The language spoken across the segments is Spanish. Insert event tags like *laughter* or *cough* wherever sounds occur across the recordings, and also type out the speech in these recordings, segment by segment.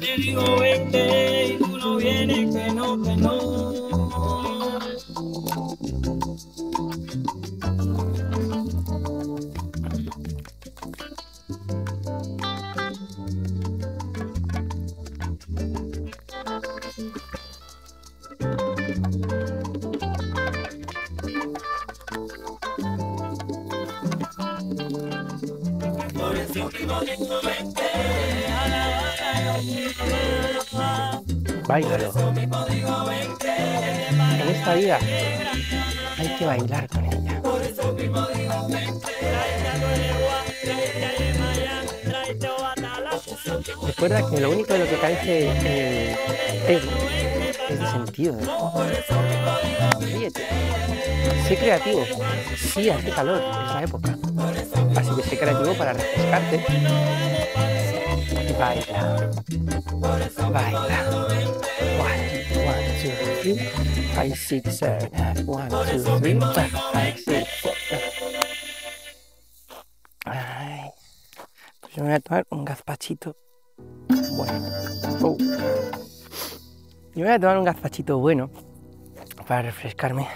Te digo vente y tú no vienes, que no, que no. En esta vida hay que bailar con ella. Recuerda que lo único de lo que carece el ego es de sentido. Ríete. Sé creativo. Sí, hace calor, es la época. Así que sé creativo para refrescarte. Baila. Baila. One, one, two, three, five, six, seven. One, two, three, five, six, seven. Ay. Pues yo me voy a tomar un gazpachito bueno. Oh. Yo voy a tomar un gazpachito bueno para refrescarme.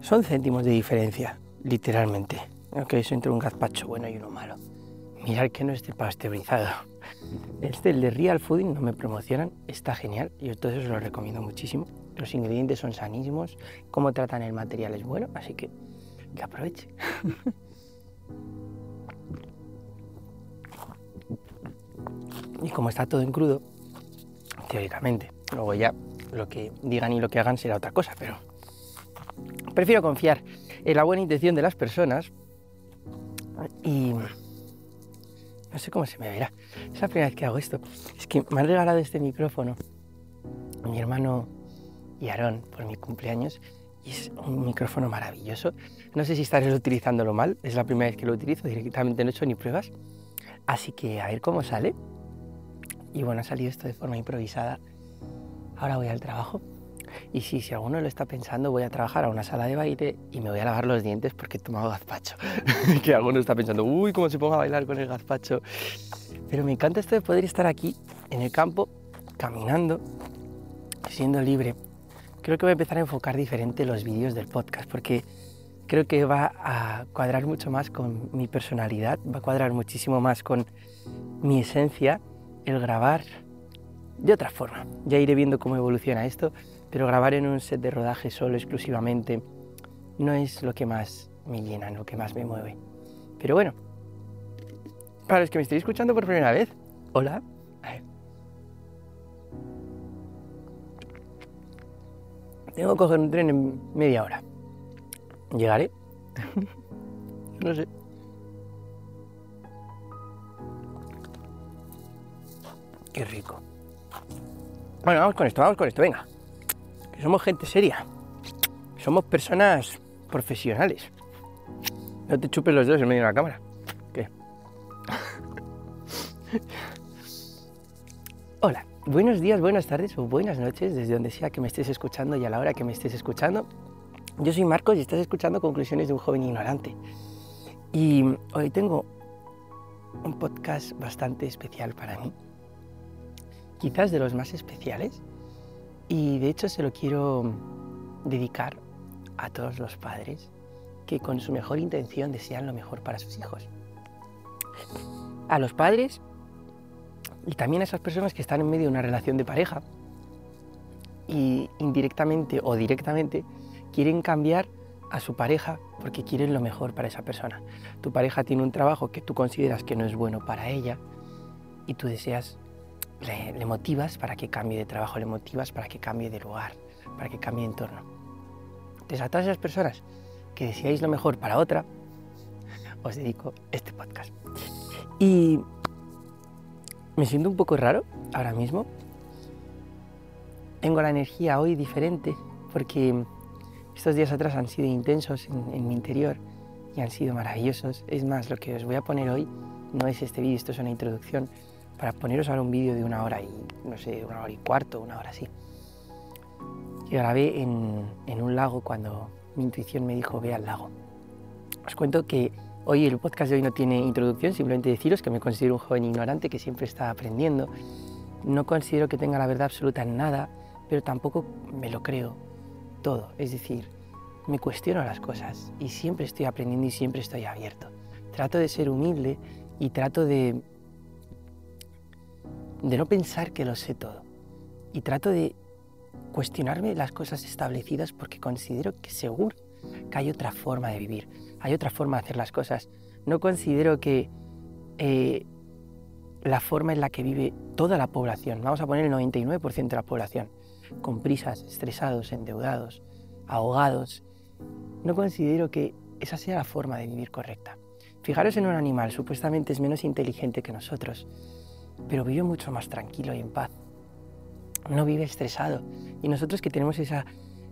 Son céntimos de diferencia, literalmente. Ok, eso entre un gazpacho bueno y uno malo. Mirad que no esté pasteurizado. Este, el de Real Fooding, no me promocionan, está genial. Yo entonces os lo recomiendo muchísimo. Los ingredientes son sanísimos, cómo tratan el material es bueno, así que que aproveche. *laughs* y como está todo en crudo, teóricamente, luego ya lo que digan y lo que hagan será otra cosa, pero prefiero confiar en la buena intención de las personas y no sé cómo se me verá. Es la primera vez que hago esto. Es que me han regalado este micrófono mi hermano y Aarón por mi cumpleaños y es un micrófono maravilloso. No sé si estaré utilizándolo mal, es la primera vez que lo utilizo, directamente no he hecho ni pruebas. Así que a ver cómo sale. Y bueno, ha salido esto de forma improvisada. Ahora voy al trabajo. Y sí, si alguno lo está pensando, voy a trabajar a una sala de baile y me voy a lavar los dientes porque he tomado gazpacho. *laughs* que alguno está pensando, uy, cómo se ponga a bailar con el gazpacho. Pero me encanta esto de poder estar aquí, en el campo, caminando, siendo libre. Creo que voy a empezar a enfocar diferente los vídeos del podcast porque creo que va a cuadrar mucho más con mi personalidad, va a cuadrar muchísimo más con mi esencia el grabar de otra forma. Ya iré viendo cómo evoluciona esto, pero grabar en un set de rodaje solo exclusivamente no es lo que más me llena, lo que más me mueve. Pero bueno, para los que me estéis escuchando por primera vez, hola. Tengo que coger un tren en media hora. ¿Llegaré? *laughs* no sé. Qué rico. Bueno, vamos con esto, vamos con esto, venga. Somos gente seria. Somos personas profesionales. No te chupes los dedos en medio de la cámara. ¿Qué? *laughs* Hola, buenos días, buenas tardes o buenas noches, desde donde sea que me estés escuchando y a la hora que me estés escuchando. Yo soy Marcos y estás escuchando Conclusiones de un joven ignorante. Y hoy tengo un podcast bastante especial para mí. Quizás de los más especiales. Y de hecho se lo quiero dedicar a todos los padres que con su mejor intención desean lo mejor para sus hijos. A los padres y también a esas personas que están en medio de una relación de pareja y indirectamente o directamente quieren cambiar a su pareja porque quieren lo mejor para esa persona. Tu pareja tiene un trabajo que tú consideras que no es bueno para ella y tú deseas, le, motivas para que cambie de trabajo, le motivas para que cambie de lugar, para que cambie de entorno. Entonces a todas esas personas que deseáis lo mejor para otra, os dedico este podcast. Y me siento un poco raro ahora mismo. Tengo la energía hoy diferente porque estos días atrás han sido intensos en, en, mi interior y han sido maravillosos. Es más, lo que os voy a poner hoy no es este vídeo, esto es una introducción para poneros ahora un vídeo de una hora y, no sé, una hora y cuarto, una hora así. Que grabé en, en un lago cuando mi intuición me dijo ve al lago. Os cuento que hoy el podcast de hoy no tiene introducción, simplemente deciros que me considero un joven ignorante que siempre está aprendiendo. No considero que tenga la verdad absoluta en nada, pero tampoco me lo creo todo. Es decir, me cuestiono las cosas y siempre estoy aprendiendo y siempre estoy abierto. Trato de ser humilde y trato de, de no pensar que lo sé todo. Y trato de cuestionarme las cosas establecidas porque considero que seguro que hay otra forma de vivir, hay otra forma de hacer las cosas. No considero que eh, la forma en la que vive toda la población, vamos a poner el 99% de la población, con prisas, estresados, endeudados, ahogados, no considero que esa sea la forma de vivir correcta. Fijaros en un animal, supuestamente es menos inteligente que nosotros, pero vive mucho más tranquilo y en paz. No vive estresado. Y nosotros que tenemos esa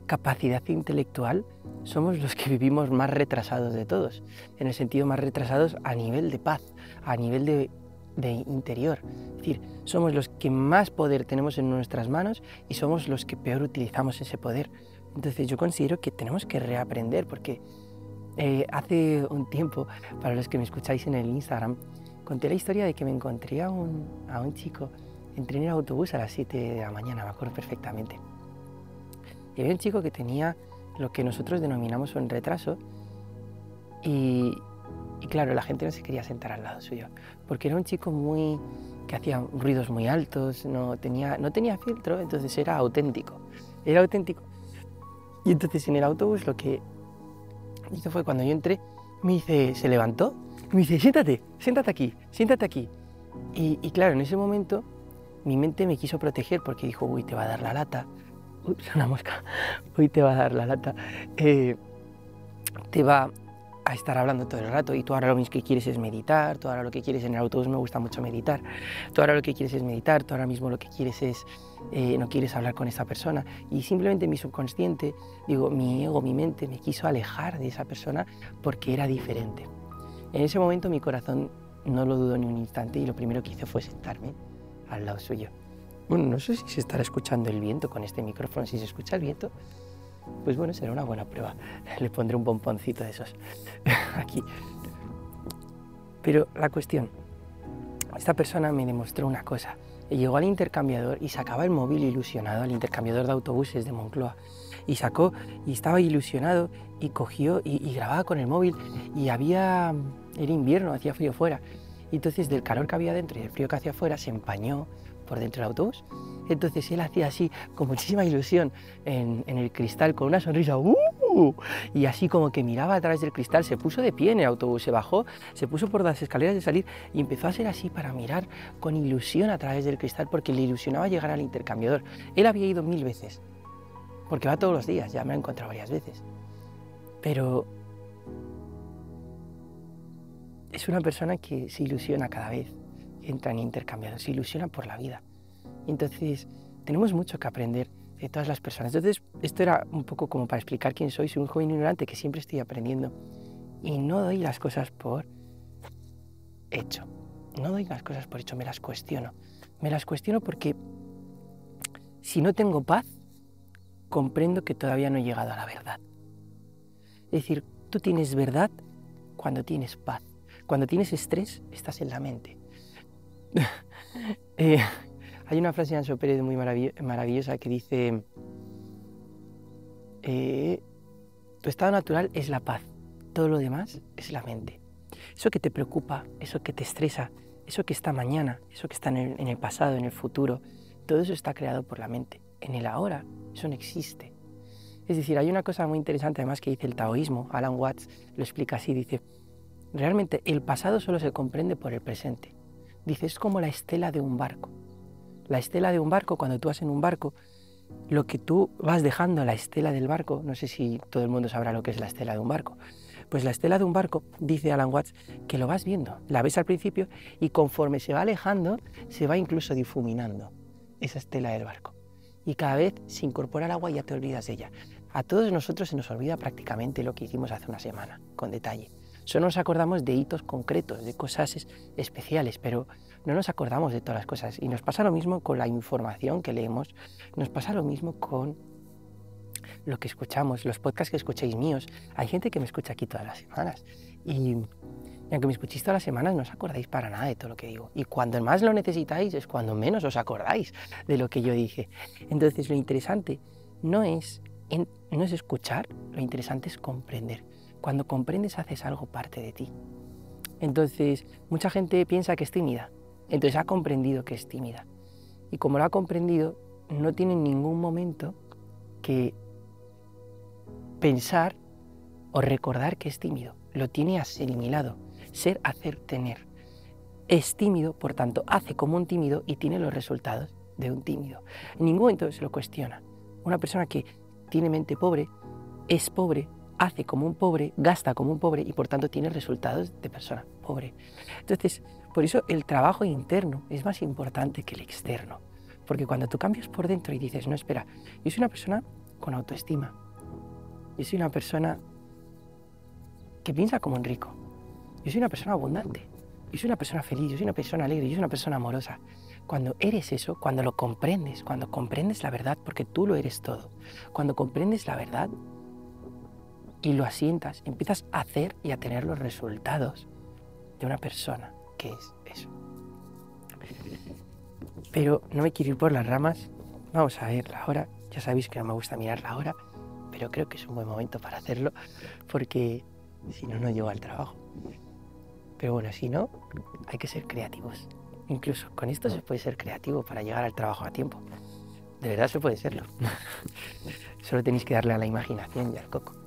capacidad intelectual, somos los que vivimos más retrasados de todos, en el sentido más retrasados a nivel de paz, a nivel de, interior. Es decir, somos los que más poder tenemos en nuestras manos y somos los que peor utilizamos ese poder. Entonces yo considero que tenemos que reaprender porque eh, hace un tiempo, para los que me escucháis en el Instagram, conté la historia de que me encontré a un, a un chico, entré en el autobús a las 7 de la mañana, me acuerdo perfectamente. Y había un chico que tenía lo que nosotros denominamos un retraso y, y claro, la gente no se quería sentar al lado suyo, porque era un chico muy que hacía ruidos muy altos, no tenía, no tenía filtro, entonces era auténtico. Era auténtico. Y entonces en el autobús lo que hizo fue cuando yo entré, me dice, se levantó me dice, siéntate, siéntate aquí, siéntate aquí. Y, claro, en ese momento mi mente me quiso proteger porque dijo, uy, te va a dar la lata. Uy, una mosca. *laughs* Uy, te va a dar la lata. Eh, te va a estar hablando todo el rato y tú ahora lo que quieres es meditar, tú ahora lo que quieres en el autobús me gusta mucho meditar, tú ahora lo que quieres es meditar, tú ahora mismo lo que quieres es, eh, no quieres hablar con esa persona y simplemente mi subconsciente, digo, mi ego, mi mente me quiso alejar de esa persona porque era diferente. En ese momento mi corazón no lo dudó ni un instante y lo primero que hice fue sentarme al lado suyo. Bueno, no sé si se estará escuchando el viento con este micrófono, si se escucha el viento, pues bueno, será una buena prueba. *laughs* Le pondré un pomponcito de esos *laughs* aquí. Pero la cuestión, esta persona me demostró una cosa. Llegó al intercambiador y sacaba el móvil ilusionado, al intercambiador de autobuses de Moncloa. Y sacó, y estaba ilusionado, y cogió, y, grababa con el móvil. Y había, era invierno, hacía frío fuera. Y entonces del calor que había dentro y del frío que hacía fuera, se empañó por dentro del autobús entonces él hacía así, con muchísima ilusión, en, el cristal, con una sonrisa, ¡uh! y así como que miraba a través del cristal, se puso de pie en el autobús, se bajó, se puso por las escaleras de salir y empezó a ser así para mirar con ilusión a través del cristal porque le ilusionaba llegar al intercambiador. Él había ido mil veces, porque va todos los días, ya me lo he encontrado varias veces. Pero es una persona que se ilusiona cada vez entra en intercambiador, se ilusiona por la vida. Entonces, tenemos mucho que aprender de todas las personas. Entonces, esto era un poco como para explicar quién soy. Soy un joven ignorante que siempre estoy aprendiendo y no doy las cosas por hecho. No doy las cosas por hecho, me las cuestiono. Me las cuestiono porque si no tengo paz, comprendo que todavía no he llegado a la verdad. Es decir, tú tienes verdad cuando tienes paz. Cuando tienes estrés, estás en la mente. *laughs* eh, hay una frase de Anso Pérez muy maravillosa que dice, eh, tu estado natural es la paz, todo lo demás es la mente. Eso que te preocupa, eso que te estresa, eso que está mañana, eso que está en el, en el pasado, en el futuro, todo eso está creado por la mente. En el ahora, eso no existe. Es decir, hay una cosa muy interesante además que dice el taoísmo, Alan Watts lo explica así, dice, realmente el pasado solo se comprende por el presente. Dice, es como la estela de un barco. La estela de un barco, cuando tú vas en un barco, lo que tú vas dejando, la estela del barco, no sé si todo el mundo sabrá lo que es la estela de un barco, pues la estela de un barco, dice Alan Watts, que lo vas viendo, la ves al principio y conforme se va alejando, se va incluso difuminando esa estela del barco. Y cada vez se incorpora el agua y ya te olvidas de ella. A todos nosotros se nos olvida prácticamente lo que hicimos hace una semana, con detalle. Solo nos acordamos de hitos concretos, de cosas especiales, pero no nos acordamos de todas las cosas. Y nos pasa lo mismo con la información que leemos, nos pasa lo mismo con lo que escuchamos, los podcasts que escucháis míos. Hay gente que me escucha aquí todas las semanas. Y, Y aunque me escuchéis todas las semanas, no os acordáis para nada de todo lo que digo. Y cuando más lo necesitáis es cuando menos os acordáis de lo que yo dije. Entonces lo interesante no es, no es escuchar, lo interesante es comprender. Cuando comprendes haces algo parte de ti. Entonces mucha gente piensa que es tímida. Entonces ha comprendido que es tímida. Y como lo ha comprendido, no tiene en ningún momento que pensar o recordar que es tímido. Lo tiene asimilado. Ser, hacer, tener. Es tímido, por tanto, hace como un tímido y tiene los resultados de un tímido. En ningún momento se lo cuestiona. Una persona que tiene mente pobre es pobre, hace como un pobre, gasta como un pobre y por tanto tiene resultados de persona pobre. Entonces, por eso el trabajo interno es más importante que el externo. Porque cuando tú cambias por dentro y dices, no, espera, yo soy una persona con autoestima. Yo soy una persona que piensa como un rico. Yo soy una persona abundante. Yo soy una persona feliz, yo soy una persona alegre, yo soy una persona amorosa. Cuando eres eso, cuando lo comprendes, cuando comprendes la verdad, porque tú lo eres todo, cuando comprendes la verdad y lo asientas, empiezas a hacer y a tener los resultados de una persona que es eso. Pero no me quiero ir por las ramas, vamos a ver la hora, ya sabéis que no me gusta mirar la hora, pero creo que es un buen momento para hacerlo porque si no, no llego al trabajo. Pero bueno, si no, hay que ser creativos. Incluso con esto se puede ser creativo para llegar al trabajo a tiempo. De verdad se puede serlo. *laughs* Solo tenéis que darle a la imaginación y al coco.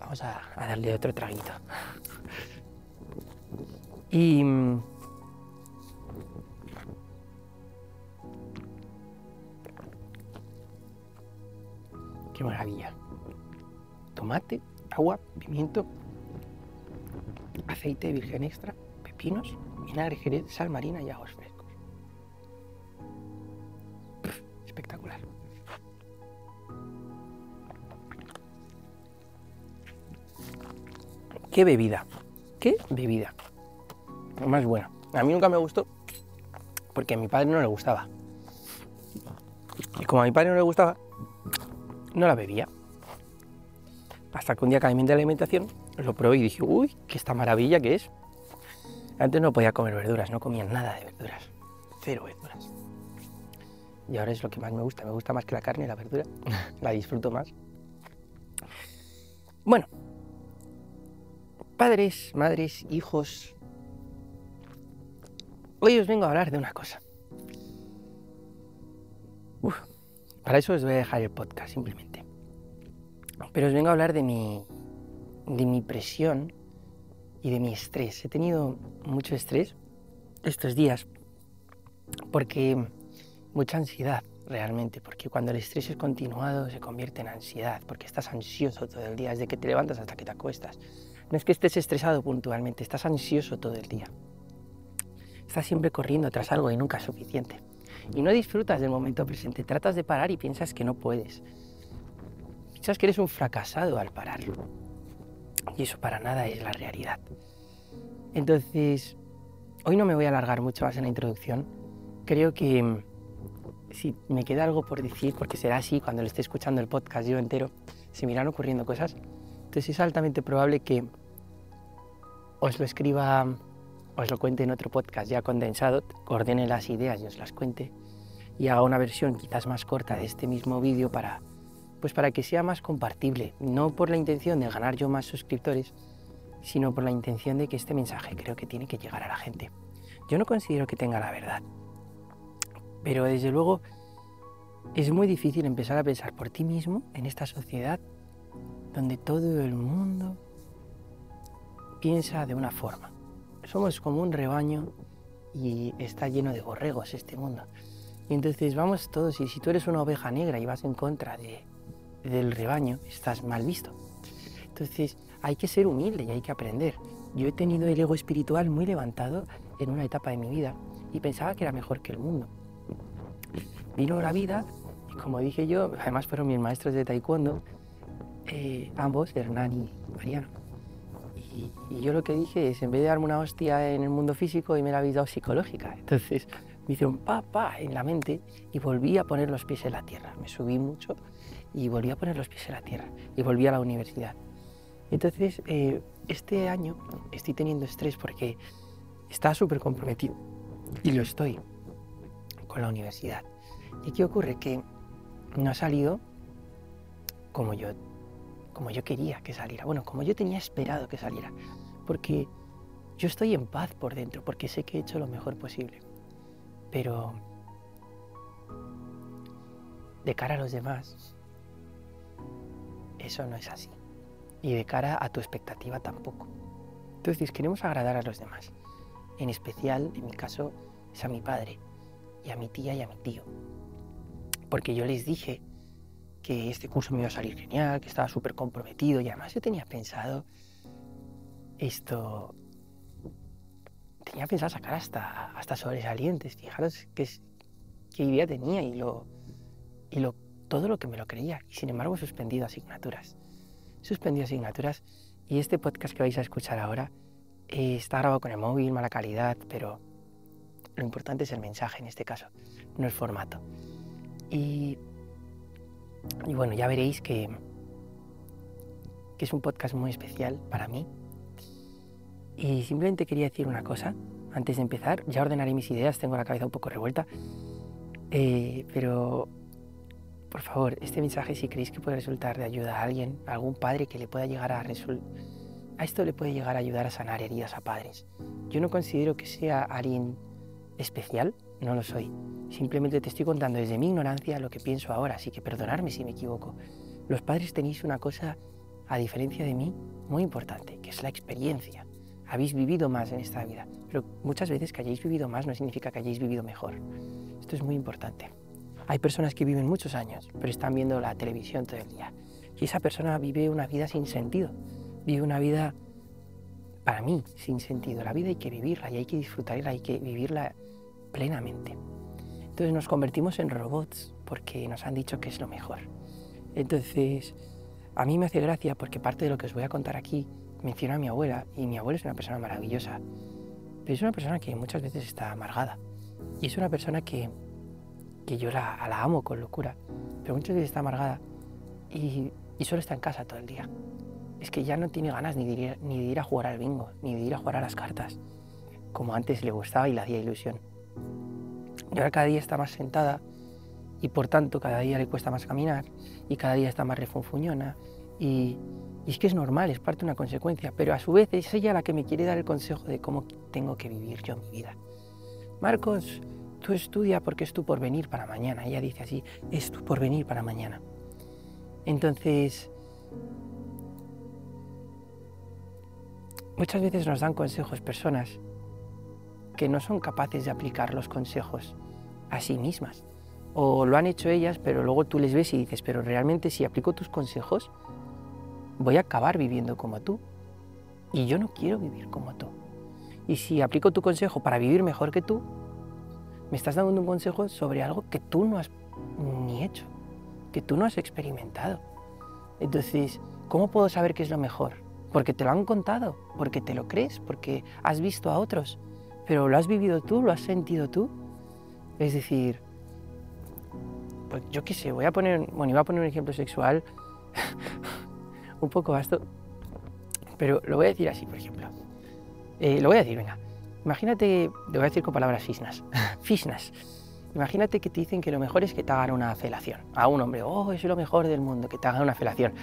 Vamos a, darle otro traguito. Y... Mm, qué maravilla. Tomate, agua, pimiento, aceite virgen extra, pepinos, vinagre jerez, sal marina y ajos frescos. ¿Qué bebida? ¿Qué bebida? Más buena. A mí nunca me gustó porque a mi padre no le gustaba. Y como a mi padre no le gustaba, no la bebía. Hasta que un día cambié de alimentación, lo probé y dije, uy, qué esta maravilla que es. Antes no podía comer verduras, no comía nada de verduras. Cero verduras. Y ahora es lo que más me gusta. Me gusta más que la carne, la verdura. *laughs* la disfruto más. Bueno, padres, madres, hijos. Hoy os vengo a hablar de una cosa. para eso os voy a dejar el podcast simplemente. Pero os vengo a hablar de mi, de mi presión y de mi estrés. He tenido mucho estrés estos días porque mucha ansiedad realmente, porque cuando el estrés es continuado se convierte en ansiedad, porque estás ansioso todo el día, desde que te levantas hasta que te acuestas. No es que estés estresado puntualmente, estás ansioso todo el día. Estás siempre corriendo tras algo y nunca es suficiente. Y no disfrutas del momento presente, tratas de parar y piensas que no puedes. Piensas que eres un fracasado al pararlo. Y eso para nada es la realidad. Entonces, hoy no me voy a alargar mucho más en la introducción. Creo que mm, si me queda algo por decir, porque será así cuando lo esté escuchando el podcast yo entero, se me irán ocurriendo cosas. Entonces es altamente probable que os lo escriba, os lo cuente en otro podcast ya condensado, ordene las ideas y os las cuente y haga una versión quizás más corta de este mismo vídeo para pues para que sea más compartible, no por la intención de ganar yo más suscriptores, sino por la intención de que este mensaje creo que tiene que llegar a la gente. Yo no considero que tenga la verdad, pero desde luego es muy difícil empezar a pensar por ti mismo en esta sociedad donde todo el mundo piensa de una forma. Somos como un rebaño y está lleno de borregos este mundo. Y entonces vamos todos, y si tú eres una oveja negra y vas en contra de, del rebaño, estás mal visto. Entonces hay que ser humilde y hay que aprender. Yo he tenido el ego espiritual muy levantado en una etapa de mi vida y pensaba que era mejor que el mundo. Vino la vida y como dije yo, además fueron mis maestros de taekwondo, eh, ambos, Hernán y Mariano. Y, yo lo que dije es, en vez de darme una hostia en el mundo físico, y me la habéis dado psicológica. *laughs* Entonces me hicieron pa, pa en la mente y volví a poner los pies en la tierra. Me subí mucho y volví a poner los pies en la tierra y volví a la universidad. Entonces, eh, este año estoy teniendo estrés porque estaba súper comprometido y lo estoy con la universidad. ¿Y qué ocurre? Que no ha salido como yo, como yo quería que saliera, bueno, como yo tenía esperado que saliera, porque yo estoy en paz por dentro, porque sé que he hecho lo mejor posible, pero de cara a los demás, eso no es así. Y de cara a tu expectativa tampoco. Entonces queremos agradar a los demás. En especial, en mi caso, es a mi padre, y a mi tía y a mi tío. Porque yo les dije que este curso me iba a salir genial, que estaba súper comprometido y además yo tenía pensado esto, tenía pensado sacar hasta, hasta sobresalientes, fijaros qué, qué idea tenía y, lo, y lo, todo lo que me lo creía. Y sin embargo suspendido asignaturas. Suspendido asignaturas y este podcast que vais a escuchar ahora eh, está grabado con el móvil, mala calidad, pero lo importante es el mensaje en este caso, no el formato. Y, y bueno, ya veréis que, que es un podcast muy especial para mí. Y simplemente quería decir una cosa antes de empezar. Ya ordenaré mis ideas, tengo la cabeza un poco revuelta. Eh, pero, por favor, este mensaje si creéis que puede resultar de ayuda a alguien, a algún padre que le pueda llegar a a esto le puede llegar a ayudar a sanar heridas a padres. Yo no considero que sea alguien especial, no lo soy. Simplemente te estoy contando desde mi ignorancia lo que pienso ahora, así que perdonarme si me equivoco. Los padres tenéis una cosa, a diferencia de mí, muy importante, que es la experiencia. Habéis vivido más en esta vida, pero muchas veces que hayáis vivido más no significa que hayáis vivido mejor. Esto es muy importante. Hay personas que viven muchos años, pero están viendo la televisión todo el día. Y esa persona vive una vida sin sentido. Vive una vida, para mí, sin sentido. La vida hay que vivirla y hay que disfrutarla, hay que vivirla plenamente. Entonces nos convertimos en robots porque nos han dicho que es lo mejor. Entonces, a mí me hace gracia porque parte de lo que os voy a contar aquí menciona a mi abuela y mi abuela es una persona maravillosa, pero es una persona que muchas veces está amargada y es una persona que, que yo la, la amo con locura, pero muchas veces está amargada y, y, solo está en casa todo el día. Es que ya no tiene ganas ni de, ir, ni de ir a jugar al bingo, ni de ir a jugar a las cartas, como antes le gustaba y le hacía ilusión. Y ahora cada día está más sentada y por tanto cada día le cuesta más caminar y cada día está más refunfuñona y, es que es normal, es parte de una consecuencia, pero a su vez es ella la que me quiere dar el consejo de cómo tengo que vivir yo mi vida. Marcos, tú estudia porque es tu porvenir para mañana. Ella dice así, es tu porvenir para mañana. Entonces, muchas veces nos dan consejos personas que no son capaces de aplicar los consejos a sí mismas. O lo han hecho ellas, pero luego tú les ves y dices, pero realmente si aplico tus consejos, voy a acabar viviendo como tú. Y yo no quiero vivir como tú. Y si aplico tu consejo para vivir mejor que tú, me estás dando un consejo sobre algo que tú no has ni hecho, que tú no has experimentado. Entonces, ¿cómo puedo saber qué es lo mejor? Porque te lo han contado, porque te lo crees, porque has visto a otros pero lo has vivido tú, lo has sentido tú. Es decir, pues yo qué sé, voy a poner, bueno, iba a poner un ejemplo sexual *laughs* un poco vasto, pero lo voy a decir así, por ejemplo. Eh, lo voy a decir, venga. Imagínate, lo voy a decir con palabras fisnas. *laughs* fisnas. Imagínate que te dicen que lo mejor es que te hagan una felación. A un hombre, oh, es lo mejor del mundo, que te hagan una felación.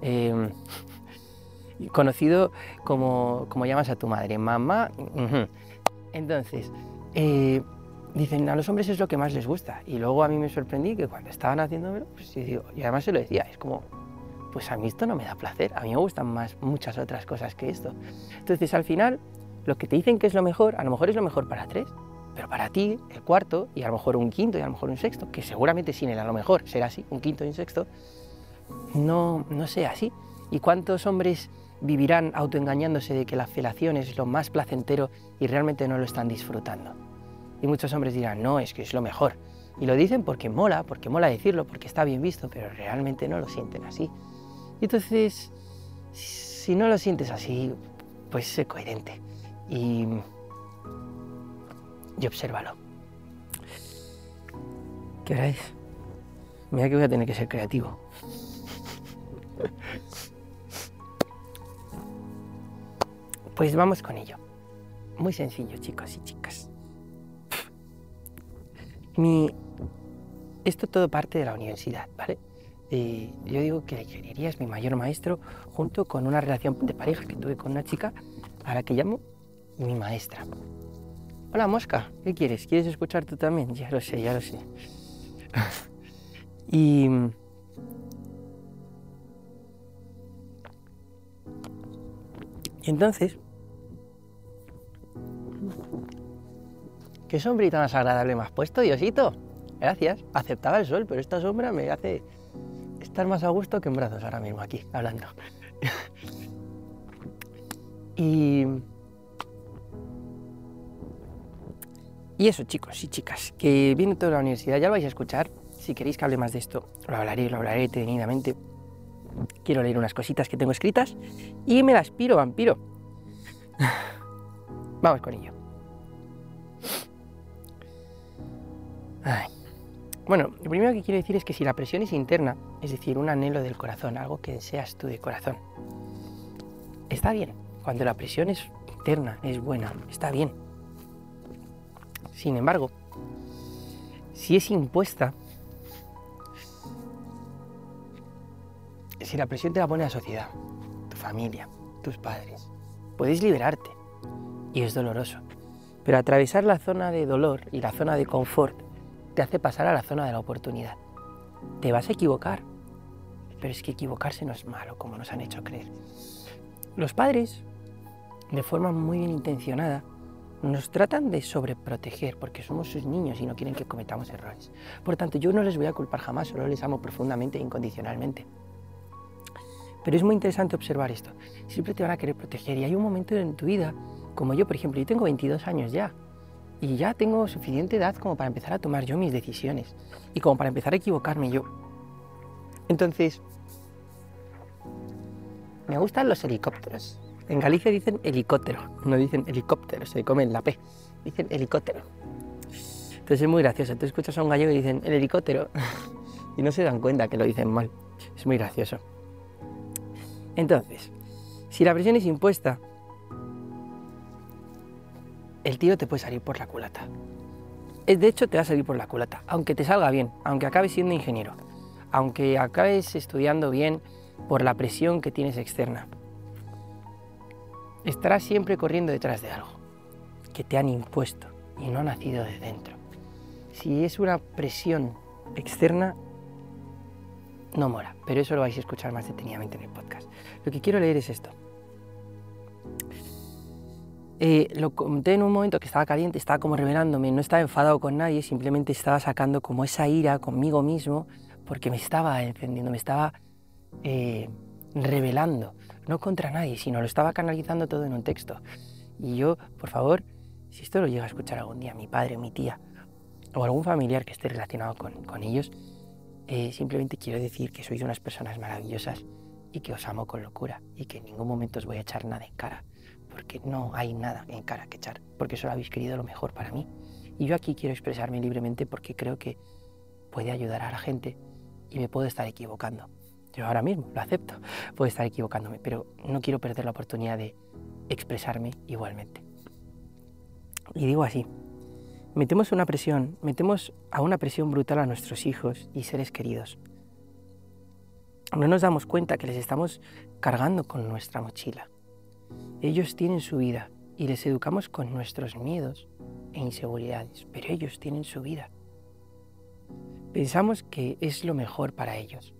Eh, *laughs* conocido como, como llamas a tu madre, mamá. Entonces, eh, dicen, a los hombres es lo que más les gusta. Y luego a mí me sorprendí que cuando estaban haciéndomelo, pues yo digo, y además se lo decía, es como, pues a mí esto no me da placer, a mí me gustan más muchas otras cosas que esto. Entonces al final, lo que te dicen que es lo mejor, a lo mejor es lo mejor para tres, pero para ti, el cuarto, y a lo mejor un quinto, y a lo mejor un sexto, que seguramente sin él a lo mejor será así, un quinto y un sexto, no, no sea así. ¿Y cuántos hombres vivirán autoengañándose de que la felación es lo más placentero y realmente no lo están disfrutando. Y muchos hombres dirán, no, es que es lo mejor. Y lo dicen porque mola, porque mola decirlo, porque está bien visto, pero realmente no lo sienten así. Y entonces, si no lo sientes así, pues sé coherente y, y obsérvalo. ¿Qué hora? Mira que voy a tener que ser creativo. *laughs* Pues vamos con ello. Muy sencillo, chicos y chicas. Mi... Esto todo parte de la universidad, ¿vale? Eh, yo digo que la ingeniería es mi mayor maestro, junto con una relación de pareja que tuve con una chica a la que llamo mi maestra. Hola, mosca, ¿qué quieres? ¿Quieres escuchar tú también? Ya lo sé, ya lo sé. y. Y entonces. ¿Qué sombrita más agradable me has puesto, Diosito? Gracias. Aceptaba el sol, pero esta sombra me hace estar más a gusto que en brazos ahora mismo aquí, hablando. *laughs* y. Y eso, chicos y chicas, que viene toda la universidad, ya vais a escuchar. Si queréis que hable más de esto, lo hablaré, lo hablaré detenidamente. Quiero leer unas cositas que tengo escritas y me las piro, vampiro. *laughs* Vamos con ello. Bueno, lo primero que quiero decir es que si la presión es interna, es decir, un anhelo del corazón, algo que deseas tú de corazón, está bien. Cuando la presión es interna, es buena, está bien. Sin embargo, si es impuesta, si la presión te la pone la sociedad, tu familia, tus padres, puedes liberarte y es doloroso. Pero atravesar la zona de dolor y la zona de confort te hace pasar a la zona de la oportunidad. Te vas a equivocar, pero es que equivocarse no es malo, como nos han hecho creer. Los padres, de forma muy bien intencionada, nos tratan de sobreproteger porque somos sus niños y no quieren que cometamos errores. Por tanto, yo no les voy a culpar jamás, solo les amo profundamente e incondicionalmente. Pero es muy interesante observar esto. Siempre te van a querer proteger y hay un momento en tu vida, como yo, por ejemplo, yo tengo 22 años ya, y ya tengo suficiente edad como para empezar a tomar yo mis decisiones y como para empezar a equivocarme yo. Entonces, me gustan los helicópteros. En Galicia dicen helicóptero, no dicen helicóptero, se comen la P, dicen helicóptero. Entonces es muy gracioso. Tú escuchas a un gallego y dicen el helicóptero *laughs* y no se dan cuenta que lo dicen mal. Es muy gracioso. Entonces, si la presión es impuesta, el tiro te puede salir por la culata. De hecho, te va a salir por la culata, aunque te salga bien, aunque acabes siendo ingeniero, aunque acabes estudiando bien por la presión que tienes externa. Estarás siempre corriendo detrás de algo que te han impuesto y no ha nacido de dentro. Si es una presión externa, no mora, pero eso lo vais a escuchar más detenidamente en el podcast. Lo que quiero leer es esto. Eh, lo conté en un momento que estaba caliente, estaba como revelándome, no estaba enfadado con nadie, simplemente estaba sacando como esa ira conmigo mismo porque me estaba encendiendo, me estaba eh, revelando, no contra nadie, sino lo estaba canalizando todo en un texto. Y yo, por favor, si esto lo llega a escuchar algún día mi padre, mi tía o algún familiar que esté relacionado con, ellos, eh, simplemente quiero decir que sois unas personas maravillosas y que os amo con locura y que en ningún momento os voy a echar nada en cara porque no hay nada en cara que echar, porque solo habéis querido lo mejor para mí. Y yo aquí quiero expresarme libremente porque creo que puede ayudar a la gente y me puedo estar equivocando. Yo ahora mismo lo acepto, puedo estar equivocándome, pero no quiero perder la oportunidad de expresarme igualmente. Y digo así, metemos una presión, metemos a una presión brutal a nuestros hijos y seres queridos. No nos damos cuenta que les estamos cargando con nuestra mochila. Ellos tienen su vida y les educamos con nuestros miedos e inseguridades, pero ellos tienen su vida. Pensamos que es lo mejor para ellos,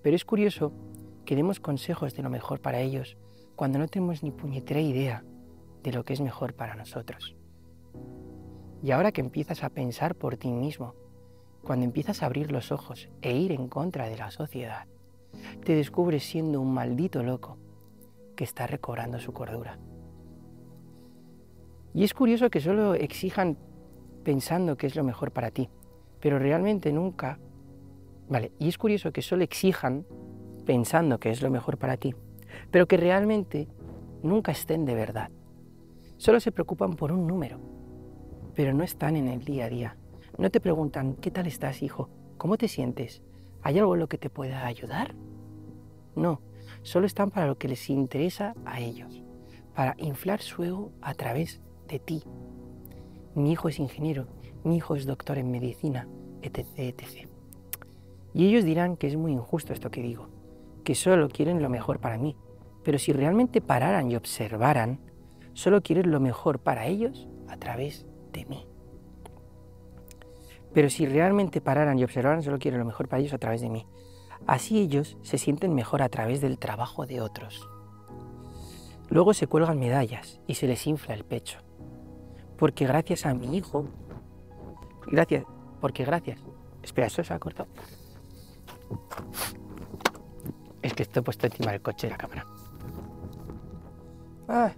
pero es curioso que demos consejos de lo mejor para ellos cuando no tenemos ni puñetera idea de lo que es mejor para nosotros. Y ahora que empiezas a pensar por ti mismo, cuando empiezas a abrir los ojos e ir en contra de la sociedad, te descubres siendo un maldito loco que está recobrando su cordura. Y es curioso que solo exijan pensando que es lo mejor para ti, pero realmente nunca... Vale, y es curioso que solo exijan pensando que es lo mejor para ti, pero que realmente nunca estén de verdad. Solo se preocupan por un número, pero no están en el día a día. No te preguntan, ¿qué tal estás, hijo? ¿Cómo te sientes? ¿Hay algo en lo que te pueda ayudar? No, solo están para lo que les interesa a ellos, para inflar su ego a través de ti. Mi hijo es ingeniero, mi hijo es doctor en medicina, etc. etc. Y ellos dirán que es muy injusto esto que digo, que solo quieren lo mejor para mí. Pero si realmente pararan y observaran, solo quieren lo mejor para ellos a través de mí. Pero si realmente pararan y observaran, solo quieren lo mejor para ellos a través de mí. Así ellos se sienten mejor a través del trabajo de otros. Luego se cuelgan medallas y se les infla el pecho. Porque gracias a mi hijo, gracias, porque gracias, espera, eso se ha cortado. Es que estoy puesto encima del coche de la cámara. Ah.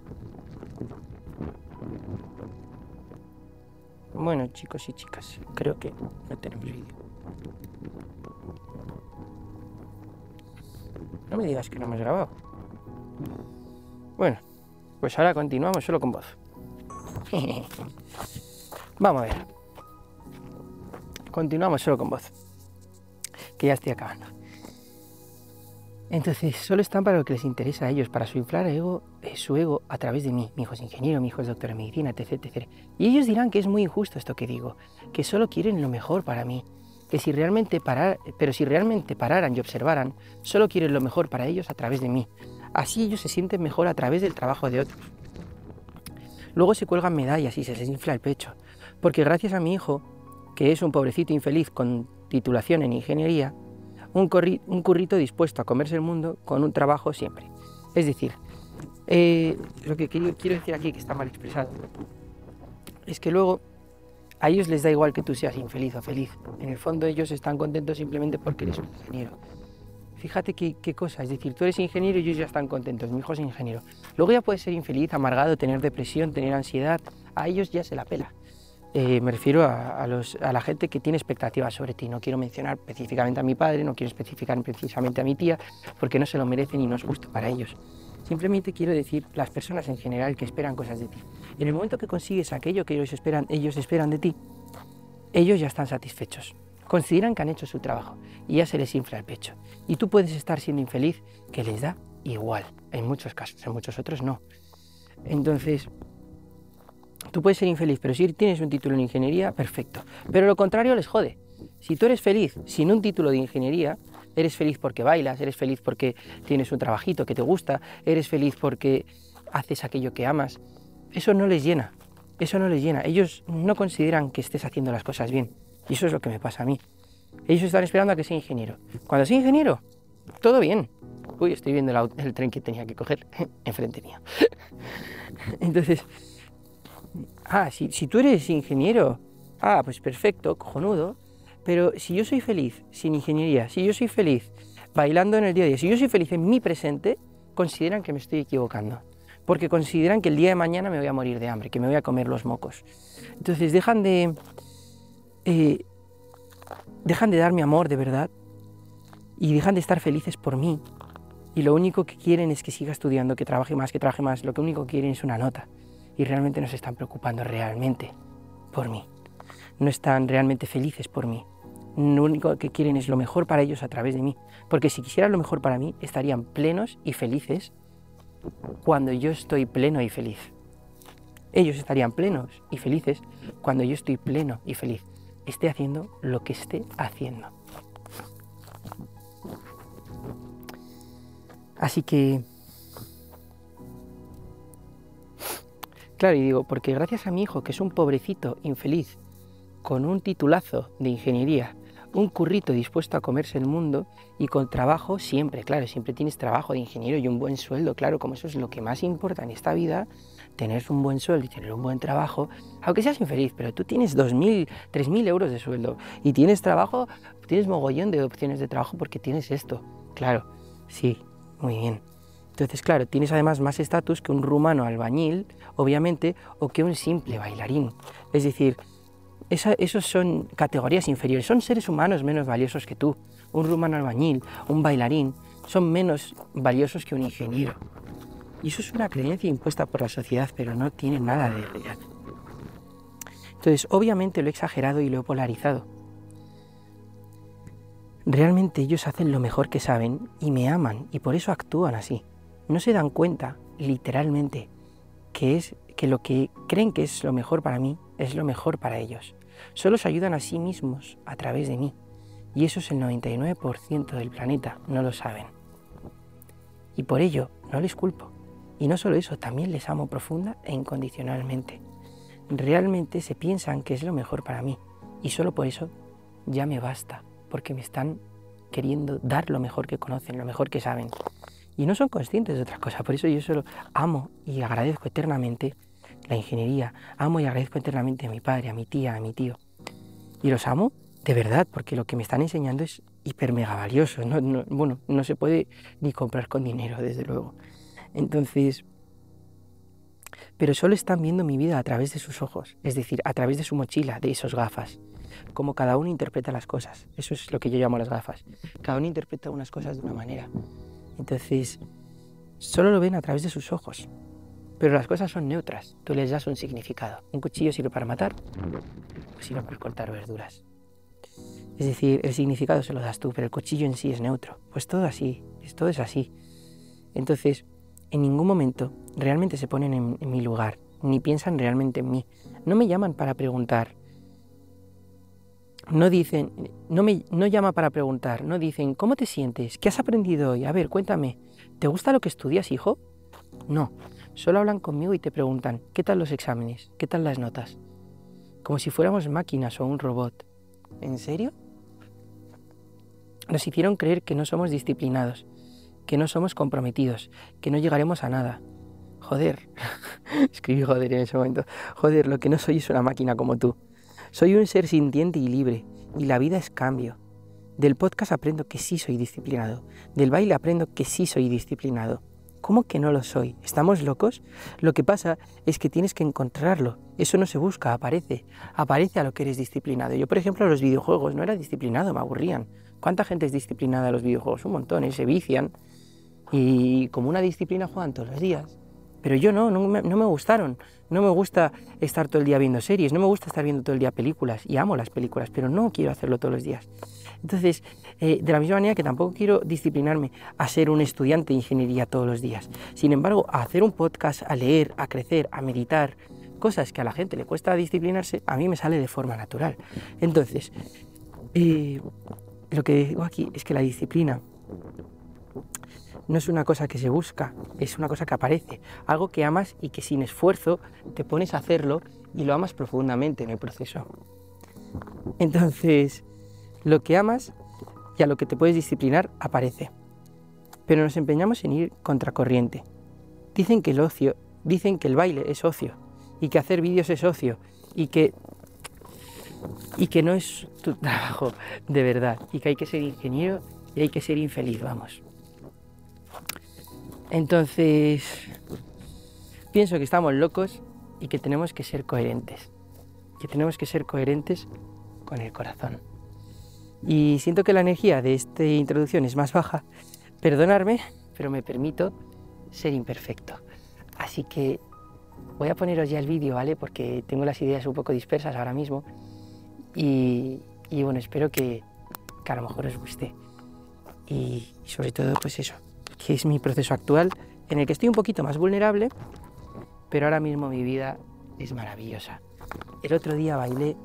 Bueno, chicos y chicas, creo que no tenemos vídeo. No me digas que no hemos grabado. Bueno, pues ahora continuamos solo con voz. *laughs* Vamos a ver. Continuamos solo con voz. Que ya estoy acabando. Entonces, solo están para lo que les interesa a ellos, para su inflar ego, eh, su ego a través de mí. Mi hijo es ingeniero, mi hijo es doctor en medicina, etc. Y ellos dirán que es muy injusto esto que digo, que solo quieren lo mejor para mí, que si realmente parar, pero si realmente pararan y observaran, solo quieren lo mejor para ellos a través de mí. Así ellos se sienten mejor a través del trabajo de otros. Luego se cuelgan medallas y se les infla el pecho, porque gracias a mi hijo, que es un pobrecito infeliz con titulación en ingeniería, un, un currito dispuesto a comerse el mundo con un trabajo siempre. Es decir, eh, lo que quiero, quiero decir aquí, que está mal expresado, es que luego a ellos les da igual que tú seas infeliz o feliz. En el fondo ellos están contentos simplemente porque eres un ingeniero. Fíjate qué, qué, cosa, es decir, tú eres ingeniero y ellos ya están contentos, mi hijo es ingeniero. Luego ya puedes ser infeliz, amargado, tener depresión, tener ansiedad, a ellos ya se la pela. Eh, me refiero a, los, a, la gente que tiene expectativas sobre ti. No quiero mencionar específicamente a mi padre, no quiero especificar precisamente a mi tía, porque no se lo merecen y no es justo para ellos. Simplemente quiero decir las personas en general que esperan cosas de ti. En el momento que consigues aquello que ellos esperan, ellos esperan de ti, ellos ya están satisfechos. Consideran que han hecho su trabajo y ya se les infla el pecho. Y tú puedes estar siendo infeliz, que les da igual. En muchos casos, en muchos otros no. Entonces, Tú puedes ser infeliz, pero si tienes un título en ingeniería, perfecto. Pero lo contrario les jode. Si tú eres feliz sin un título de ingeniería, eres feliz porque bailas, eres feliz porque tienes un trabajito que te gusta, eres feliz porque haces aquello que amas, eso no les llena. Eso no les llena. Ellos no consideran que estés haciendo las cosas bien. Y eso es lo que me pasa a mí. Ellos están esperando a que sea ingeniero. Cuando soy ingeniero, todo bien. Uy, estoy viendo el, el tren que tenía que coger *laughs* enfrente mío. *laughs* Entonces, ah, si, si tú eres ingeniero, ah, pues perfecto, cojonudo, pero si yo soy feliz sin ingeniería, si yo soy feliz bailando en el día a día, si yo soy feliz en mi presente, consideran que me estoy equivocando. Porque consideran que el día de mañana me voy a morir de hambre, que me voy a comer los mocos. Entonces dejan de. Eh, dejan de darme amor de verdad y dejan de estar felices por mí. Y lo único que quieren es que siga estudiando, que trabaje más, que trabaje más. Lo que único que quieren es una nota y realmente no se están preocupando realmente por mí. No están realmente felices por mí. Lo único que quieren es lo mejor para ellos a través de mí. Porque si quisieran lo mejor para mí, estarían plenos y felices cuando yo estoy pleno y feliz. Ellos estarían plenos y felices cuando yo estoy pleno y feliz. Esté haciendo lo que esté haciendo. Así que Claro, y digo, porque gracias a mi hijo, que es un pobrecito infeliz, con un titulazo de ingeniería, un currito dispuesto a comerse el mundo y con trabajo siempre, claro, siempre tienes trabajo de ingeniero y un buen sueldo, claro, como eso es lo que más importa en esta vida, tener un buen sueldo y tener un buen trabajo, aunque seas infeliz, pero tú tienes 2.000, 3.000 euros de sueldo y tienes trabajo, tienes mogollón de opciones de trabajo porque tienes esto, claro, sí, muy bien. Entonces, claro, tienes además más estatus que un rumano albañil, obviamente, o que un simple bailarín. Es decir, esa, esos son categorías inferiores, son seres humanos menos valiosos que tú. Un rumano albañil, un bailarín, son menos valiosos que un ingeniero. Y eso es una creencia impuesta por la sociedad, pero no tiene nada de real. Entonces, obviamente lo he exagerado y lo he polarizado. Realmente ellos hacen lo mejor que saben y me aman y por eso actúan así no se dan cuenta, literalmente, que es que lo que creen que es lo mejor para mí es lo mejor para ellos. Solo se ayudan a sí mismos a través de mí. Y eso es el 99% del planeta, no lo saben. Y por ello no les culpo. Y no solo eso, también les amo profunda e incondicionalmente. Realmente se piensan que es lo mejor para mí. Y solo por eso ya me basta, porque me están queriendo dar lo mejor que conocen, lo mejor que saben. Y no son conscientes de otra cosa. Por eso yo solo amo y agradezco eternamente la ingeniería. Amo y agradezco eternamente a mi padre, a mi tía, a mi tío. Y los amo de verdad, porque lo que me están enseñando es hiper mega valioso. bueno, no se puede ni comprar con dinero, desde luego. Entonces, pero solo están viendo mi vida a través de sus ojos, es decir, a través de su mochila, de esos gafas. Como cada uno interpreta las cosas. Eso es lo que yo llamo las gafas. Cada uno interpreta unas cosas de una manera. Entonces, solo lo ven a través de sus ojos. Pero las cosas son neutras, tú les das un significado. Un cuchillo sirve para matar o sirve para cortar verduras. Es decir, el significado se lo das tú, pero el cuchillo en sí es neutro. Pues todo así, todo es así. Entonces, en ningún momento realmente se ponen en, mi lugar, ni piensan realmente en mí. No me llaman para preguntar. No dicen, no me no llama para preguntar, no dicen, ¿cómo te sientes? ¿Qué has aprendido hoy? A ver, cuéntame. ¿Te gusta lo que estudias, hijo? No, Solo hablan conmigo y te preguntan, ¿qué tal los exámenes? ¿Qué tal las notas? Como si fuéramos máquinas o un robot. ¿En serio? Nos hicieron creer que no somos disciplinados, que no somos comprometidos, que no llegaremos a nada. Joder, *laughs* escribí joder en ese momento. Joder, lo que no soy es una máquina como tú. Soy un ser sintiente y libre, y la vida es cambio. Del podcast aprendo que sí soy disciplinado. Del baile aprendo que sí soy disciplinado. ¿Cómo que no lo soy? ¿Estamos locos? Lo que pasa es que tienes que encontrarlo. Eso no se busca, aparece. Aparece a lo que eres disciplinado. Yo, por ejemplo, los videojuegos no era disciplinado, me aburrían. ¿Cuánta gente es disciplinada a los videojuegos? Un montón, ¿eh? se vician. Y como una disciplina juegan todos los días. Pero yo no, no me gustaron. No me gusta estar todo el día viendo series, no me gusta estar viendo todo el día películas. Y amo las películas, pero no quiero hacerlo todos los días. Entonces, eh, de la misma manera que tampoco quiero disciplinarme a ser un estudiante de ingeniería todos los días. Sin embargo, a hacer un podcast, a leer, a crecer, a meditar, cosas que a la gente le cuesta disciplinarse, a mí me sale de forma natural. Entonces, eh, lo que digo aquí es que la disciplina no es una cosa que se busca, es una cosa que aparece, algo que amas y que sin esfuerzo te pones a hacerlo y lo amas profundamente en el proceso. Entonces, lo que amas y a lo que te puedes disciplinar aparece. Pero nos empeñamos en ir contracorriente. Dicen que el ocio, dicen que el baile es ocio y que hacer vídeos es ocio y que y que no es tu *laughs* trabajo de verdad y que hay que ser ingeniero y hay que ser infeliz, vamos. Entonces, pienso que estamos locos y que tenemos que ser coherentes. Que tenemos que ser coherentes con el corazón. Y siento que la energía de esta introducción es más baja. Perdonarme, pero me permito ser imperfecto. Así que voy a poneros ya el vídeo, ¿vale? Porque tengo las ideas un poco dispersas ahora mismo. Y, bueno, espero que, que, a lo mejor os guste. Y, y sobre todo, pues eso, que es mi proceso actual en el que estoy un poquito más vulnerable, pero ahora mismo mi vida es maravillosa. El otro día bailé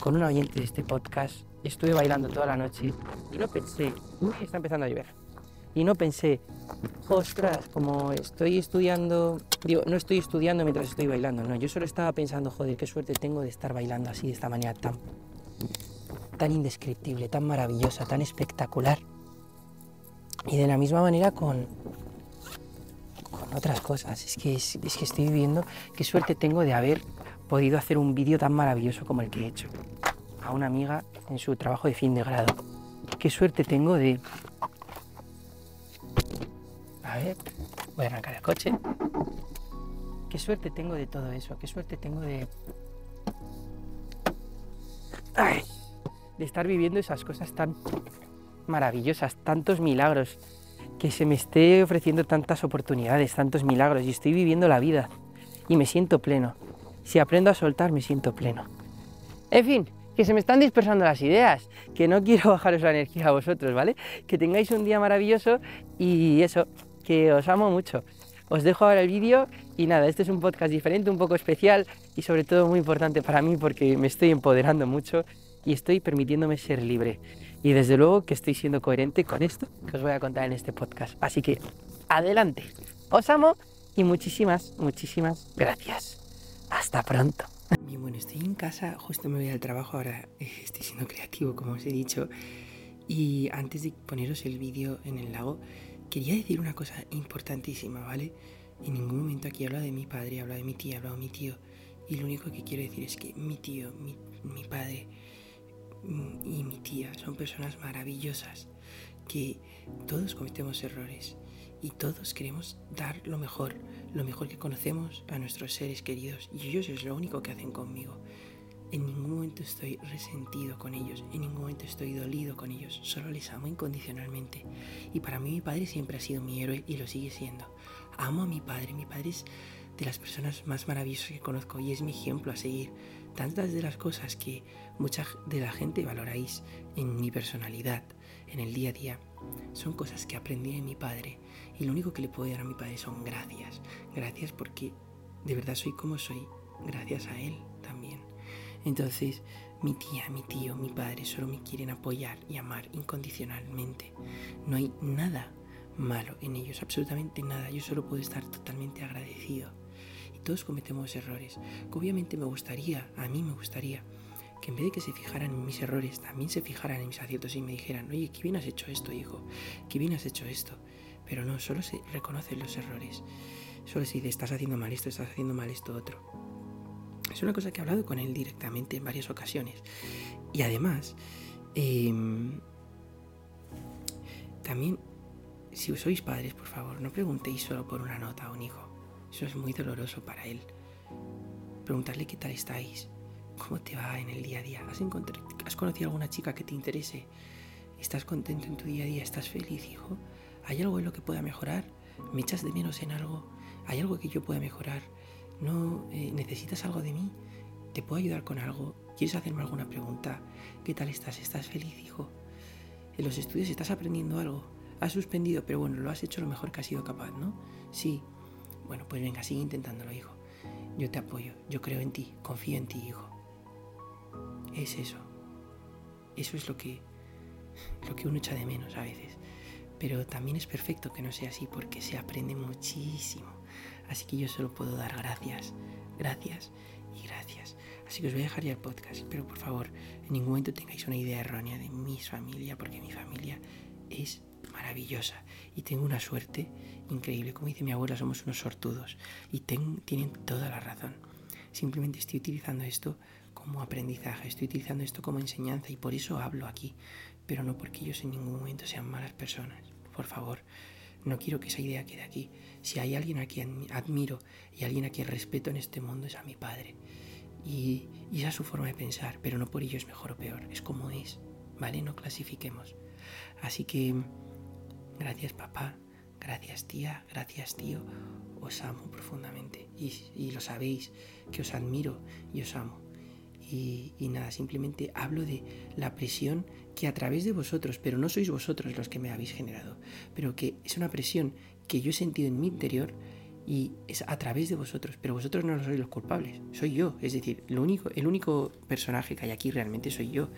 con un oyente de este podcast estuve bailando toda la noche y no pensé, uy, está empezando a llover. Y no pensé, ostras, como estoy estudiando, digo, no estoy estudiando mientras estoy bailando, no, yo solo estaba pensando, joder, qué suerte tengo de estar bailando así de esta manera tan, tan indescriptible, tan maravillosa, tan espectacular. Y de la misma manera con, con otras cosas, es que, es, es que estoy viviendo, qué suerte tengo de haber podido hacer un vídeo tan maravilloso como el que he hecho a una amiga en su trabajo de fin de grado. Qué suerte tengo de... A ver, voy a arrancar el coche. Qué suerte tengo de todo eso, qué suerte tengo de... Ay, de estar viviendo esas cosas tan maravillosas, tantos milagros, que se me esté ofreciendo tantas oportunidades, tantos milagros, y estoy viviendo la vida y me siento pleno. Si aprendo a soltar, me siento pleno. En fin, que se me están dispersando las ideas, que no quiero *laughs* bajaros la energía a vosotros, ¿vale? Que tengáis un día maravilloso y eso, que os amo mucho. os dejo ahora el vídeo y nada, este es un podcast diferente, un poco especial y sobre todo muy importante para mí porque me estoy empoderando mucho y estoy permitiéndome ser libre. Y desde luego que estoy siendo coherente con esto que os voy a contar en este podcast. Así que adelante. Os amo y muchísimas, muchísimas gracias. Hasta pronto. Bien, bueno, estoy en casa, justo me voy al trabajo ahora, eh, estoy siendo creativo como os he dicho. Y antes de poneros el vídeo en el lago, quería decir una cosa importantísima, ¿vale? En ningún momento aquí hablo de mi padre, hablo de mi tía, hablo de mi tío. Y lo único que quiero decir es que mi tío, mi, mi padre mm, y mi tía son personas maravillosas, que todos cometemos errores y todos queremos dar lo mejor, lo mejor que conocemos a nuestros seres queridos. Y ellos es lo único que hacen conmigo. En ningún momento estoy resentido con ellos, en ningún momento estoy dolido con ellos, solo les amo incondicionalmente. Y para mí mi padre siempre ha sido mi héroe y lo sigue siendo. Amo a mi padre, mi padre es de las personas más maravillosas que conozco y es mi ejemplo a seguir. Tantas de las cosas que mucha de la gente valoráis en mi personalidad, en el día a día, son cosas que aprendí de mi padre y lo único que le puedo dar a mi padre son gracias. Gracias porque de verdad soy como soy, gracias a él también. Entonces, mi tía, mi tío, mi padre solo me quieren apoyar y amar incondicionalmente. No hay nada malo en ellos, absolutamente nada. Yo solo puedo estar totalmente agradecido. Y todos cometemos errores. obviamente me gustaría, a mí me gustaría, que en vez de que se fijaran en mis errores, también se fijaran en mis aciertos y me dijeran, oye, qué bien has hecho esto, hijo, qué bien has hecho esto. Pero no, solo se reconocen los errores. Solo se dice, estás haciendo mal esto, estás haciendo mal esto otro. Es una cosa que he hablado con él directamente en varias ocasiones. Y además, em, también, si sois padres, por favor, no preguntéis solo por una nota a un hijo. Eso es muy doloroso para él. Preguntarle qué tal estáis, cómo te va en el día a día. ¿Has, ¿Has conocido alguna chica que te interese? ¿Estás contento en tu día a día? ¿Estás feliz, hijo? ¿Hay algo en lo que pueda mejorar? ¿Me echas de menos en algo? ¿Hay algo que yo pueda mejorar? ¿No eh, necesitas algo de mí? ¿Te puedo ayudar con algo? ¿Quieres hacerme alguna pregunta? ¿Qué tal estás? ¿Estás feliz, hijo? En los estudios estás aprendiendo algo. Has suspendido, pero bueno, lo has hecho lo mejor que has sido capaz, ¿no? Sí. Bueno, pues venga, sigue intentándolo, hijo. Yo te apoyo, yo creo en ti, confío en ti, hijo. Es eso. Eso es lo que lo que uno echa de menos a veces. Pero también es perfecto que no sea así porque se aprende muchísimo. Así que yo solo puedo dar gracias, gracias y gracias. Así que os voy a dejar ya el podcast, pero por favor, en ningún momento tengáis una idea errónea de mi familia, porque mi familia es maravillosa y tengo una suerte increíble. Como dice mi abuela, somos unos sortudos y tienen toda la razón. Simplemente estoy utilizando esto como aprendizaje, estoy utilizando esto como enseñanza y por eso hablo aquí, pero no porque ellos en ningún momento sean malas personas. Por favor, no quiero que esa idea quede aquí. Si hay alguien a quien admiro y alguien a quien respeto en este mundo es a mi padre. Y, esa es su forma de pensar, pero no por ello es mejor o peor, es como es, ¿vale? No clasifiquemos. Así que, gracias papá, gracias tía, gracias tío, os amo profundamente y, y lo sabéis, que os admiro y os amo. Y, nada, simplemente hablo de la presión que a través de vosotros, pero no sois vosotros los que me habéis generado, pero que es una presión que yo he sentido en mi interior y es a través de vosotros, pero vosotros no sois los culpables, soy yo, es decir, lo único, el único personaje que hay aquí realmente soy yo,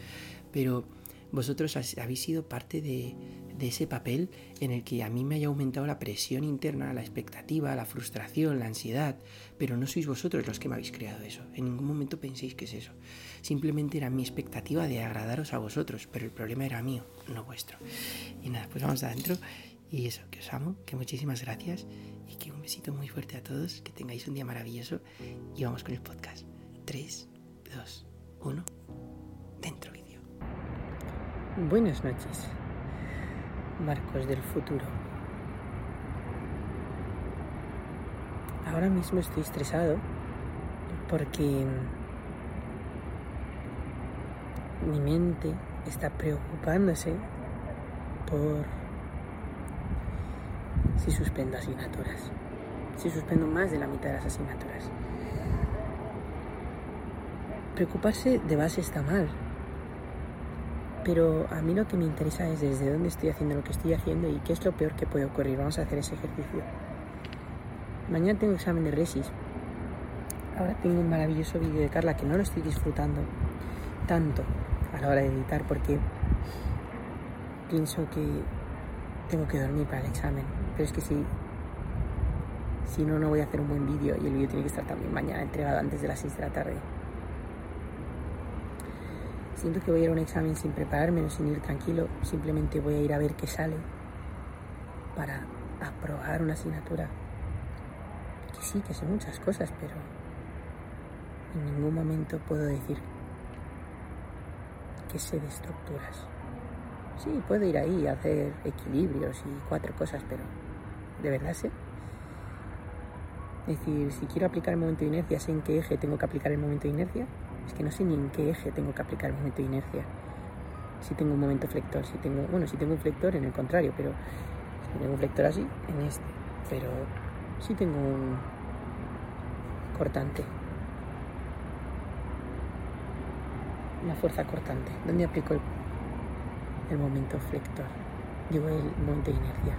pero vosotros habéis sido parte de, de ese papel en el que a mí me haya aumentado la presión interna, la expectativa, la frustración, la ansiedad, pero no sois vosotros los que me habéis creado eso. En ningún momento penséis que es eso. Simplemente era mi expectativa de agradaros a vosotros, pero el problema era mío, no vuestro. Y nada, pues vamos adentro y eso, que os amo, que muchísimas gracias y que un besito muy fuerte a todos, que tengáis un día maravilloso y vamos con el podcast. 3, 2, 1, dentro vídeo. Buenas noches. Marcos del futuro. Ahora mismo estoy estresado porque mi mente está preocupándose por si suspendo asignaturas, si suspendo más de la mitad de las asignaturas. Preocuparse de base está mal, pero a mí lo que me interesa es desde dónde estoy haciendo lo que estoy haciendo y qué es lo peor que puede ocurrir. Vamos a hacer ese ejercicio. Mañana tengo examen de resis. Ahora tengo un maravilloso vídeo de Carla que no lo estoy disfrutando tanto la hora de editar porque pienso que tengo que dormir para el examen. Pero es que si, si no, no voy a hacer un buen vídeo y el vídeo tiene que estar también mañana entregado antes de las 6 de la tarde. Siento que voy a ir a un examen sin prepararme sin ir tranquilo, simplemente voy a ir a ver qué sale para aprobar una asignatura. Que sí, que son muchas cosas, pero en ningún momento puedo decir sé de estructuras. Sí, puedo ir ahí a hacer equilibrios y cuatro cosas, pero ¿de verdad sé? Es decir, si quiero aplicar el momento de inercia, sé en qué eje tengo que aplicar el momento de inercia. Es que no sé ni en qué eje tengo que aplicar el momento de inercia. Si tengo un momento flector, si tengo, bueno, si tengo un flector en el contrario, pero si tengo un flector así, en este. Pero si tengo un cortante. Una fuerza cortante. ¿Dónde aplico el, el momento flector? Digo, el momento de inercia.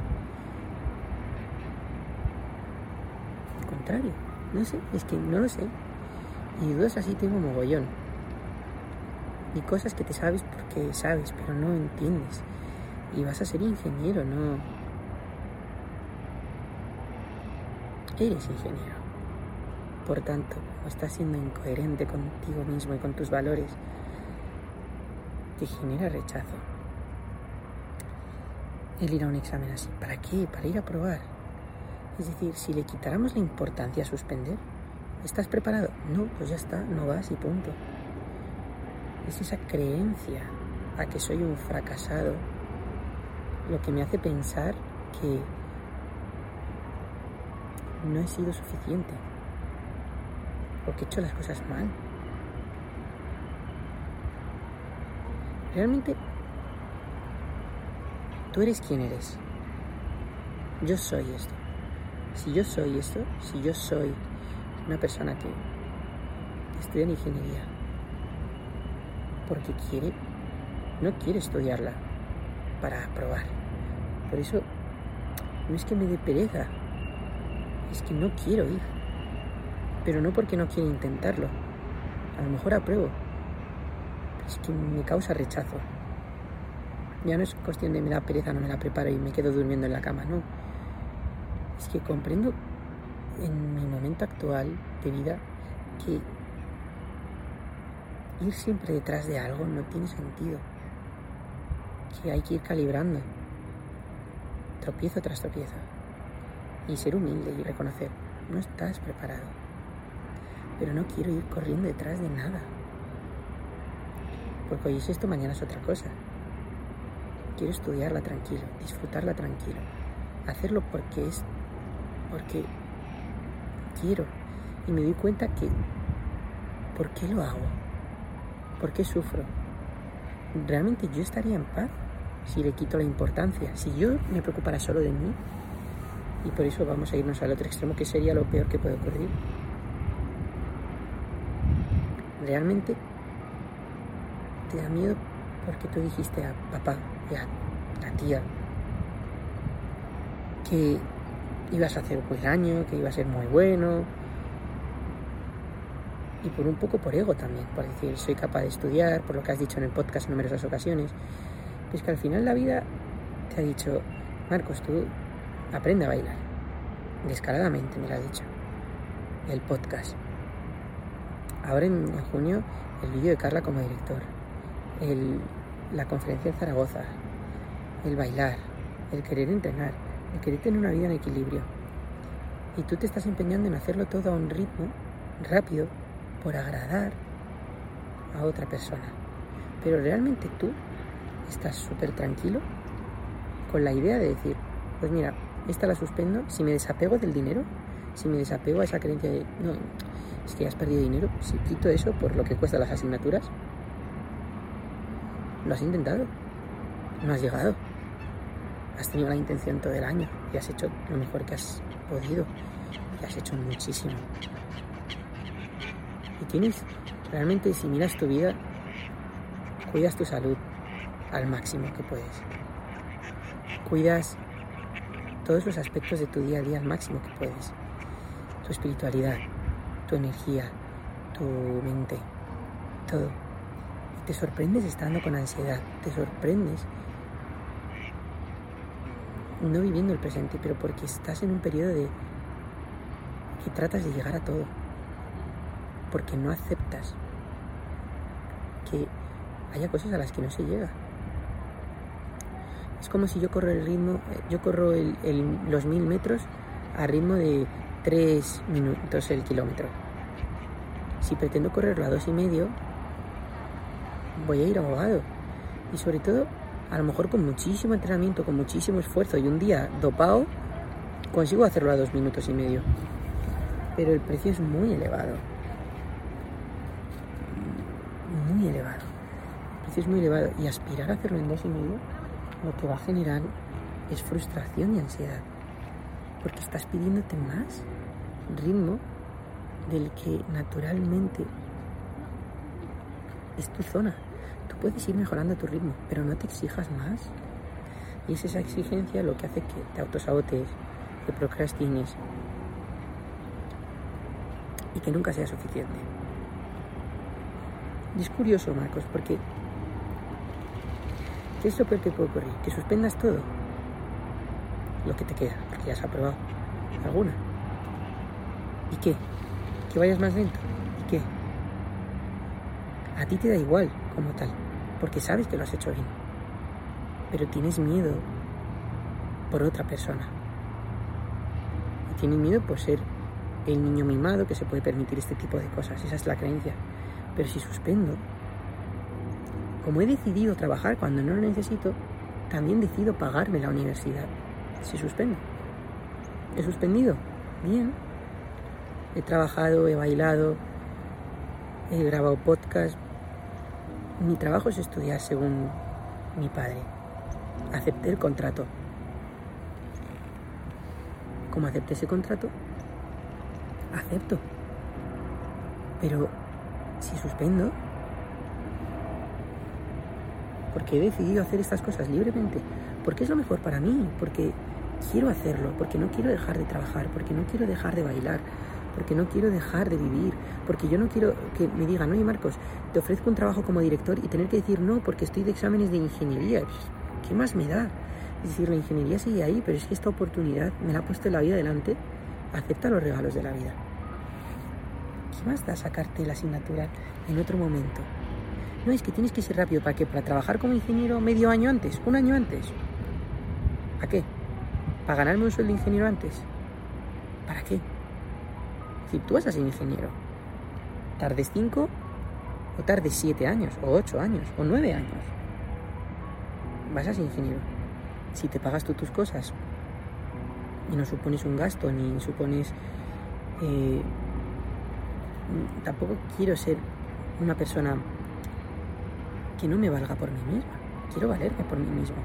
Al contrario. No sé, es que no lo sé. Y dudas así tengo mogollón. Y cosas que te sabes porque sabes, pero no entiendes. Y vas a ser ingeniero, no. Eres ingeniero. Por tanto, estás siendo incoherente contigo mismo y con tus valores, te genera rechazo. El ir a un examen así. ¿Para qué? Para ir a probar. Es decir, si le quitáramos la importancia a suspender, ¿estás preparado? No, pues ya está, no vas y punto. Es esa creencia a que soy un fracasado lo que me hace pensar que no he sido suficiente o que he hecho las cosas mal. Realmente, tú eres quien eres. Yo soy esto. Si yo soy esto, si yo soy una persona que estudia en ingeniería porque quiere, no quiere estudiarla para aprobar. Por eso, no es que me dé pereza, es que no quiero ir. Pero no porque no quiera intentarlo. A lo mejor apruebo. Es que me causa rechazo. Ya no es cuestión de me da pereza, no me la preparo y me quedo durmiendo en la cama, no. Es que comprendo en mi momento actual de vida que ir siempre detrás de algo no tiene sentido. Que hay que ir calibrando. Tropiezo tras tropiezo. Y ser humilde y reconocer, no estás preparado. Pero no quiero ir corriendo detrás de nada. Porque hoy es esto, mañana es otra cosa. Quiero estudiarla tranquilo, disfrutarla tranquilo. Hacerlo porque es. porque quiero. Y me doy cuenta que. ¿Por qué lo hago? ¿Por qué sufro? ¿Realmente yo estaría en paz si le quito la importancia? Si yo me preocupara solo de mí, y por eso vamos a irnos al otro extremo, que sería lo peor que puede ocurrir. Realmente te da miedo porque tú dijiste a papá y a la tía que ibas a hacer un buen año, que iba a ser muy bueno. Y por un poco por ego también, por decir, soy capaz de estudiar, por lo que has dicho en el podcast en numerosas ocasiones. Es que al final la vida te ha dicho, Marcos, tú aprende a bailar. Descaradamente me lo ha dicho. El podcast. Ahora en, en junio el vídeo de Carla como director. El, la conferencia en Zaragoza. El bailar. El querer entrenar. El querer tener una vida en equilibrio. Y tú te estás empeñando en hacerlo todo a un ritmo rápido por agradar a otra persona. Pero realmente tú estás súper tranquilo con la idea de decir, pues mira, esta la suspendo, si me desapego del dinero, si me desapego a esa creencia de, no, es que has perdido dinero, si quito eso por lo que cuesta las asignaturas, lo has intentado, no has llegado, has tenido la intención todo el año y has hecho lo mejor que has podido y has hecho muchísimo. Y tienes, realmente si miras tu vida, cuidas tu salud al máximo que puedes. Cuidas todos los aspectos de tu día a día al máximo que puedes. tu espiritualidad, tu energía, tu mente, todo. Te sorprendes estando con ansiedad, te sorprendes no viviendo el presente, pero porque estás en un periodo de que tratas de llegar a todo, porque no aceptas que haya cosas a las que no se llega. Es como si yo corro el ritmo, yo corro los mil metros a ritmo de tres minutos el kilómetro. Si pretendo correrlo a dos y medio, voy a ir ahogado. Y sobre todo, a lo mejor con muchísimo entrenamiento, con muchísimo esfuerzo y un día dopado, consigo hacerlo a dos minutos y medio. Pero el precio es muy elevado. Muy elevado. El precio es muy elevado. Y aspirar a hacerlo en dos y medio, lo que va a generar es frustración y ansiedad. Porque estás pidiéndote más ritmo del que naturalmente es tu zona puedes ir mejorando tu ritmo, pero no te exijas más. Y es esa exigencia lo que hace que te autosabotes, que procrastines y que nunca sea suficiente. Y es curioso, Marcos, porque ¿qué es lo peor que puede ocurrir? Que suspendas todo lo que te queda, porque ya has aprobado alguna. ¿Y qué? Que vayas más lento. ¿Y qué? A ti te da igual como tal porque sabes que lo has hecho bien, pero tienes miedo por otra persona. Y tienes miedo por ser el niño mimado que se puede permitir este tipo de cosas, esa es la creencia. Pero si suspendo, como he decidido trabajar cuando no lo necesito, también decido pagarme la universidad. Si suspendo. He suspendido. Bien. He trabajado, he bailado, he grabado podcast, mi trabajo es estudiar según mi padre. Acepté el contrato. Como acepté ese contrato, acepto. Pero si suspendo, porque he decidido hacer estas cosas libremente, porque es lo mejor para mí, porque quiero hacerlo, porque no quiero dejar de trabajar, porque no quiero dejar de bailar, porque no quiero dejar de vivir, porque yo no quiero que me digan, oye Marcos, te ofrezco un trabajo como director y tener que decir no porque estoy de exámenes de ingeniería. ¿Qué más me da? Es decir, la ingeniería sigue ahí, pero es que esta oportunidad me la ha puesto la vida delante. Acepta los regalos de la vida. ¿Qué más da sacarte la asignatura en otro momento? No, es que tienes que ser rápido. ¿Para qué? ¿Para trabajar como ingeniero medio año antes? ¿Un año antes? ¿Para qué? ¿Para ganarme un sueldo de ingeniero antes? ¿Para qué? Si tú vas a ser ingeniero, tardes 5 o tardes 7 años, o 8 años, o 9 años, vas a ser ingeniero. Si te pagas tú tus cosas y no supones un gasto, ni supones... Eh, tampoco quiero ser una persona que no me valga por mí misma. Quiero valerme por mí mismo.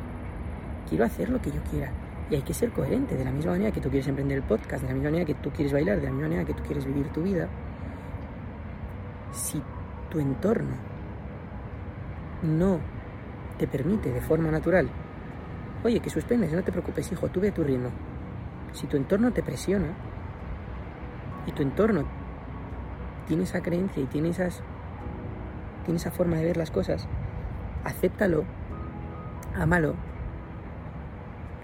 Quiero hacer lo que yo quiera. Y hay que ser coherente, de la misma manera que tú quieres emprender el podcast, de la misma manera que tú quieres bailar, de la misma manera que tú quieres vivir tu vida. Si tu entorno no te permite de forma natural, oye, que suspendes, no te preocupes, hijo, tú ve tu ritmo. Si tu entorno te presiona y tu entorno tiene esa creencia y tiene, esas, tiene esa forma de ver las cosas, acéptalo, amalo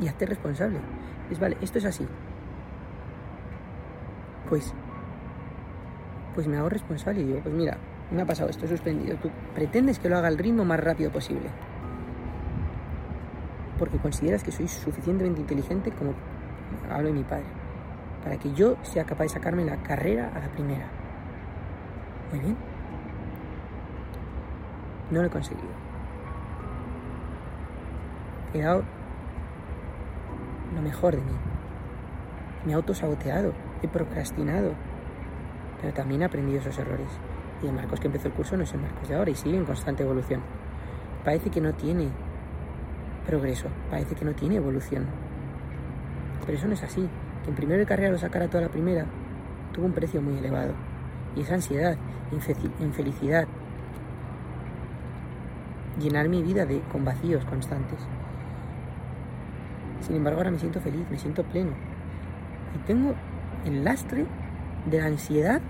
y hazte responsable. Es vale, esto es así. Pues, pues me hago responsable y digo, pues mira, me ha pasado esto, he suspendido. Tú pretendes que lo haga al ritmo más rápido posible. Porque consideras que soy suficientemente inteligente como hablo de mi padre. Para que yo sea capaz de sacarme la carrera a la primera. Muy bien. No lo he conseguido. He dado lo mejor de mí. Me he autosaboteado, he procrastinado, pero también he aprendido esos errores. Y el Marcos que empezó el curso no es el Marcos de ahora y sigue en constante evolución. Parece que no tiene progreso, parece que no tiene evolución. Pero eso no es así. Que en primero de carrera lo sacara toda la primera tuvo un precio muy elevado. Y esa ansiedad, infelicidad, llenar mi vida de, con vacíos constantes. Sin embargo, ahora me siento feliz, me siento pleno. Y tengo el lastre de la ansiedad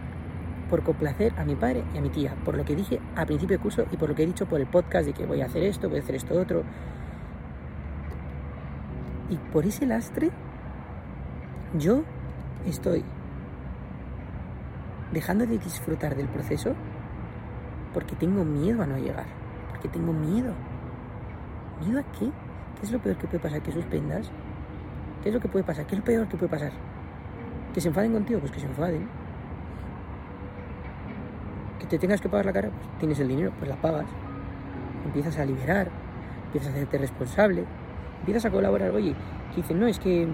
por complacer a mi padre y a mi tía, por lo que dije al principio de curso y por lo que he dicho por el podcast de que voy a hacer esto, voy a hacer esto otro. Y por ese lastre, yo estoy dejando de disfrutar del proceso porque tengo miedo a no llegar, porque tengo miedo. ¿Miedo a qué? ¿Qué es lo peor que puede pasar? ¿Que suspendas? ¿Qué es lo que puede pasar? ¿Qué es lo peor que puede pasar? ¿Que se enfaden contigo? Pues que se enfaden. ¿Que te tengas que pagar la cara? Pues tienes el dinero, pues la pagas. Empiezas a liberar, empiezas a hacerte responsable, empiezas a colaborar. Oye, que dicen, no, es que.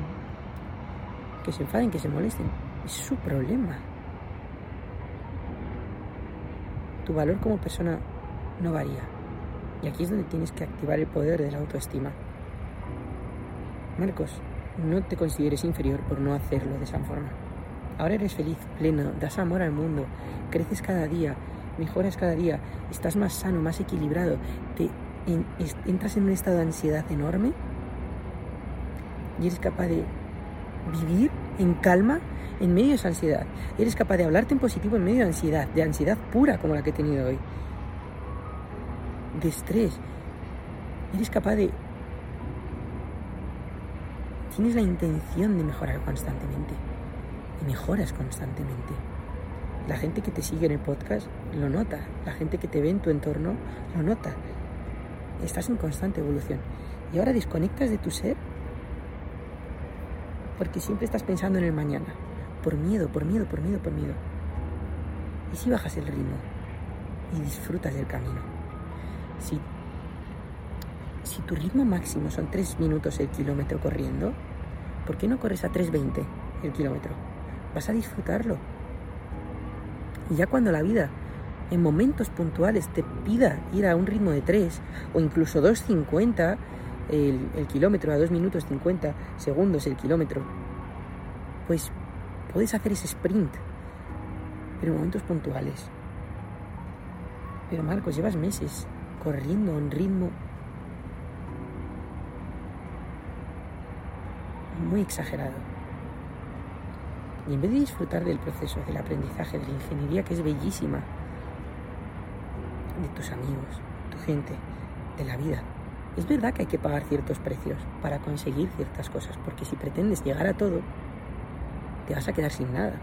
que se enfaden, que se molesten. Es su problema. Tu valor como persona no varía. Y aquí es donde tienes que activar el poder de la autoestima. Marcos, no te consideres inferior por no hacerlo de esa forma. Ahora eres feliz, pleno, das amor al mundo, creces cada día, mejoras cada día, estás más sano, más equilibrado, te entras en un estado de ansiedad enorme y eres capaz de vivir en calma en medio de esa ansiedad. Eres capaz de hablarte en positivo en medio de ansiedad, de ansiedad pura como la que he tenido hoy. De estrés. Eres capaz de... Tienes la intención de mejorar constantemente. Y mejoras constantemente. La gente que te sigue en el podcast lo nota. La gente que te ve en tu entorno lo nota. Estás en constante evolución. Y ahora desconectas de tu ser porque siempre estás pensando en el mañana. Por miedo, por miedo, por miedo, por miedo. ¿Y si bajas el ritmo y disfrutas del camino? Si, si tu ritmo máximo son 3 minutos el kilómetro corriendo, ¿por qué no corres a 3.20 el kilómetro? Vas a disfrutarlo. Y ya cuando la vida en momentos puntuales te pida ir a un ritmo de 3 o incluso 2.50 el, el kilómetro, a 2 minutos 50 segundos el kilómetro, pues puedes hacer ese sprint, pero en momentos puntuales. Pero Marcos, llevas meses corriendo a un ritmo muy exagerado. Y en vez de disfrutar del proceso, del aprendizaje, de la ingeniería, que es bellísima, de tus amigos, tu gente, de la vida, es verdad que hay que pagar ciertos precios para conseguir ciertas cosas, porque si pretendes llegar a todo, te vas a quedar sin nada.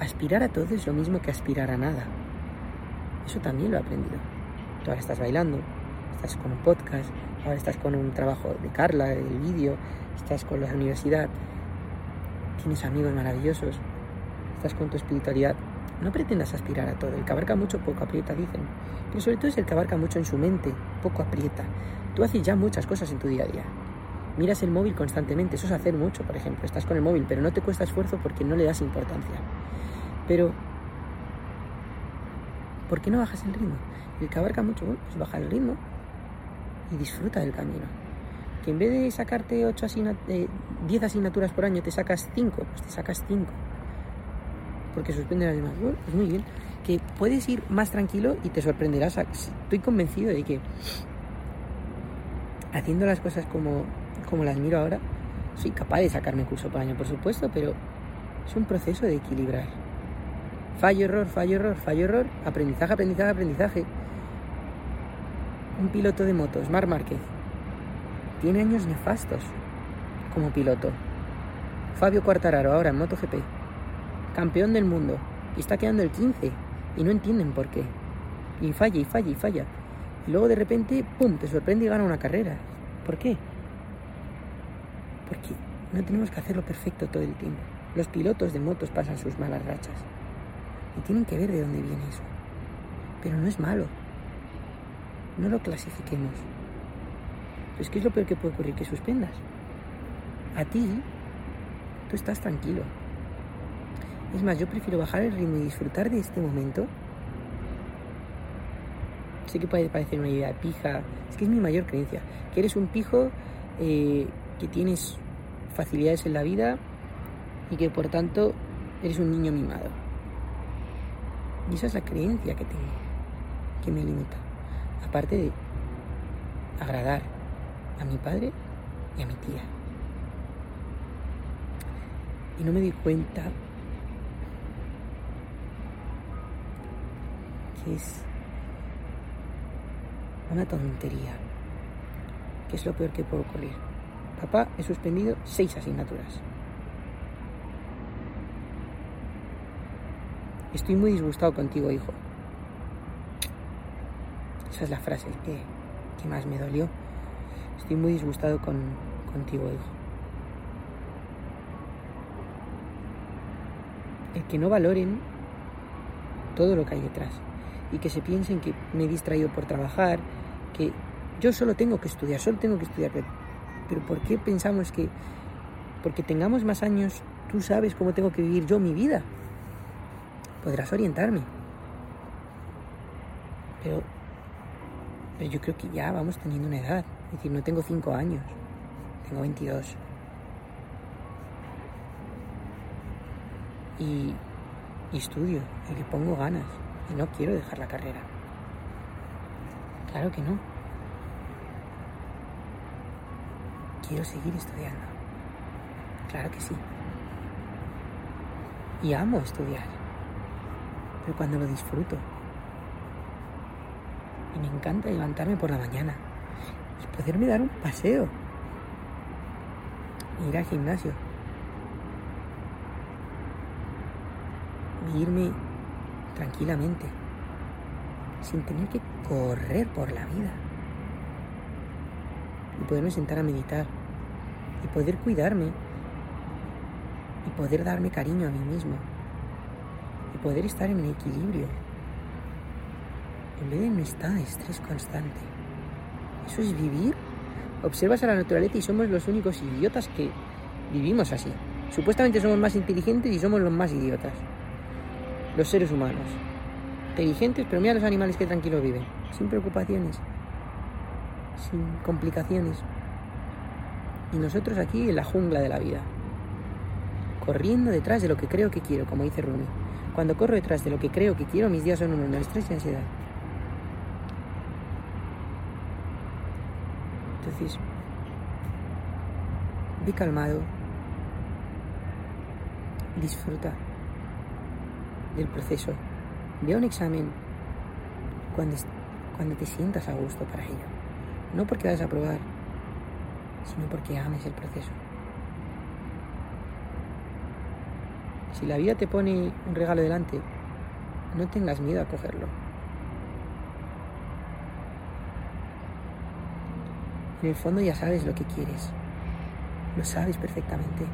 Aspirar a todo es lo mismo que aspirar a nada. Eso también lo he aprendido. Tú ahora estás bailando, estás con un podcast, ahora estás con un trabajo de Carla, el vídeo, estás con la universidad, tienes amigos maravillosos, estás con tu espiritualidad. No pretendas aspirar a todo. El que abarca mucho, poco aprieta, dicen. Pero sobre todo es el que abarca mucho en su mente, poco aprieta. Tú haces ya muchas cosas en tu día a día. Miras el móvil constantemente, eso es hacer mucho, por ejemplo. Estás con el móvil, pero no te cuesta esfuerzo porque no le das importancia. Pero, ¿por qué no bajas el ritmo? El que abarca mucho, bueno, pues baja el ritmo y disfruta del camino. Que en vez de sacarte 8 asigna- eh, 10 asignaturas por año, te sacas 5, pues te sacas 5. Porque suspende las demás. Bueno, pues muy bien. Que puedes ir más tranquilo y te sorprenderás. Estoy convencido de que haciendo las cosas como, como las miro ahora, soy capaz de sacarme curso por año, por supuesto, pero es un proceso de equilibrar. Fallo, error, fallo, error, fallo, error, aprendizaje, aprendizaje, aprendizaje. Un piloto de motos, Mar Márquez, tiene años nefastos como piloto. Fabio Quartararo, ahora en MotoGP, campeón del mundo, y está quedando el 15, y no entienden por qué. Y falla, y falla, y falla. Y luego de repente, ¡pum!, te sorprende y gana una carrera. ¿Por qué? Porque no tenemos que hacerlo perfecto todo el tiempo. Los pilotos de motos pasan sus malas rachas. Y tienen que ver de dónde viene eso. Pero no es malo. No lo clasifiquemos. Pues ¿qué es lo peor que puede ocurrir? Que suspendas. A ti, tú estás tranquilo. Es más, yo prefiero bajar el ritmo y disfrutar de este momento. Sé que puede parecer una idea pija, es que es mi mayor creencia. Que eres un pijo eh, que tienes facilidades en la vida y que por tanto eres un niño mimado. Y esa es la creencia que tengo, que me limita. Aparte de agradar a mi padre y a mi tía. Y no me di cuenta que es una tontería, que es lo peor que puede ocurrir. Papá, he suspendido seis asignaturas. Estoy muy disgustado contigo, hijo. Esa es la frase que, que más me dolió. Estoy muy disgustado con, contigo, hijo. El que no valoren todo lo que hay detrás y que se piensen que me he distraído por trabajar, que yo solo tengo que estudiar, solo tengo que estudiar. Pero, pero ¿por qué pensamos que porque tengamos más años, tú sabes cómo tengo que vivir yo mi vida? Podrás orientarme. Pero, pero yo creo que ya vamos teniendo una edad. Es decir, no tengo cinco años, tengo 22. Y, y estudio, y le pongo ganas, y no quiero dejar la carrera. Claro que no. Quiero seguir estudiando. Claro que sí. Y amo estudiar. Pero cuando lo disfruto. Y me encanta levantarme por la mañana poderme dar un paseo. Ir al gimnasio. Irme tranquilamente. Sin tener que correr por la vida. Y poderme sentar a meditar. Y poder cuidarme. Y poder darme cariño a mí mismo. Y poder estar en el equilibrio. En vez de un estado de estrés constante. Eso es vivir. Observas a la naturaleza y somos los únicos idiotas que vivimos así. Supuestamente somos más inteligentes y somos los más idiotas. Los seres humanos. Inteligentes, pero mira los animales que tranquilos viven. Sin preocupaciones. Sin complicaciones. Y nosotros aquí en la jungla de la vida. Corriendo detrás de lo que creo que quiero, como dice Rumi. Cuando corro detrás de lo que creo que quiero, mis días son uno de estrés y ansiedad. Entonces, ve calmado, disfruta del proceso, ve a un examen cuando, cuando te sientas a gusto para ello. No porque vayas a probar, sino porque ames el proceso. Si la vida te pone un regalo delante, no tengas miedo a cogerlo. En el fondo ya sabes lo que quieres. Lo sabes perfectamente.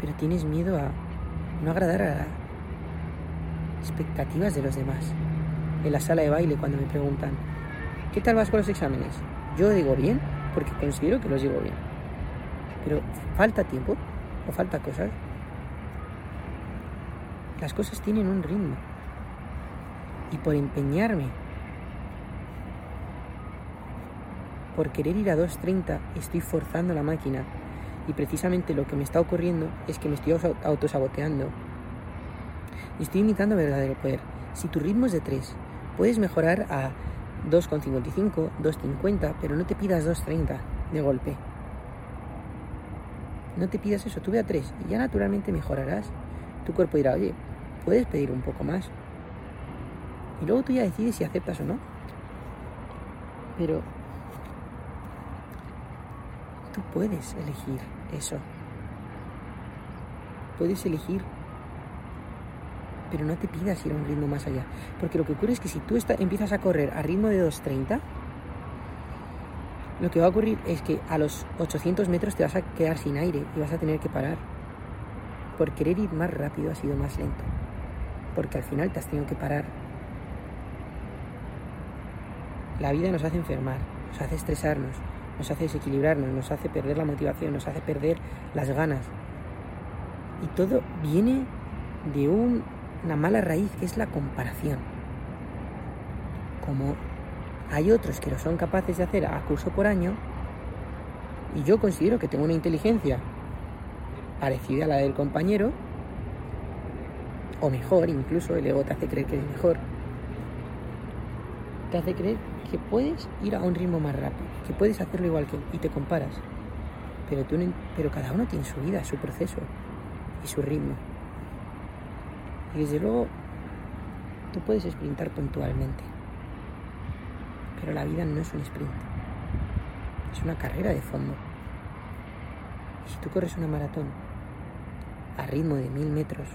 Pero tienes miedo a no agradar a las expectativas de los demás. En la sala de baile cuando me preguntan, ¿qué tal vas con los exámenes? Yo digo bien, porque considero que los digo bien. Pero falta tiempo o falta cosas. Las cosas tienen un ritmo. Y por empeñarme por querer ir a 2.30 estoy forzando la máquina y precisamente lo que me está ocurriendo es que me estoy autosaboteando. Y estoy imitando verdadero poder. Si tu ritmo es de 3, puedes mejorar a 2,55, 2,50, pero no te pidas 2,30 de golpe. No te pidas eso, tú ve a 3 y ya naturalmente mejorarás. Tu cuerpo dirá, oye, puedes pedir un poco más. Y luego tú ya decides si aceptas o no. Pero tú puedes elegir eso. Puedes elegir, pero no te pidas ir a un ritmo más allá. Porque lo que ocurre es que si tú empiezas a correr a ritmo de 2.30, lo que va a ocurrir es que a los 800 metros te vas a quedar sin aire y vas a tener que parar. Por querer ir más rápido has sido más lento. Porque al final te has tenido que parar. La vida nos hace enfermar, nos hace estresarnos, nos hace desequilibrarnos, nos hace perder la motivación, nos hace perder las ganas. Y todo viene de una mala raíz que es la comparación. Como hay otros que lo son capaces de hacer a curso por año, y yo considero que tengo una inteligencia parecida a la del compañero, o mejor, incluso el ego te hace creer que es mejor, te hace creer que puedes ir a un ritmo más rápido, que puedes hacerlo igual que él y te comparas. Pero, tú, pero cada uno tiene su vida, su proceso y su ritmo. Y desde luego, Tú puedes sprintar puntualmente, pero la vida no es un sprint, es una carrera de fondo. Y si tú corres una maratón a ritmo de mil metros,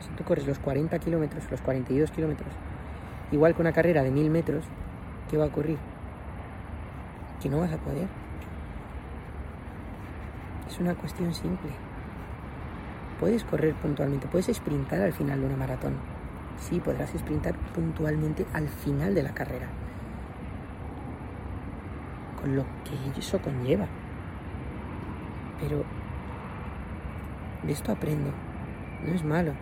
si tú corres los 40 kilómetros, los 42 kilómetros, igual que una carrera de mil metros, ¿qué va a ocurrir? Que no vas a poder. Es una cuestión simple. Puedes correr puntualmente, puedes sprintar al final de una maratón. Sí, podrás sprintar puntualmente al final de la carrera. Con lo que eso conlleva. Pero de esto aprendo. No es malo.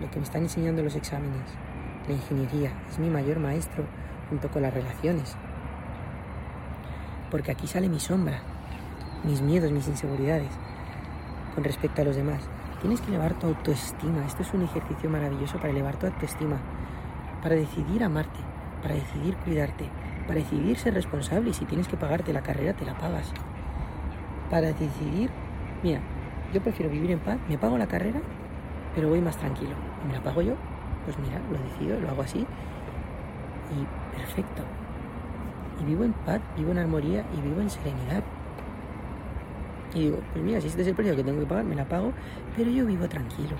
Lo que me están enseñando los exámenes. La ingeniería es mi mayor maestro junto con las relaciones. Porque aquí sale mi sombra, mis miedos, mis inseguridades con respecto a los demás. Tienes que elevar tu autoestima. Esto es un ejercicio maravilloso para elevar tu autoestima, para decidir amarte, para decidir cuidarte, para decidir ser responsable y si tienes que pagarte la carrera te la pagas. Para decidir, mira, yo prefiero vivir en paz, me pago la carrera, pero voy más tranquilo. ¿Me la pago yo? Pues mira, lo decido, lo hago así y perfecto. Y vivo en paz, vivo en armonía y vivo en serenidad. Y digo, pues mira, si este es el precio que tengo que pagar, me la pago, pero yo vivo tranquilo,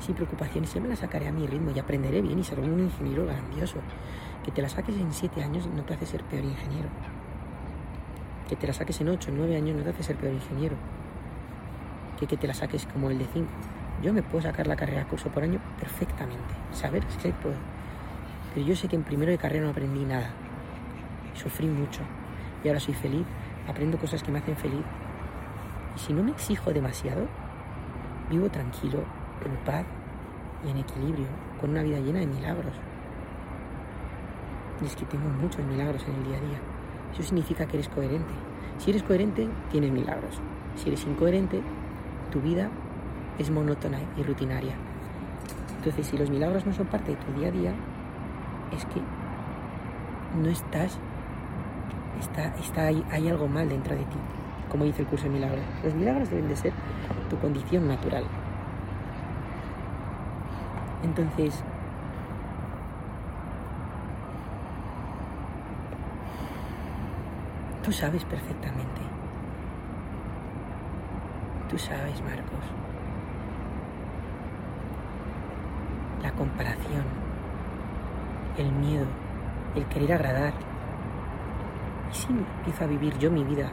sin preocupaciones, siempre la sacaré a mi ritmo y aprenderé bien y seré un ingeniero grandioso. Que te la saques en siete años no te hace ser peor ingeniero. Que te la saques en ocho, nueve años no te hace ser peor ingeniero. Que, que te la saques como el de cinco. Yo me puedo sacar la carrera curso por año perfectamente. Saber que puedo. Pero yo sé que en primero de carrera no aprendí nada. Sufrí mucho. Y ahora soy feliz. Aprendo cosas que me hacen feliz. Y si no me exijo demasiado, vivo tranquilo, en paz y en equilibrio, con una vida llena de milagros. Y es que tengo muchos milagros en el día a día. Eso significa que eres coherente. Si eres coherente, tienes milagros. Si eres incoherente, tu vida es monótona y rutinaria. Entonces, si los milagros no son parte de tu día a día, es que no estás, está, está ahí, hay algo mal dentro de ti, como dice el curso de milagros. Los milagros deben de ser tu condición natural. Entonces, tú sabes perfectamente. Tú sabes, Marcos. La comparación, el miedo, el querer agradar. Y si empiezo a vivir yo mi vida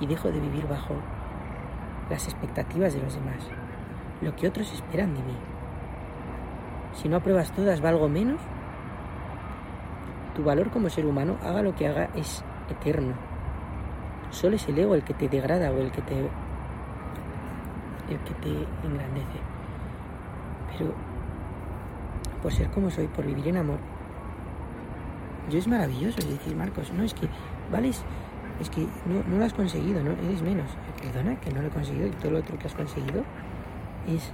y dejo de vivir bajo las expectativas de los demás, lo que otros esperan de mí. Si no apruebas todas, valgo menos. Tu valor como ser humano, haga lo que haga, es eterno. Solo es el ego el que te degrada o el que te el que te engrandece. Pero por ser como soy, por vivir en amor, yo es maravilloso. Es decir, Marcos, no es que, vales, es que no, no lo has conseguido, no eres menos. Perdona que no lo he conseguido y todo lo otro que has conseguido es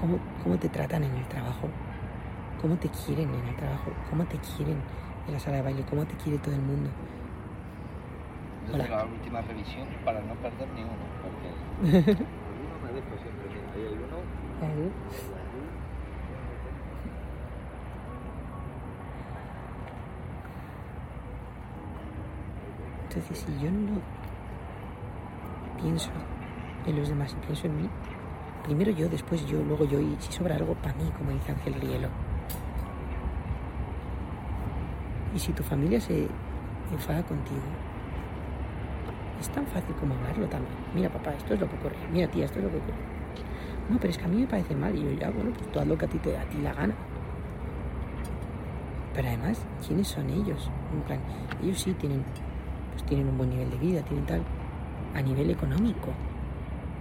cómo, cómo te tratan en el trabajo, cómo te quieren en el trabajo, cómo te quieren en la sala de baile, cómo te quiere todo el mundo. Hola. la última revisión para no perder ni uno. Porque *laughs* uno me dejo siempre, mira, ahí hay uno. Ahí. Entonces, si yo no pienso en los demás y pienso en mí, primero yo, después yo, luego yo, y si sobra algo, para mí, como dice Ángel Rielo. Y si tu familia se enfada contigo, es tan fácil como hablarlo también. Mira, papá, esto es lo que ocurre. Mira, tía, esto es lo que ocurre. No, pero es que a mí me parece mal. Y yo ya, bueno, pues tú haz lo que a ti te a ti la gana. Pero además, ¿quiénes son ellos? En plan, ellos sí tienen, pues tienen un buen nivel de vida, tienen tal, a nivel económico.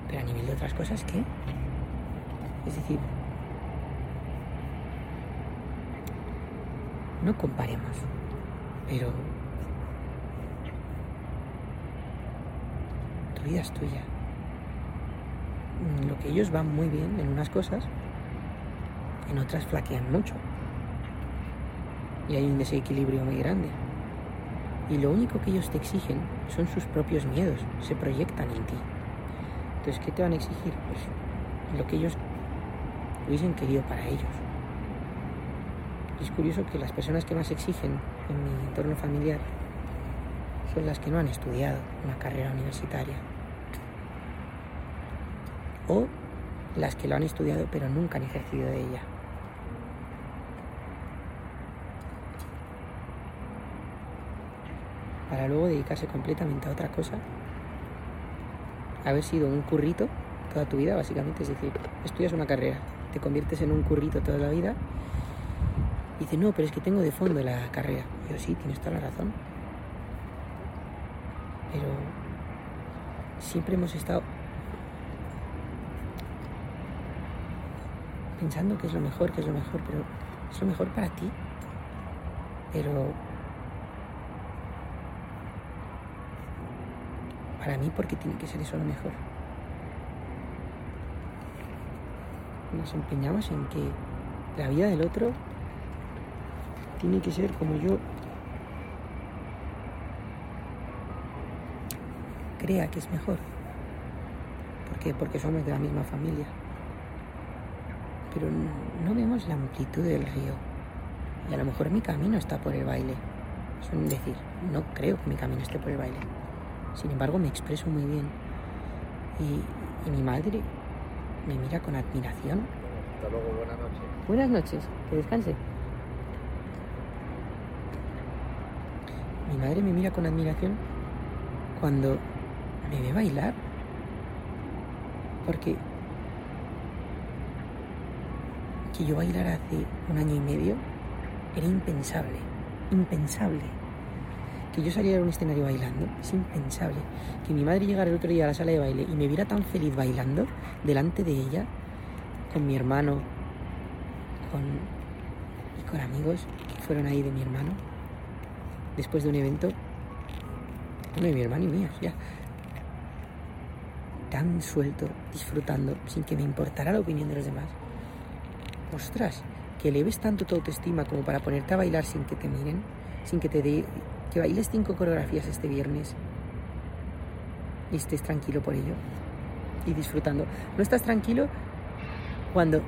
Pero a nivel de otras cosas, ¿qué? Es decir, no comparemos, pero tu vida es tuya. Lo que ellos van muy bien en unas cosas, en otras flaquean mucho. Y hay un desequilibrio muy grande. Y lo único que ellos te exigen son sus propios miedos, se proyectan en ti. Entonces, ¿qué te van a exigir? Pues lo que ellos hubiesen querido para ellos. Es curioso que las personas que más exigen en mi entorno familiar son las que no han estudiado una carrera universitaria. O las que lo han estudiado pero nunca han ejercido de ella. Para luego dedicarse completamente a otra cosa. Haber sido un currito toda tu vida, básicamente. Es decir, estudias una carrera, te conviertes en un currito toda la vida. Y dices, no, pero es que tengo de fondo la carrera. Yo sí, tienes toda la razón. Pero siempre hemos estado pensando que es lo mejor, que es lo mejor, pero es lo mejor para ti. Pero para mí, porque tiene que ser eso lo mejor? Nos empeñamos en que la vida del otro tiene que ser como yo crea que es mejor. ¿Por qué? Porque somos de la misma familia. Pero no vemos la amplitud del río. Y a lo mejor mi camino está por el baile. Es decir, no creo que mi camino esté por el baile. Sin embargo, me expreso muy bien. Y, y mi madre me mira con admiración. Hasta luego, buenas noches. Buenas noches, que descanse. Mi madre me mira con admiración cuando me ve bailar. Porque que yo bailara hace un año y medio era impensable, impensable. Que yo saliera a un escenario bailando es impensable. Que mi madre llegara el otro día a la sala de baile y me viera tan feliz bailando delante de ella, con mi hermano, con, y con amigos que fueron ahí de mi hermano, después de un evento, uno de mi hermano y míos, ya, tan suelto, disfrutando, sin que me importara la opinión de los demás. Ostras, que eleves tanto tu autoestima como para ponerte a bailar sin que te miren, sin que te dé, que bailes cinco coreografías este viernes y estés tranquilo por ello y disfrutando. No estás tranquilo cuando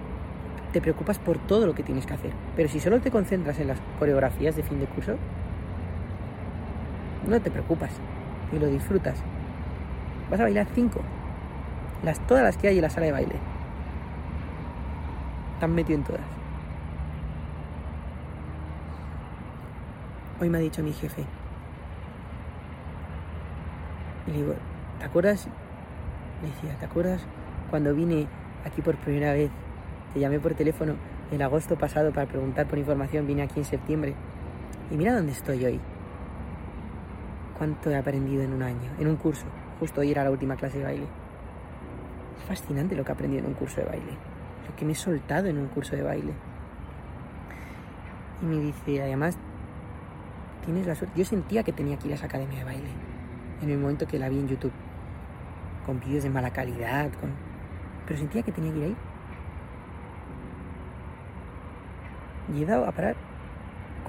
te preocupas por todo lo que tienes que hacer, pero si solo te concentras en las coreografías de fin de curso, no te preocupas y lo disfrutas. Vas a bailar cinco, las, todas las que hay en la sala de baile. Están metido en todas. Hoy me ha dicho mi jefe. Y le digo, ¿te acuerdas? Me decía, ¿te acuerdas cuando vine aquí por primera vez? Te llamé por teléfono el agosto pasado para preguntar por información, vine aquí en septiembre. Y mira dónde estoy hoy. Cuánto he aprendido en un año, en un curso. Justo hoy era la última clase de baile. Es fascinante lo que he aprendido en un curso de baile. Lo que me he soltado en un curso de baile. Y me dice, además, tienes la suerte. Yo sentía que tenía que ir a esa academia de baile. En el momento que la vi en YouTube. Con vídeos de mala calidad, con... Pero sentía que tenía que ir ahí. Y he dado a parar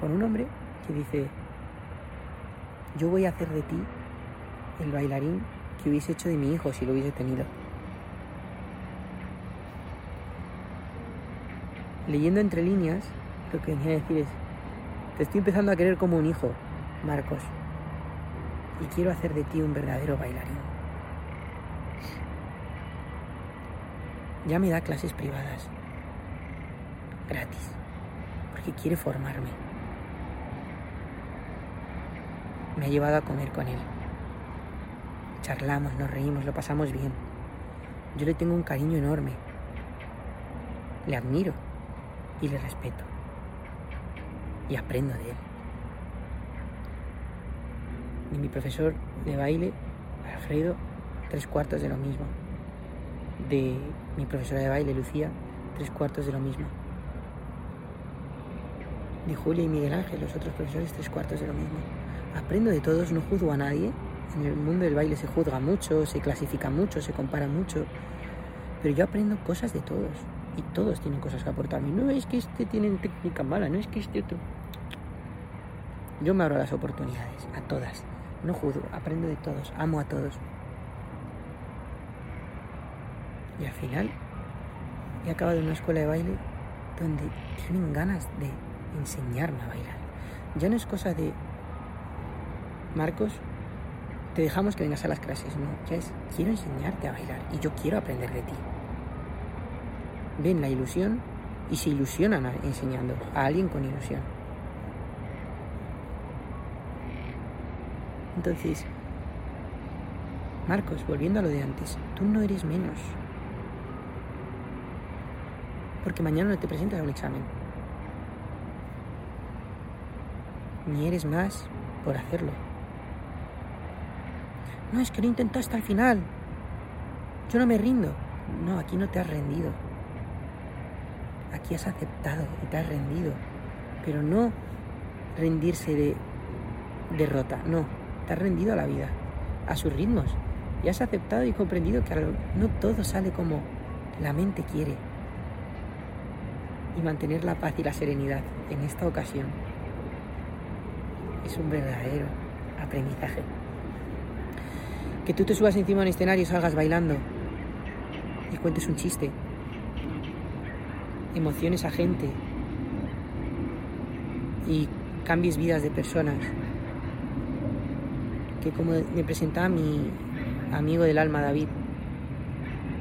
con un hombre que dice, yo voy a hacer de ti el bailarín que hubiese hecho de mi hijo si lo hubiese tenido. Leyendo entre líneas, lo que venía a decir es, te estoy empezando a querer como un hijo, Marcos, y quiero hacer de ti un verdadero bailarín. Ya me da clases privadas, gratis, porque quiere formarme. Me ha llevado a comer con él. Charlamos, nos reímos, lo pasamos bien. Yo le tengo un cariño enorme. Le admiro y le respeto. Y aprendo de él. Y mi profesor de baile, Alfredo, tres cuartos de lo mismo. De mi profesora de baile, Lucía, tres cuartos de lo mismo. De Julia y Miguel Ángel, los otros profesores, tres cuartos de lo mismo. Aprendo de todos, no juzgo a nadie. En el mundo del baile se juzga mucho, se clasifica mucho, se compara mucho. Pero yo aprendo cosas de todos. Y todos tienen cosas que aportarme. No es que este tiene técnica mala, no es que este otro. Yo me abro las oportunidades, a todas. No juzgo, aprendo de todos, amo a todos. Y al final he acabado en una escuela de baile donde tienen ganas de enseñarme a bailar. Ya no es cosa de, Marcos, te dejamos que vengas a las clases, no, ya es, quiero enseñarte a bailar y yo quiero aprender de ti. Ven la ilusión y se ilusionan a- enseñando a alguien con ilusión. Entonces, Marcos, volviendo a lo de antes, tú no eres menos. Porque mañana no te presentas a un examen. Ni eres más por hacerlo. No, es que lo intentó hasta el final. Yo no me rindo. No, aquí no te has rendido. Aquí has aceptado y te has rendido. Pero no rendirse de derrota, no. Te has rendido a la vida, a sus ritmos. Y has aceptado y comprendido que no todo sale como la mente quiere. Y mantener la paz y la serenidad en esta ocasión es un verdadero aprendizaje. Que tú te subas encima de un escenario y salgas bailando y cuentes un chiste. Emociones a gente y cambies vidas de personas. Que como me presentaba mi amigo del alma David,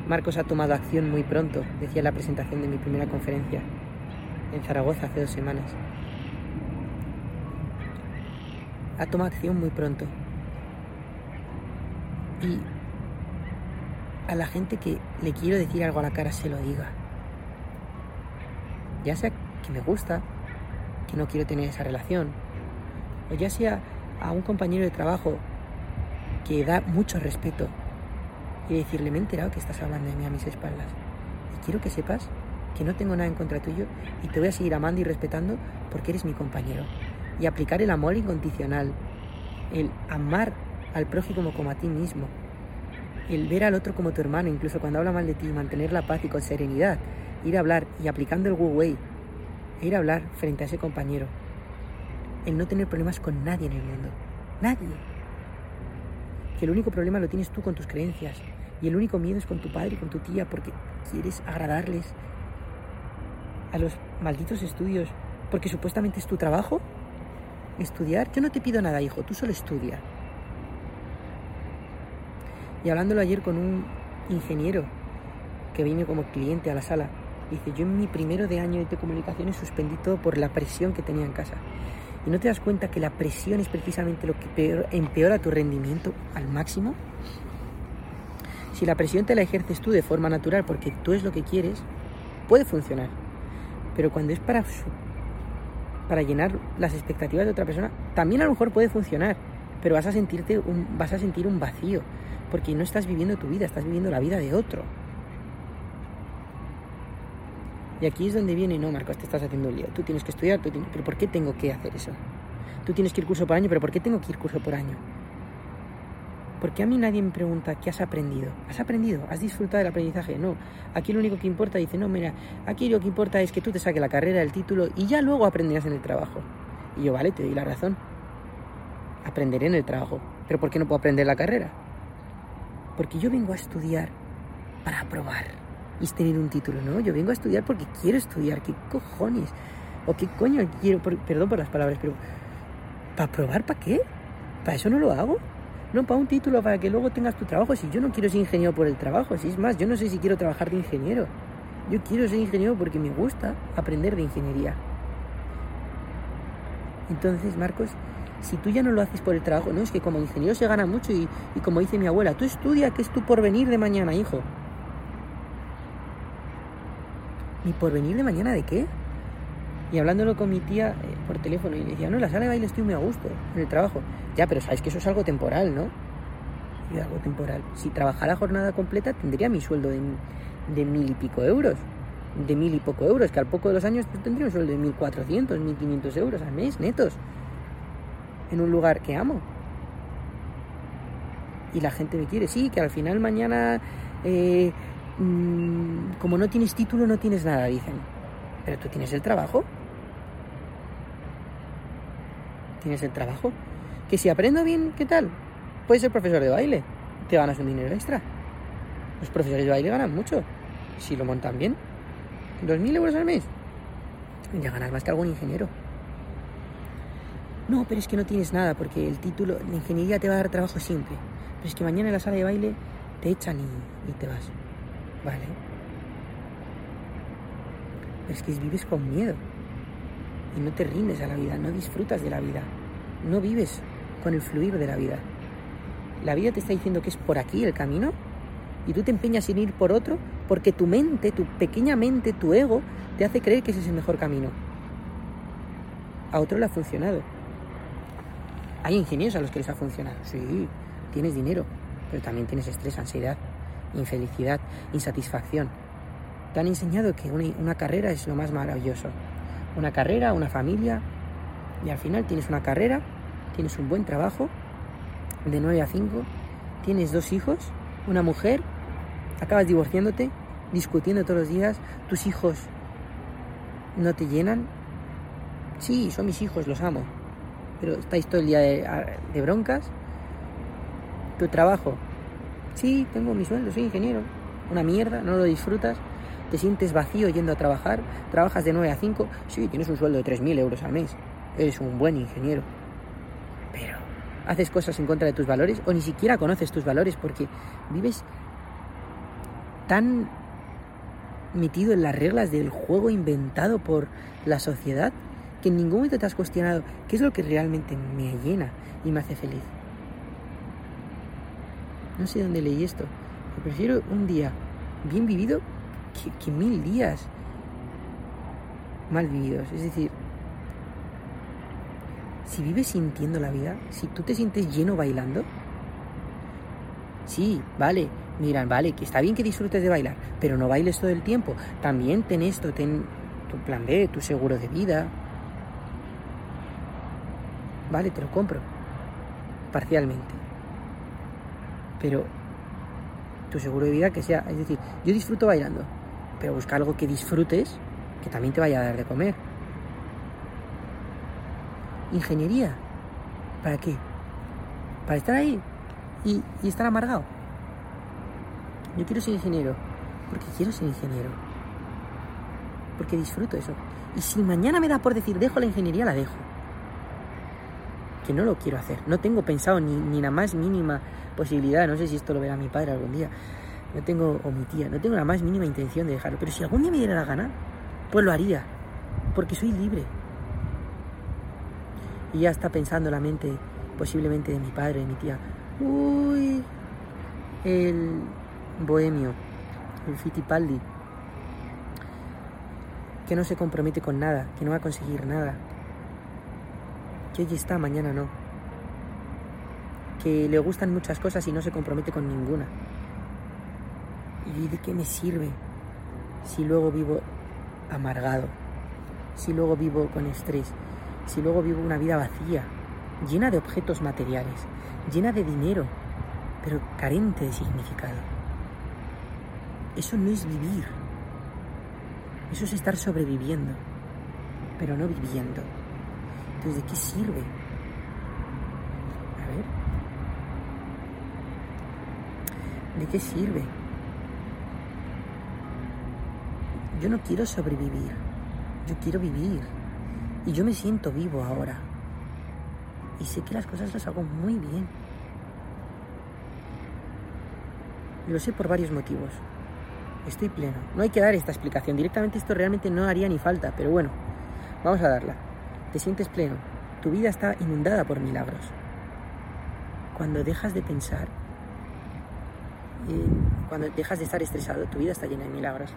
Marcos ha tomado acción muy pronto, decía la presentación de mi primera conferencia en Zaragoza hace dos semanas. Ha tomado acción muy pronto. Y a la gente que le quiero decir algo a la cara se lo diga. Ya sea que me gusta, que no quiero tener esa relación, o ya sea a un compañero de trabajo que da mucho respeto y decirle, me he enterado que estás hablando de mí a mis espaldas. Y quiero que sepas que no tengo nada en contra tuyo y te voy a seguir amando y respetando porque eres mi compañero. Y aplicar el amor incondicional, el amar al prójimo como a ti mismo, el ver al otro como tu hermano, incluso cuando habla mal de ti, mantener la paz y con serenidad, ir a hablar y aplicando el Wu Wei, ir a hablar frente a ese compañero, el no tener problemas con nadie en el mundo, nadie. Que el único problema lo tienes tú con tus creencias y el único miedo es con tu padre y con tu tía porque quieres agradarles a los malditos estudios porque supuestamente es tu trabajo estudiar. Yo no te pido nada, hijo, tú solo estudia. Y hablándolo ayer con un ingeniero que vino como cliente a la sala, dice, yo en mi primero de año de telecomunicaciones suspendí todo por la presión que tenía en casa. ¿Y no te das cuenta que la presión es precisamente lo que peor- empeora tu rendimiento al máximo? Si la presión te la ejerces tú de forma natural porque tú es lo que quieres, puede funcionar. Pero cuando es para, para llenar las expectativas de otra persona, también a lo mejor puede funcionar. Pero vas a, sentirte un, vas a sentir un vacío porque no estás viviendo tu vida, estás viviendo la vida de otro. Y aquí es donde viene, no, Marcos, te estás haciendo un lío. Tú tienes que estudiar, pero ¿por qué tengo que hacer eso? Tú tienes que ir curso por año, pero ¿por qué tengo que ir curso por año? Porque a mí nadie me pregunta qué has aprendido. ¿Has aprendido? ¿Has disfrutado del aprendizaje? No. Aquí lo único que importa, dice, no, mira, aquí lo que importa es que tú te saques la carrera, el título y ya luego aprenderás en el trabajo. Y yo, vale, te doy la razón. Aprenderé en el trabajo. Pero ¿por qué no puedo aprender la carrera? Porque yo vengo a estudiar para aprobar y tener un título, ¿no? Yo vengo a estudiar porque quiero estudiar. ¿Qué cojones? ¿O qué coño quiero? Por- perdón por las palabras, pero ¿para aprobar para qué? ¿Para eso no lo hago? No, para un título, para que luego tengas tu trabajo. Si yo no quiero ser ingeniero por el trabajo, si es más, yo no sé si quiero trabajar de ingeniero. Yo quiero ser ingeniero porque me gusta aprender de ingeniería. Entonces, Marcos, si tú ya no lo haces por el trabajo, no, es que como ingeniero se gana mucho y, y como dice mi abuela, tú estudia que es tu porvenir de mañana, hijo. ¿Mi porvenir de mañana de qué? Y hablándolo con mi tía eh, por teléfono, y le decía, no, en la sala de baile estoy muy a gusto, en el trabajo. Ya, pero sabes que eso es algo temporal, ¿no? Y algo temporal. Si trabajara jornada completa, tendría mi sueldo de, de mil y pico euros. De mil y poco euros, que al poco de los años pues, tendría un sueldo de 1.400, 1.500 euros al mes, netos. En un lugar que amo. Y la gente me quiere. Sí, que al final mañana, eh, mm, como no tienes título, no tienes nada, dicen. Pero tú tienes el trabajo. Tienes el trabajo. Que si aprendo bien, ¿qué tal? Puedes ser profesor de baile. Te ganas un dinero extra. Los profesores de baile ganan mucho. Si lo montan bien. ¿2.000 euros al mes? Ya ganas más que algún ingeniero. No, pero es que no tienes nada, porque el título, la ingeniería te va a dar trabajo siempre. Pero es que mañana en la sala de baile te echan y te vas. Vale. Pero es que vives con miedo. Y no te rindes a la vida, no disfrutas de la vida. No vives con el fluir de la vida. La vida te está diciendo que es por aquí el camino y tú te empeñas en ir por otro porque tu mente, tu pequeña mente, tu ego, te hace creer que ese es el mejor camino. A otro le ha funcionado. Hay ingenieros a los que les ha funcionado. Sí, tienes dinero, pero también tienes estrés, ansiedad, infelicidad, insatisfacción. Te han enseñado que una, carrera es lo más maravilloso. Una carrera, una familia, y al final tienes una carrera, tienes un buen trabajo, de 9 a 5, tienes dos hijos, una mujer, acabas divorciándote, discutiendo todos los días, tus hijos no te llenan. Sí, son mis hijos, los amo, pero estáis todo el día de broncas. Tu trabajo, sí, tengo mi sueldo, soy ingeniero, una mierda, no lo disfrutas, te sientes vacío yendo a trabajar, trabajas de 9 a 5, sí, tienes un sueldo de 3.000 euros al mes, eres un buen ingeniero, pero haces cosas en contra de tus valores o ni siquiera conoces tus valores porque vives tan metido en las reglas del juego inventado por la sociedad que en ningún momento te has cuestionado qué es lo que realmente me llena y me hace feliz. No sé dónde leí esto. Prefiero un día bien vivido que, que mil días mal vividos. Es decir, si vives sintiendo la vida, si tú te sientes lleno bailando, sí, vale, miran, vale, que está bien que disfrutes de bailar, pero no bailes todo el tiempo. También ten esto, ten tu plan B, tu seguro de vida. Vale, te lo compro, parcialmente. Pero tu seguro de vida que sea, es decir, yo disfruto bailando, pero busca algo que disfrutes que también te vaya a dar de comer. Ingeniería. ¿Para qué? Para estar ahí y, y estar amargado. Yo quiero ser ingeniero porque quiero ser ingeniero. Porque disfruto eso. Y si mañana me da por decir dejo la ingeniería, la dejo. Que no lo quiero hacer. No tengo pensado ni, ni la más mínima posibilidad. No sé si esto lo verá mi padre algún día. No tengo, o mi tía, no tengo la más mínima intención de dejarlo. Pero si algún día me diera la gana, pues lo haría. Porque soy libre. Y ya está pensando la mente posiblemente de mi padre, de mi tía. Uy, el bohemio, el Fittipaldi, que no se compromete con nada, que no va a conseguir nada, que hoy está, mañana no, que le gustan muchas cosas y no se compromete con ninguna. ¿Y de qué me sirve si luego vivo amargado? Si luego vivo con estrés? Si luego vivo una vida vacía, llena de objetos materiales, llena de dinero, pero carente de significado? Eso no es vivir. Eso es estar sobreviviendo, pero no viviendo. Entonces, ¿de qué sirve? A ver. ¿De qué sirve? Yo no quiero sobrevivir, yo quiero vivir. Y yo me siento vivo ahora. Y sé que las cosas las hago muy bien. Lo sé por varios motivos. Estoy pleno. No hay que dar esta explicación. Directamente esto realmente no haría ni falta. Pero bueno, vamos a darla. Te sientes pleno. Tu vida está inundada por milagros. Cuando dejas de pensar, eh, cuando dejas de estar estresado, tu vida está llena de milagros.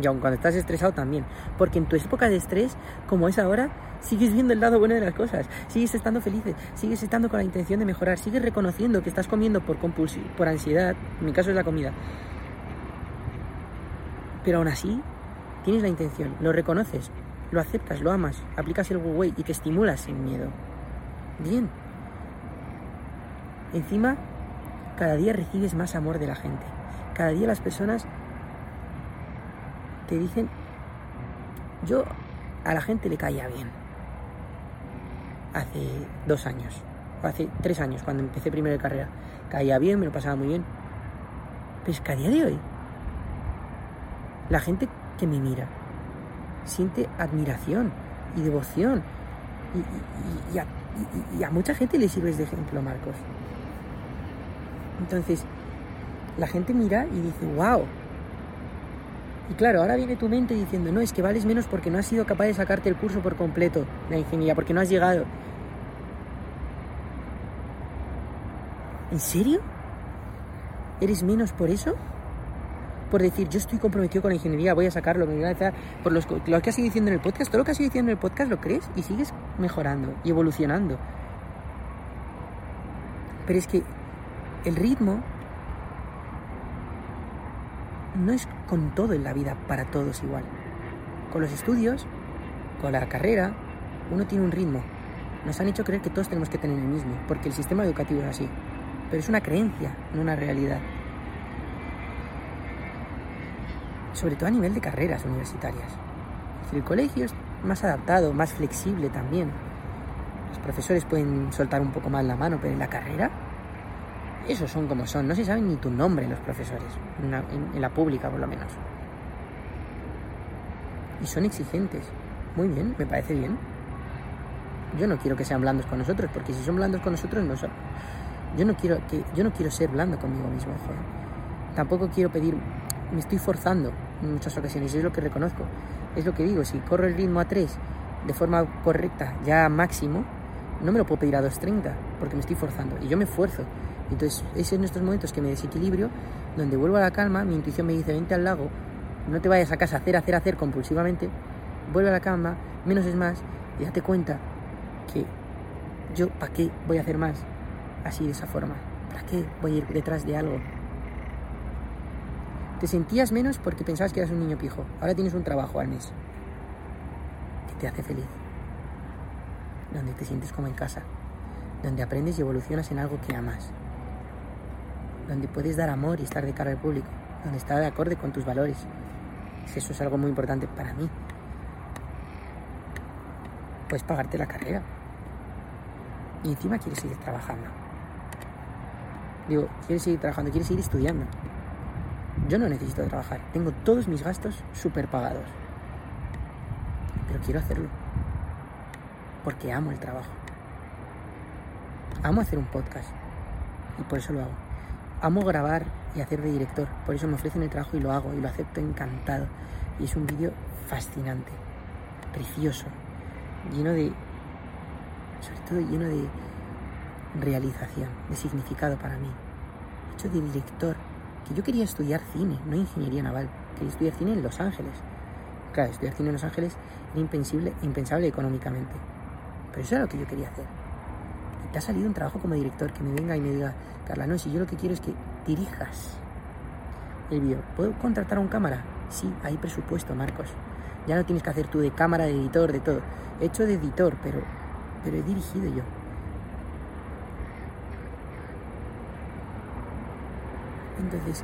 Y aun cuando estás estresado también. Porque en tu época de estrés, como es ahora, sigues viendo el lado bueno de las cosas. Sigues estando feliz, sigues estando con la intención de mejorar, sigues reconociendo que estás comiendo por por ansiedad. En mi caso es la comida. Pero aún así, tienes la intención, lo reconoces, lo aceptas, lo amas, aplicas el Wu y te estimulas sin miedo. Bien. Encima, cada día recibes más amor de la gente. Cada día las personas te dicen, yo a la gente le caía bien. Hace dos años, o hace tres años, cuando empecé primero de carrera. Caía bien, me lo pasaba muy bien. Pero es que a día de hoy, la gente que me mira siente admiración y devoción Y, a, a mucha gente le sirves de ejemplo, Marcos. Entonces, la gente mira y dice, wow. Y claro, ahora viene tu mente diciendo, no, es que vales menos porque no has sido capaz de sacarte el curso por completo la ingeniería, porque no has llegado. ¿En serio? ¿Eres menos por eso? Por decir, yo estoy comprometido con la ingeniería, voy a sacarlo, me voy a hacer por los, lo que has ido diciendo en el podcast, todo lo que has ido diciendo en el podcast lo crees y sigues mejorando y evolucionando. Pero es que el ritmo no es con todo en la vida para todos igual. Con los estudios, con la carrera, uno tiene un ritmo. Nos han hecho creer que todos tenemos que tener el mismo, porque el sistema educativo es así. Pero es una creencia, no una realidad. Sobre todo a nivel de carreras universitarias. El colegio es más adaptado, más flexible también. Los profesores pueden soltar un poco más la mano, pero en la carrera, esos son como son. No se saben ni tu nombre los profesores, en, en- en la pública por lo menos. Y son exigentes. Muy bien, me parece bien. Yo no quiero que sean blandos con nosotros, porque si son blandos con nosotros no son. Yo no quiero que yo no quiero ser blando conmigo mismo, joder. Tampoco quiero pedir, me estoy forzando en muchas ocasiones, es lo que reconozco. Es lo que digo, si corro el ritmo a 3 de forma correcta, ya máximo, no me lo puedo pedir a 2.30, porque me estoy forzando. Y yo me esfuerzo. Entonces, es en estos momentos que me desequilibrio, donde vuelvo a la calma, mi intuición me dice, vente al lago, no te vayas a casa a hacer, hacer, hacer compulsivamente, vuelve a la calma, menos es más, y date cuenta que yo, ¿para qué voy a hacer más? Así, de esa forma. ¿Para qué voy a ir detrás de algo? Te sentías menos porque pensabas que eras un niño pijo. Ahora tienes un trabajo al que te hace feliz. Donde te sientes como en casa. Donde aprendes y evolucionas en algo que amas. Donde puedes dar amor y estar de cara al público. Donde está de acorde con tus valores. Eso es algo muy importante para mí. Puedes pagarte la carrera. Y encima quieres seguir trabajando. Digo, quieres seguir trabajando, quieres seguir estudiando. Yo no necesito trabajar. Tengo todos mis gastos súper pagados. Pero quiero hacerlo. Porque amo el trabajo. Amo hacer un podcast. Y por eso lo hago. Amo grabar y hacer de director. Por eso me ofrecen el trabajo y lo hago. Y lo acepto encantado. Y es un vídeo fascinante. Precioso. Lleno de... Sobre todo lleno de realización. De significado para mí. Hecho de director que yo quería estudiar cine, no ingeniería naval. Quería estudiar cine en Los Ángeles. Claro, estudiar cine en Los Ángeles era impensable, impensable económicamente. Pero eso era lo que yo quería hacer. Te ha salido un trabajo como director que me venga y me diga, Carla, no, si yo lo que quiero es que dirijas el vídeo. ¿Puedo contratar a un cámara? Sí, hay presupuesto, Marcos. Ya no tienes que hacer tú de cámara, de editor, de todo. He hecho de editor, pero, pero he dirigido yo. Entonces,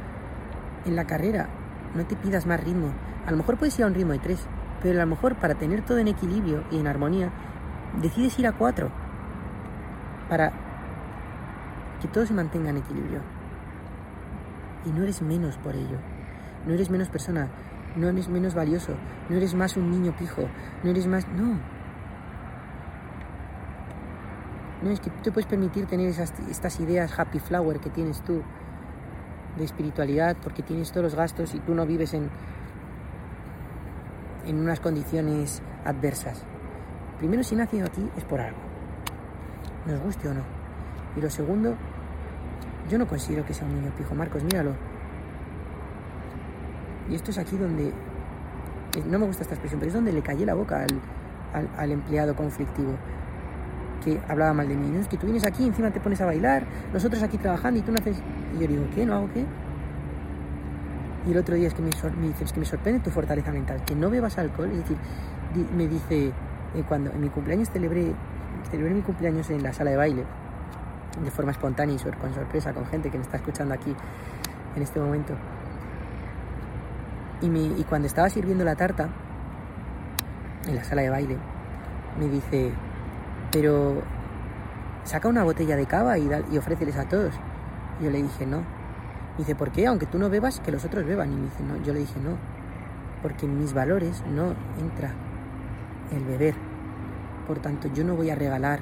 en la carrera no te pidas más ritmo. A lo mejor puedes ir a un ritmo de 3, pero a lo mejor para tener todo en equilibrio y en armonía, decides ir a 4 para que todo se mantenga en equilibrio. Y no eres menos por ello. No eres menos persona, no eres menos valioso, no eres más un niño pijo, no eres más... No. No es que tú te puedes permitir tener estas ideas happy flower que tienes tú de espiritualidad porque tienes todos los gastos y tú no vives en, en unas condiciones adversas. Primero, si nacido aquí es por algo, nos guste o no. Y lo segundo, yo no considero que sea un niño pijo. Marcos, míralo. Y esto es aquí donde, eh, no me gusta esta expresión, pero es donde le callé la boca al, al, empleado conflictivo que hablaba mal de mí. Es que tú vienes aquí, encima te pones a bailar, nosotros aquí trabajando y tú no haces... Y yo digo, ¿qué? ¿No hago qué? Y el otro día es que me, me dice, que me sorprende tu fortaleza mental, que no bebas alcohol, es decir, me dice, eh, cuando en mi cumpleaños celebré, celebré mi cumpleaños en la sala de baile, de forma espontánea y con sorpresa, con gente que me está escuchando aquí en este momento. Y, me- y cuando estaba sirviendo la tarta en la sala de baile, me dice, pero saca una botella de cava y, da- y ofréceles a todos. Y yo le dije, no. Me dice, ¿por qué? Aunque tú no bebas, que los otros beban. Y me dice, no. Yo le dije, no. Porque en mis valores no entra el beber. Por tanto, yo no voy a regalar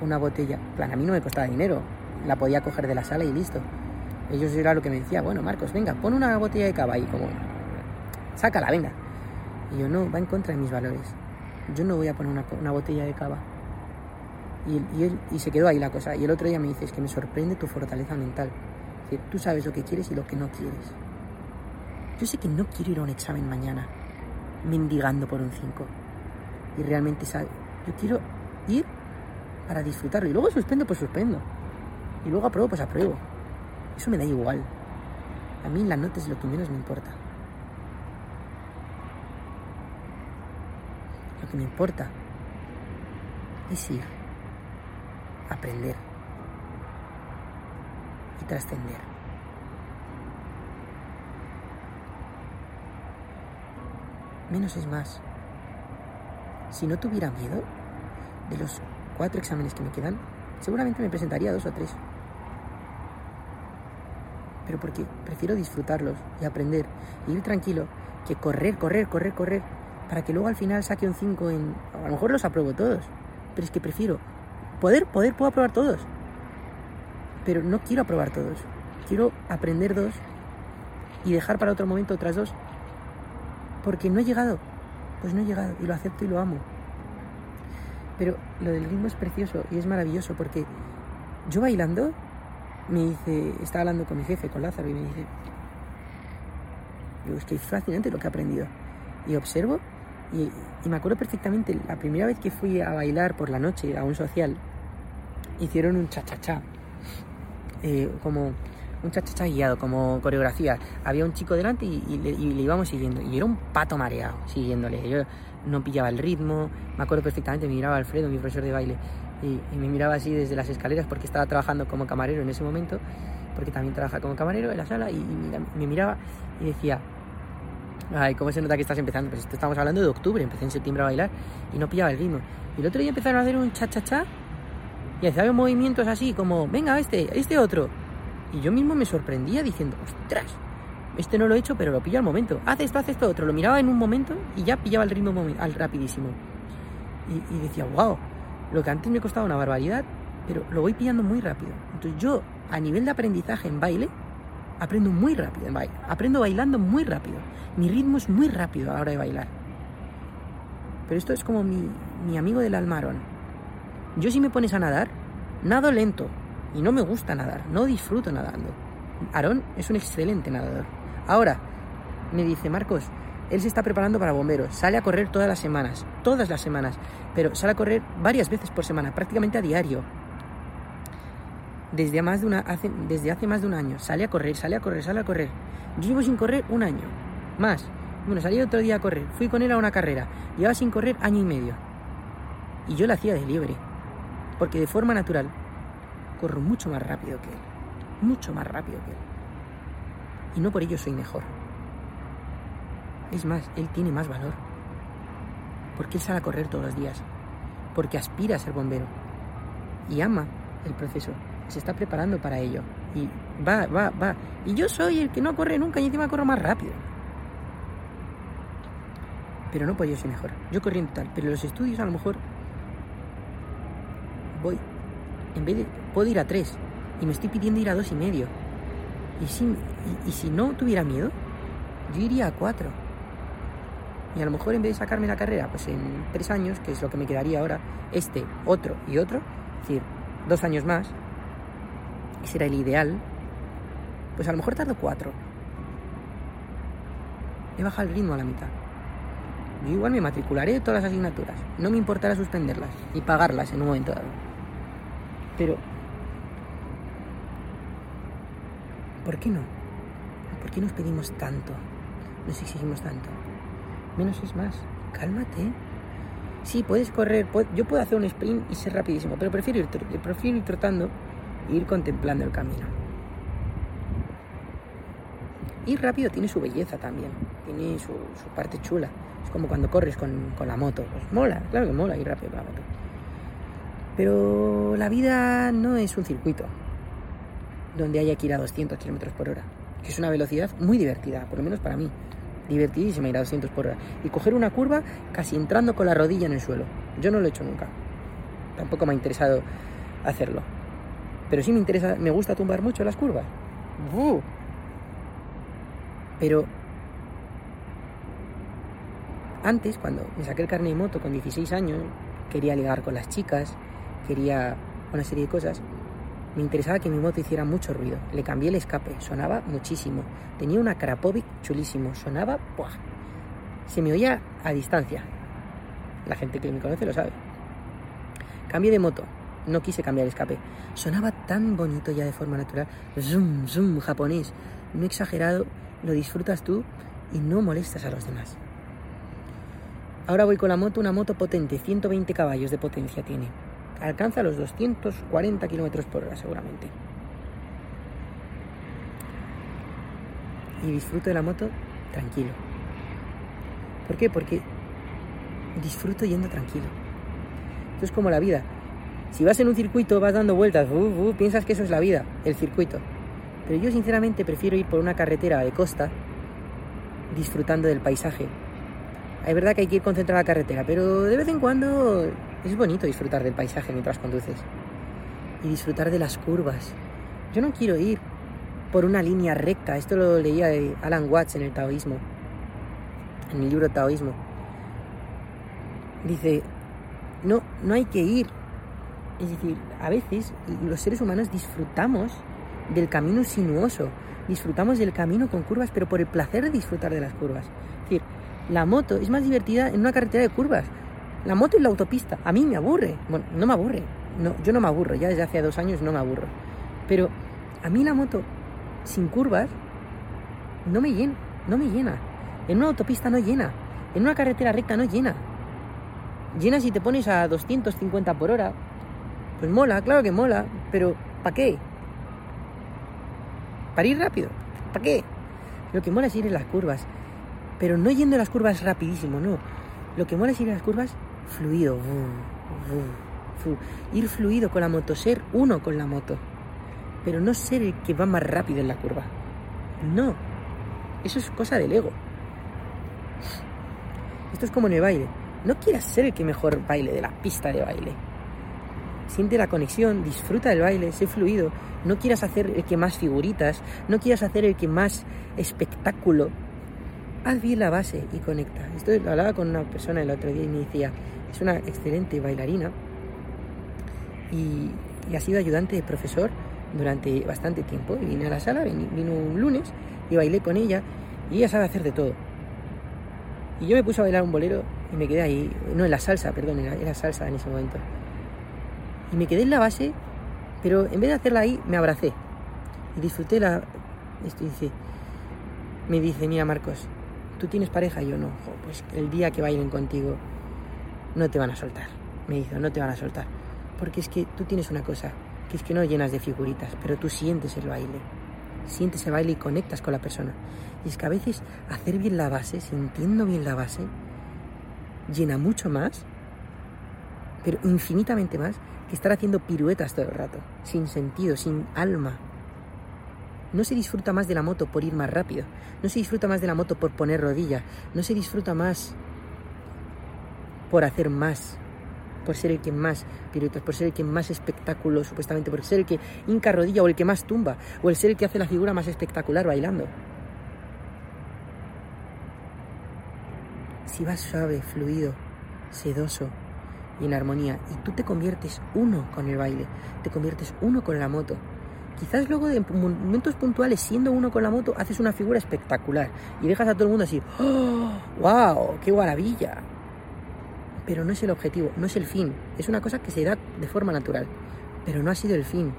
una botella. Plan, a mí no me costaba dinero. La podía coger de la sala y listo. Ellos era lo que me decía, bueno, Marcos, venga, pon una botella de cava y como, sácala, venga. Y yo, no, va en contra de mis valores. Yo no voy a poner una, una botella de cava. Y, y, él- y se quedó ahí la cosa. Y el otro día me dice, es que me sorprende tu fortaleza mental. Es decir, tú sabes lo que quieres y lo que no quieres. Yo sé que no quiero ir a un examen mañana mendigando por un 5. Y realmente sabe, yo quiero ir para disfrutarlo. Y luego suspendo, pues suspendo. Y luego apruebo, pues apruebo. Eso me da igual. A mí la nota es lo que menos me importa. Lo que me importa es ir, aprender y trascender. Menos es más. Si no tuviera miedo de los cuatro exámenes que me quedan, seguramente me presentaría dos o tres. Pero porque prefiero disfrutarlos y aprender y ir tranquilo que correr, correr, correr, correr para que luego al final saque un 5 en... A lo mejor los apruebo todos, pero es que prefiero... Poder, poder, puedo aprobar todos. Pero no quiero aprobar todos. Quiero aprender dos y dejar para otro momento otras dos. Porque no he llegado. Pues no he llegado y lo acepto y lo amo. Pero lo del ritmo es precioso y es maravilloso porque yo bailando, me dice, estaba hablando con mi jefe, con Lázaro, y me dice, es que es fascinante lo que he aprendido. Y observo y, y me acuerdo perfectamente, la primera vez que fui a bailar por la noche a un social, hicieron un cha-cha-cha. Eh, como un cha-cha-cha guiado, como coreografía. Había un chico delante y, le, íbamos siguiendo. Y era un pato mareado siguiéndole. No pillaba el ritmo. Me acuerdo perfectamente, me miraba Alfredo, mi profesor de baile, y, me miraba así desde las escaleras porque estaba trabajando como camarero en ese momento, porque también trabaja como camarero en la sala, y, me miraba y decía, Ay, ¿cómo se nota que estás empezando? Pues estamos hablando de octubre, empecé en septiembre a bailar y no pillaba el ritmo. Y el otro día empezaron a hacer un cha-cha-cha y movimientos así como, venga, este, este otro. Y yo mismo me sorprendía diciendo, ostras, este no lo he hecho, pero lo pillo al momento. Haz esto, haz esto, otro. Lo miraba en un momento y ya pillaba el ritmo al rapidísimo. Y, decía, wow, lo que antes me costaba una barbaridad, pero lo voy pillando muy rápido. Entonces yo, a nivel de aprendizaje en baile, aprendo muy rápido en baile. Aprendo bailando muy rápido. Mi ritmo es muy rápido a de bailar. Pero esto es como mi, mi amigo del almarón. Yo si me pones a nadar, nado lento. Y no me gusta nadar, no disfruto nadando. Aarón es un excelente nadador. Ahora, me dice Marcos, él se está preparando para bomberos, sale a correr todas las semanas, todas las semanas, pero sale a correr varias veces por semana, prácticamente a diario. Desde, hace más de un año, sale a correr, sale a correr, sale a correr. Yo llevo sin correr un año, más. Bueno, salí otro día a correr, fui con él a una carrera, llevaba sin correr año y medio. Y yo la hacía de libre, porque de forma natural corro mucho más rápido que él, mucho más rápido que él. Y no por ello soy mejor. Es más, él tiene más valor. Porque él sale a correr todos los días. Porque aspira a ser bombero. Y ama el proceso. Se está preparando para ello. Y va, va, va. Y yo soy el que no corre nunca y encima corro más rápido. Pero no por ello soy mejor. Yo corriendo tal. Pero los estudios a lo mejor voy. En vez de. Puedo ir a tres. Y me estoy pidiendo ir a dos y medio. Y si, y, si no tuviera miedo, yo iría a cuatro. Y a lo mejor en vez de sacarme la carrera, pues en tres años, que es lo que me quedaría ahora, este, otro y otro, es decir, dos años más, ese era el ideal, pues a lo mejor tardo cuatro. He bajado el ritmo a la mitad. Yo igual me matricularé todas las asignaturas. No me importará suspenderlas y pagarlas en un momento dado. Pero, ¿por qué no? ¿Por qué nos pedimos tanto? Nos exigimos tanto. Menos es más. Cálmate. Sí, puedes correr. Yo puedo hacer un sprint y ser rapidísimo, pero prefiero ir, prefiero ir trotando e ir contemplando el camino. Ir rápido tiene su belleza también. Tiene su, su parte chula. Es como cuando corres con, con la moto. Pues mola, claro que mola ir rápido con la moto. Pero la vida no es un circuito donde haya que ir a 200 kilómetros por hora. Que es una velocidad muy divertida, por lo menos para mí. Divertidísima ir a 200 por hora. Y coger una curva casi entrando con la rodilla en el suelo. Yo no lo he hecho nunca. Tampoco me ha interesado hacerlo. Pero sí me interesa, me gusta tumbar mucho las curvas. Pero antes, cuando me saqué el carnet de moto con 16 años, quería ligar con las chicas, quería una serie de cosas. Me interesaba que mi moto hiciera mucho ruido. Le cambié el escape, sonaba muchísimo. Tenía una Krapovic chulísimo, sonaba, ¡buah! Se me oía a distancia. La gente que me conoce lo sabe. Cambié de moto, no quise cambiar el escape. Sonaba tan bonito ya de forma natural. Zoom, zoom, japonés. No exagerado, lo disfrutas tú y no molestas a los demás. Ahora voy con la moto, una moto potente, 120 caballos de potencia tiene. Alcanza los 240 kilómetros por hora seguramente. Y disfruto de la moto tranquilo. ¿Por qué? Porque disfruto yendo tranquilo. Esto es como la vida. Si vas en un circuito, vas dando vueltas, piensas que eso es la vida, el circuito. Pero yo sinceramente prefiero ir por una carretera de costa disfrutando del paisaje. Es verdad que hay que ir concentrado a la carretera, pero de vez en cuando es bonito disfrutar del paisaje mientras conduces. Y disfrutar de las curvas. Yo no quiero ir por una línea recta. Esto lo leía Alan Watts en el taoísmo. En el libro Taoísmo. Dice, no, no hay que ir. Es decir, a veces los seres humanos disfrutamos del camino sinuoso, disfrutamos del camino con curvas, pero por el placer de disfrutar de las curvas. Es decir, la moto es más divertida en una carretera de curvas. La moto y la autopista, a mí me aburre. Bueno, no me aburre. No, yo no me aburro, ya desde hace dos años no me aburro. Pero a mí la moto sin curvas no me llena, no me llena. En una autopista no llena. En una carretera recta no llena. Llena si te pones a 250 por hora. Pues mola, claro que mola, pero ¿para qué? Para ir rápido. ¿Para qué? Lo que mola es ir en las curvas. Pero no yendo en las curvas rapidísimo, no. Lo que mola es ir en las curvas fluido. Ir fluido con la moto, ser uno con la moto. Pero no ser el que va más rápido en la curva. No. Eso es cosa del ego. Esto es como en el baile. No quieras ser el que mejor baile de la pista de baile. Siente la conexión, disfruta del baile, sé fluido. No quieras hacer el que más figuritas, no quieras hacer el que más espectáculo. Haz bien la base y conecta. Esto lo hablaba con una persona el otro día y me decía, es una excelente bailarina y, ha sido ayudante de profesor durante bastante tiempo. Y vine a la sala, vino un lunes y bailé con ella y ella sabe hacer de todo. Y yo me puse a bailar un bolero y me quedé ahí, no en la salsa, perdón, era, era salsa en ese momento. Y me quedé en la base, pero en vez de hacerla ahí, me abracé. Y disfruté la... Esto dice, me dice, mira Marcos, ¿tú tienes pareja? Y yo no, pues el día que bailen contigo no te van a soltar. Me dijo, no te van a soltar. Porque es que tú tienes una cosa, que es que no llenas de figuritas, pero tú sientes el baile. Sientes el baile y conectas con la persona. Y es que a veces hacer bien la base, sintiendo bien la base, llena mucho más, pero infinitamente más, que estar haciendo piruetas todo el rato, sin sentido, sin alma. No se disfruta más de la moto por ir más rápido, no se disfruta más de la moto por poner rodilla, no se disfruta más por hacer más, por ser el que más piruetas, por ser el que más espectáculo, supuestamente, por ser el que hinca rodilla o el que más tumba, o el ser el que hace la figura más espectacular bailando. Si vas suave, fluido, sedoso y en armonía, y tú te conviertes uno con el baile, te conviertes uno con la moto. Quizás luego de momentos puntuales, siendo uno con la moto, haces una figura espectacular y dejas a todo el mundo así, ¡Oh, ¡wow! ¡Qué maravilla! Pero no es el objetivo, no es el fin, es una cosa que se da de forma natural, pero no ha sido el fin.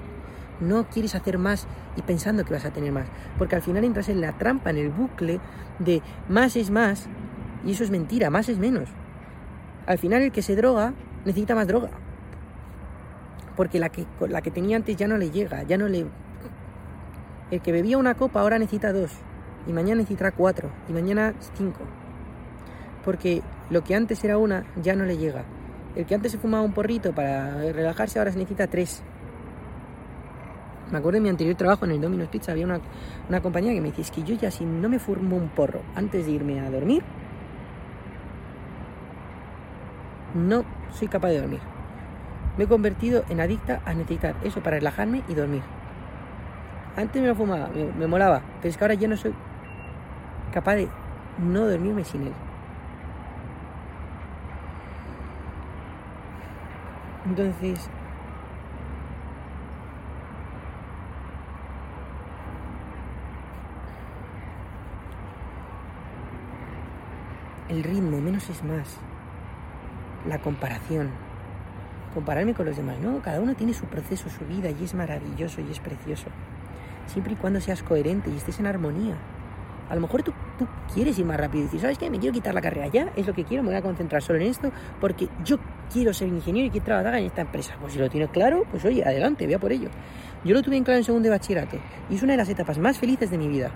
No quieres hacer más y pensando que vas a tener más, porque al final entras en la trampa, en el bucle de más es más, y eso es mentira, más es menos. Al final el que se droga necesita más droga. Porque la que, la que tenía antes ya no le llega, ya no le... El que bebía una copa ahora necesita dos. Y mañana necesitará cuatro. Y mañana cinco. Porque lo que antes era una ya no le llega. El que antes se fumaba un porrito para relajarse ahora se necesita tres. Me acuerdo de mi anterior trabajo en el Domino's Pizza, había una, una compañía que me decía, es que yo ya si no me fumo un porro antes de irme a dormir, No soy capaz de dormir. Me he convertido en adicta a necesitar eso para relajarme y dormir. Antes me lo fumaba, me, me molaba, pero es que ahora ya no soy capaz de no dormirme sin él. Entonces, el ritmo, menos es más. La comparación. Compararme con los demás, ¿no? Cada uno tiene su proceso, su vida y es maravilloso y es precioso. Siempre y cuando seas coherente y estés en armonía. A lo mejor tú, tú quieres ir más rápido y decir, ¿sabes qué? Me quiero quitar la carrera ya, es lo que quiero, me voy a concentrar solo en esto porque yo quiero ser ingeniero y quiero trabajar en esta empresa. Pues si lo tienes claro, pues oye, adelante, vea por ello. Yo lo tuve en claro en segundo de bachillerato y es una de las etapas más felices de mi vida.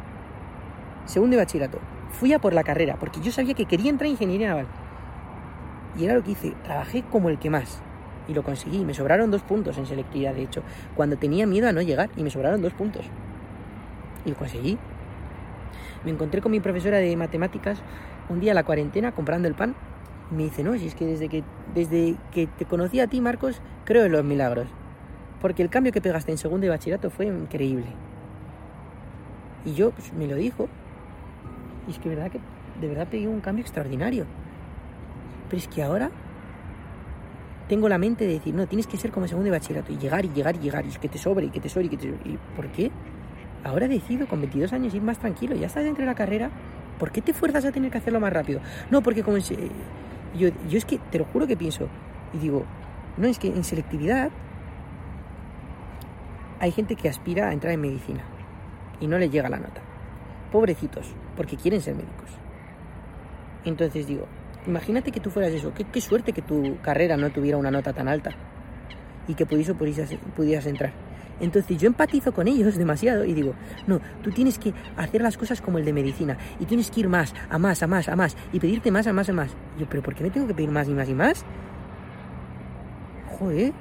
Segundo de bachillerato. Fui a por la carrera porque yo sabía que quería entrar en ingeniería naval. Y era lo que hice, trabajé como el que más. Y lo conseguí, me sobraron dos puntos en selectividad, de hecho, cuando tenía miedo a no llegar y me sobraron dos puntos. Y lo conseguí. Me encontré con mi profesora de matemáticas un día en la cuarentena comprando el pan. Me dice, no, si es que desde que, desde que te conocí a ti, Marcos, creo en los milagros. Porque el cambio que pegaste en segundo de bachillerato fue increíble. Y yo, pues, me lo dijo. Y es que verdad que de verdad pegué un cambio extraordinario. Pero es que ahora tengo la mente de decir, no, tienes que ser como segundo de bachillerato y llegar y llegar y llegar y que te sobre y que te sobre y que te sobre. ¿Y por qué? Ahora decido con 22 años ir más tranquilo, ya estás dentro de la carrera, ¿por qué te fuerzas a tener que hacerlo más rápido? No, porque como en yo, yo es que te lo juro que pienso y digo, no, es que en selectividad hay gente que aspira a entrar en medicina y no le llega la nota. Pobrecitos, porque quieren ser médicos. Entonces digo, imagínate que tú fueras eso, qué, qué suerte que tu carrera no tuviera una nota tan alta y que por eso pudieras, pudieras entrar. Entonces yo empatizo con ellos demasiado y digo, no, tú tienes que hacer las cosas como el de medicina y tienes que ir más, a más, a más, a más y pedirte más, a más, a más. Yo, pero ¿por qué me tengo que pedir más y más y más? Joder,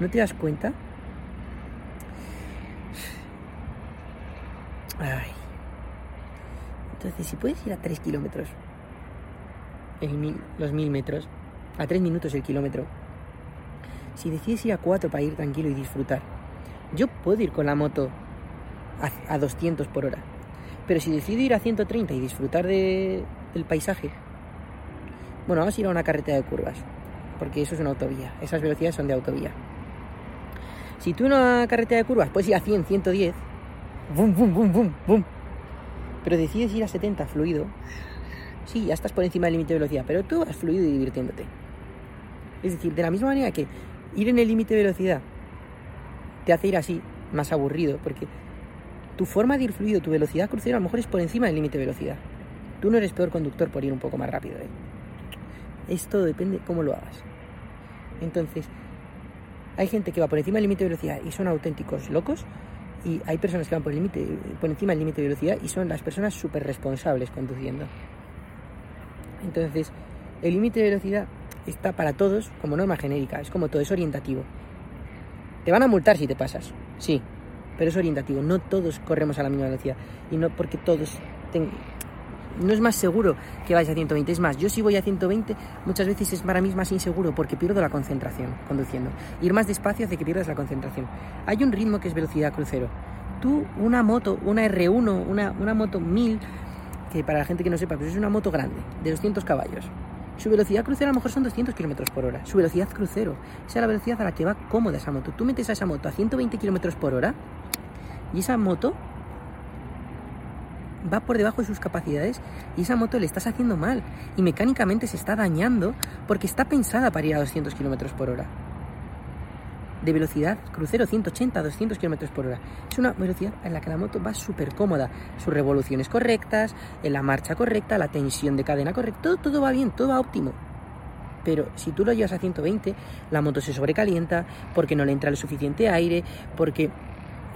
¿no te das cuenta? Ay. Entonces, si puedes ir a 3 kilómetros, los mil metros, a 3 minutos el kilómetro, si decides ir a 4 para ir tranquilo y disfrutar, yo puedo ir con la moto a, a 200 por hora, pero si decido ir a 130 y disfrutar de- del paisaje, bueno, vamos a ir a una carretera de curvas, porque eso es una autovía, esas velocidades son de autovía. Si tú una carretera de curvas puedes ir a 100, 110, bum, bum, bum, bum, bum, pero decides ir a 70 fluido, sí, ya estás por encima del límite de velocidad, pero tú vas fluido y divirtiéndote. Es decir, de la misma manera que ir en el límite de velocidad te hace ir así, más aburrido, porque tu forma de ir fluido, tu velocidad crucero a lo mejor es por encima del límite de velocidad. Tú no eres peor conductor por ir un poco más rápido. ¿eh? Esto depende cómo lo hagas. Entonces, hay gente que va por encima del límite de velocidad y son auténticos locos, y hay personas que van por, el límite, por encima del límite de velocidad y son las personas súper responsables conduciendo. Entonces, el límite de velocidad está para todos como norma genérica, es como todo, es orientativo. Te van a multar si te pasas, sí, pero es orientativo, no todos corremos a la misma velocidad y no porque todos no es más seguro que vayas a 120, es más, yo si voy a 120 muchas veces es para mí más inseguro porque pierdo la concentración conduciendo. Ir más despacio hace que pierdas la concentración. Hay un ritmo que es velocidad crucero. Tú, una moto, una R1, una, una moto 1000, que para la gente que no sepa, pues es una moto grande, de 200 caballos. Su velocidad crucero a lo mejor son 200 kilómetros por hora. Su velocidad crucero. Esa es la velocidad a la que va cómoda esa moto. Tú metes a esa moto a 120 kilómetros por hora y esa moto va por debajo de sus capacidades y esa moto le estás haciendo mal y mecánicamente se está dañando porque está pensada para ir a 200 kilómetros por hora. De velocidad crucero 180 200 kilómetros por hora. Es una velocidad en la que la moto va súper cómoda. Sus revoluciones correctas, en la marcha correcta, la tensión de cadena correcta, todo, va bien, todo va óptimo. Pero si tú lo llevas a 120, la moto se sobrecalienta porque no le entra el suficiente aire, porque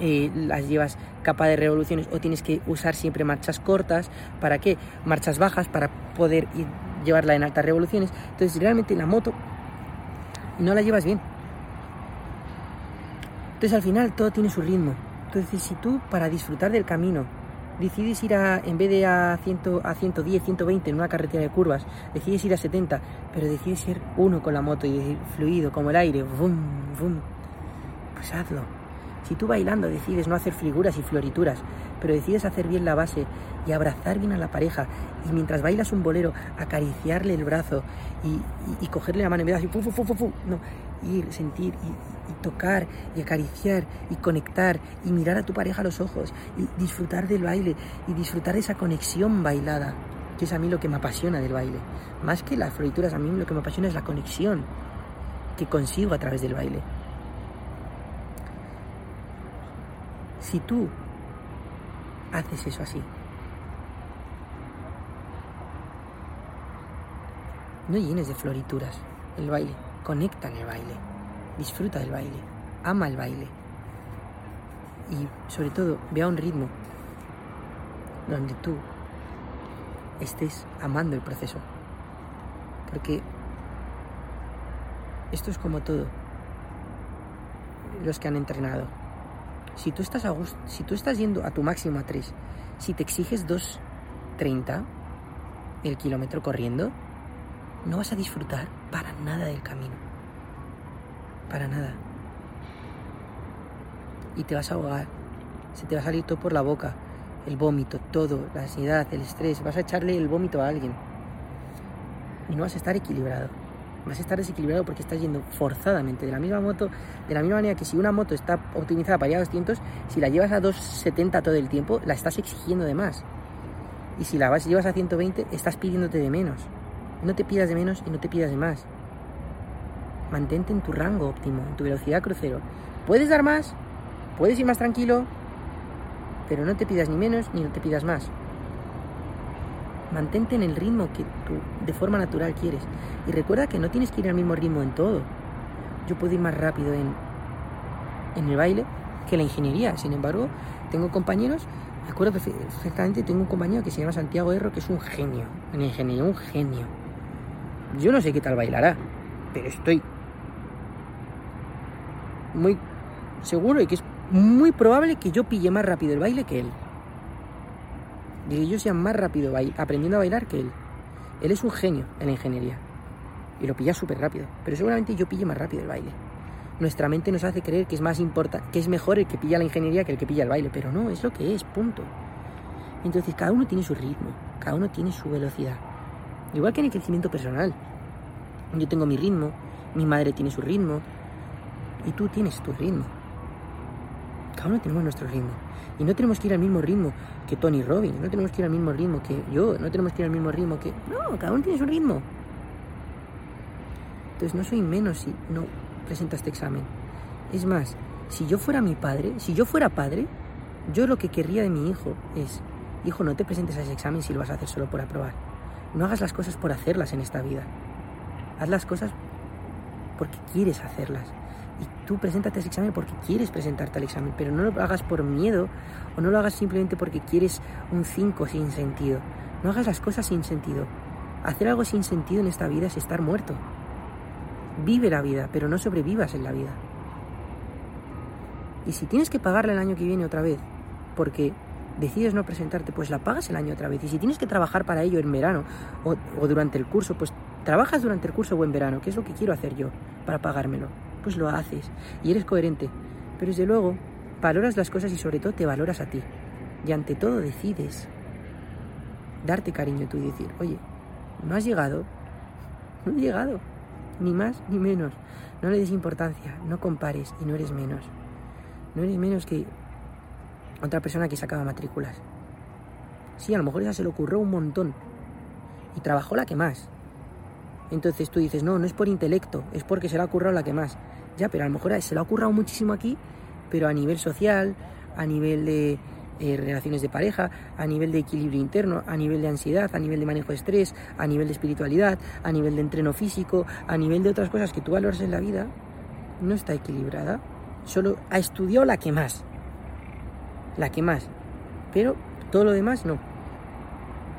eh, las llevas capa de revoluciones o tienes que usar siempre marchas cortas. ¿Para qué? Marchas bajas para poder llevarla en altas revoluciones. Entonces realmente la moto no la llevas bien. Entonces al final todo tiene su ritmo. Entonces si tú para disfrutar del camino decides ir a, en vez de a, 100, a 110, 120 en una carretera de curvas, decides ir a 70, pero decides ser uno con la moto y decir fluido, como el aire, vum, vum, pues hazlo. Si tú bailando decides no hacer figuras y florituras, pero decides hacer bien la base y abrazar bien a la pareja y mientras bailas un bolero acariciarle el brazo y, y- cogerle la mano en vez de así, fu, fu, fu, no, ir, sentir y tocar y acariciar y conectar y mirar a tu pareja a los ojos y disfrutar del baile y disfrutar de esa conexión bailada, que es a mí lo que me apasiona del baile. Más que las florituras, a mí lo que me apasiona es la conexión que consigo a través del baile. Si tú haces eso así, no llenes de florituras el baile, conecta en el baile, disfruta del baile, ama el baile y sobre todo ve a un ritmo donde tú estés amando el proceso. Porque esto es como todo. Los que han entrenado. Si tú estás si tú estás yendo a tu máximo a 3, si te exiges 2.30 el kilómetro corriendo, no vas a disfrutar para nada del camino. Para nada. Y te vas a ahogar. Se te va a salir todo por la boca. El vómito, todo, la ansiedad, el estrés. Vas a echarle el vómito a alguien. Y no vas a estar equilibrado. Vas a estar desequilibrado porque estás yendo forzadamente de la misma moto, de la misma manera que si una moto está optimizada para ir a 200, si la llevas a 270 todo el tiempo, la estás exigiendo de más. Y si la vas, llevas a 120, estás pidiéndote de menos. No te pidas de menos y no te pidas de más. Mantente en tu rango óptimo, en tu velocidad crucero. Puedes dar más, puedes ir más tranquilo, pero no te pidas ni menos ni no te pidas más. Mantente en el ritmo que tú de forma natural quieres. Y recuerda que no tienes que ir al mismo ritmo en todo. Yo puedo ir más rápido en, en el baile que en la ingeniería. Sin embargo, tengo compañeros, me acuerdo perfe- perfectamente, tengo un compañero que se llama Santiago Erro, que es un genio. En ingeniería, un genio. Yo no sé qué tal bailará, pero estoy muy seguro y que es muy probable que yo pille más rápido el baile que él. Y que yo sea más rápido aprendiendo a bailar que él. Él es un genio en la ingeniería. Y lo pilla súper rápido. Pero seguramente yo pille más rápido el baile. Nuestra mente nos hace creer que es más importante, que es mejor el que pilla la ingeniería que el que pilla el baile. Pero no, es lo que es, punto. Entonces cada uno tiene su ritmo, cada uno tiene su velocidad. Igual que en el crecimiento personal. Yo tengo mi ritmo, mi madre tiene su ritmo, y tú tienes tu ritmo. Cada uno tenemos nuestro ritmo. Y no tenemos que ir al mismo ritmo que Tony Robbins, no tenemos que ir al mismo ritmo que yo, no tenemos que ir al mismo ritmo que... No, cada uno tiene su ritmo. Entonces no soy menos si no presento este examen. Es más, si yo fuera mi padre, si yo fuera padre, yo lo que querría de mi hijo es, hijo, no te presentes a ese examen si lo vas a hacer solo por aprobar. No hagas las cosas por hacerlas en esta vida. Haz las cosas porque quieres hacerlas. Y tú preséntate ese examen porque quieres presentarte al examen, pero no lo hagas por miedo o no lo hagas simplemente porque quieres un 5 sin sentido. No hagas las cosas sin sentido. Hacer algo sin sentido en esta vida es estar muerto. Vive la vida, pero no sobrevivas en la vida. Y si tienes que pagarla el año que viene otra vez, porque decides no presentarte, pues la pagas el año otra vez. Y si tienes que trabajar para ello en verano o, o durante el curso, pues trabajas durante el curso o en verano, que es lo que quiero hacer yo para pagármelo. Pues lo haces y eres coherente. Pero desde luego, valoras las cosas y sobre todo te valoras a ti. Y ante todo decides darte cariño tú y decir, oye, no has llegado, no he llegado, ni más ni menos. No le des importancia, no compares y no eres menos. No eres menos que otra persona que sacaba matrículas. Sí, a lo mejor esa se le ocurrió un montón y trabajó la que más. Entonces tú dices, no, no es por intelecto, es porque se le ha currado la que más. Ya, pero a lo mejor se le ha currado muchísimo aquí, pero a nivel social, a nivel de eh, relaciones de pareja, a nivel de equilibrio interno, a nivel de ansiedad, a nivel de manejo de estrés, a nivel de espiritualidad, a nivel de entreno físico, a nivel de otras cosas que tú valoras en la vida, no está equilibrada. Solo ha estudiado la que más. La que más. Pero todo lo demás no.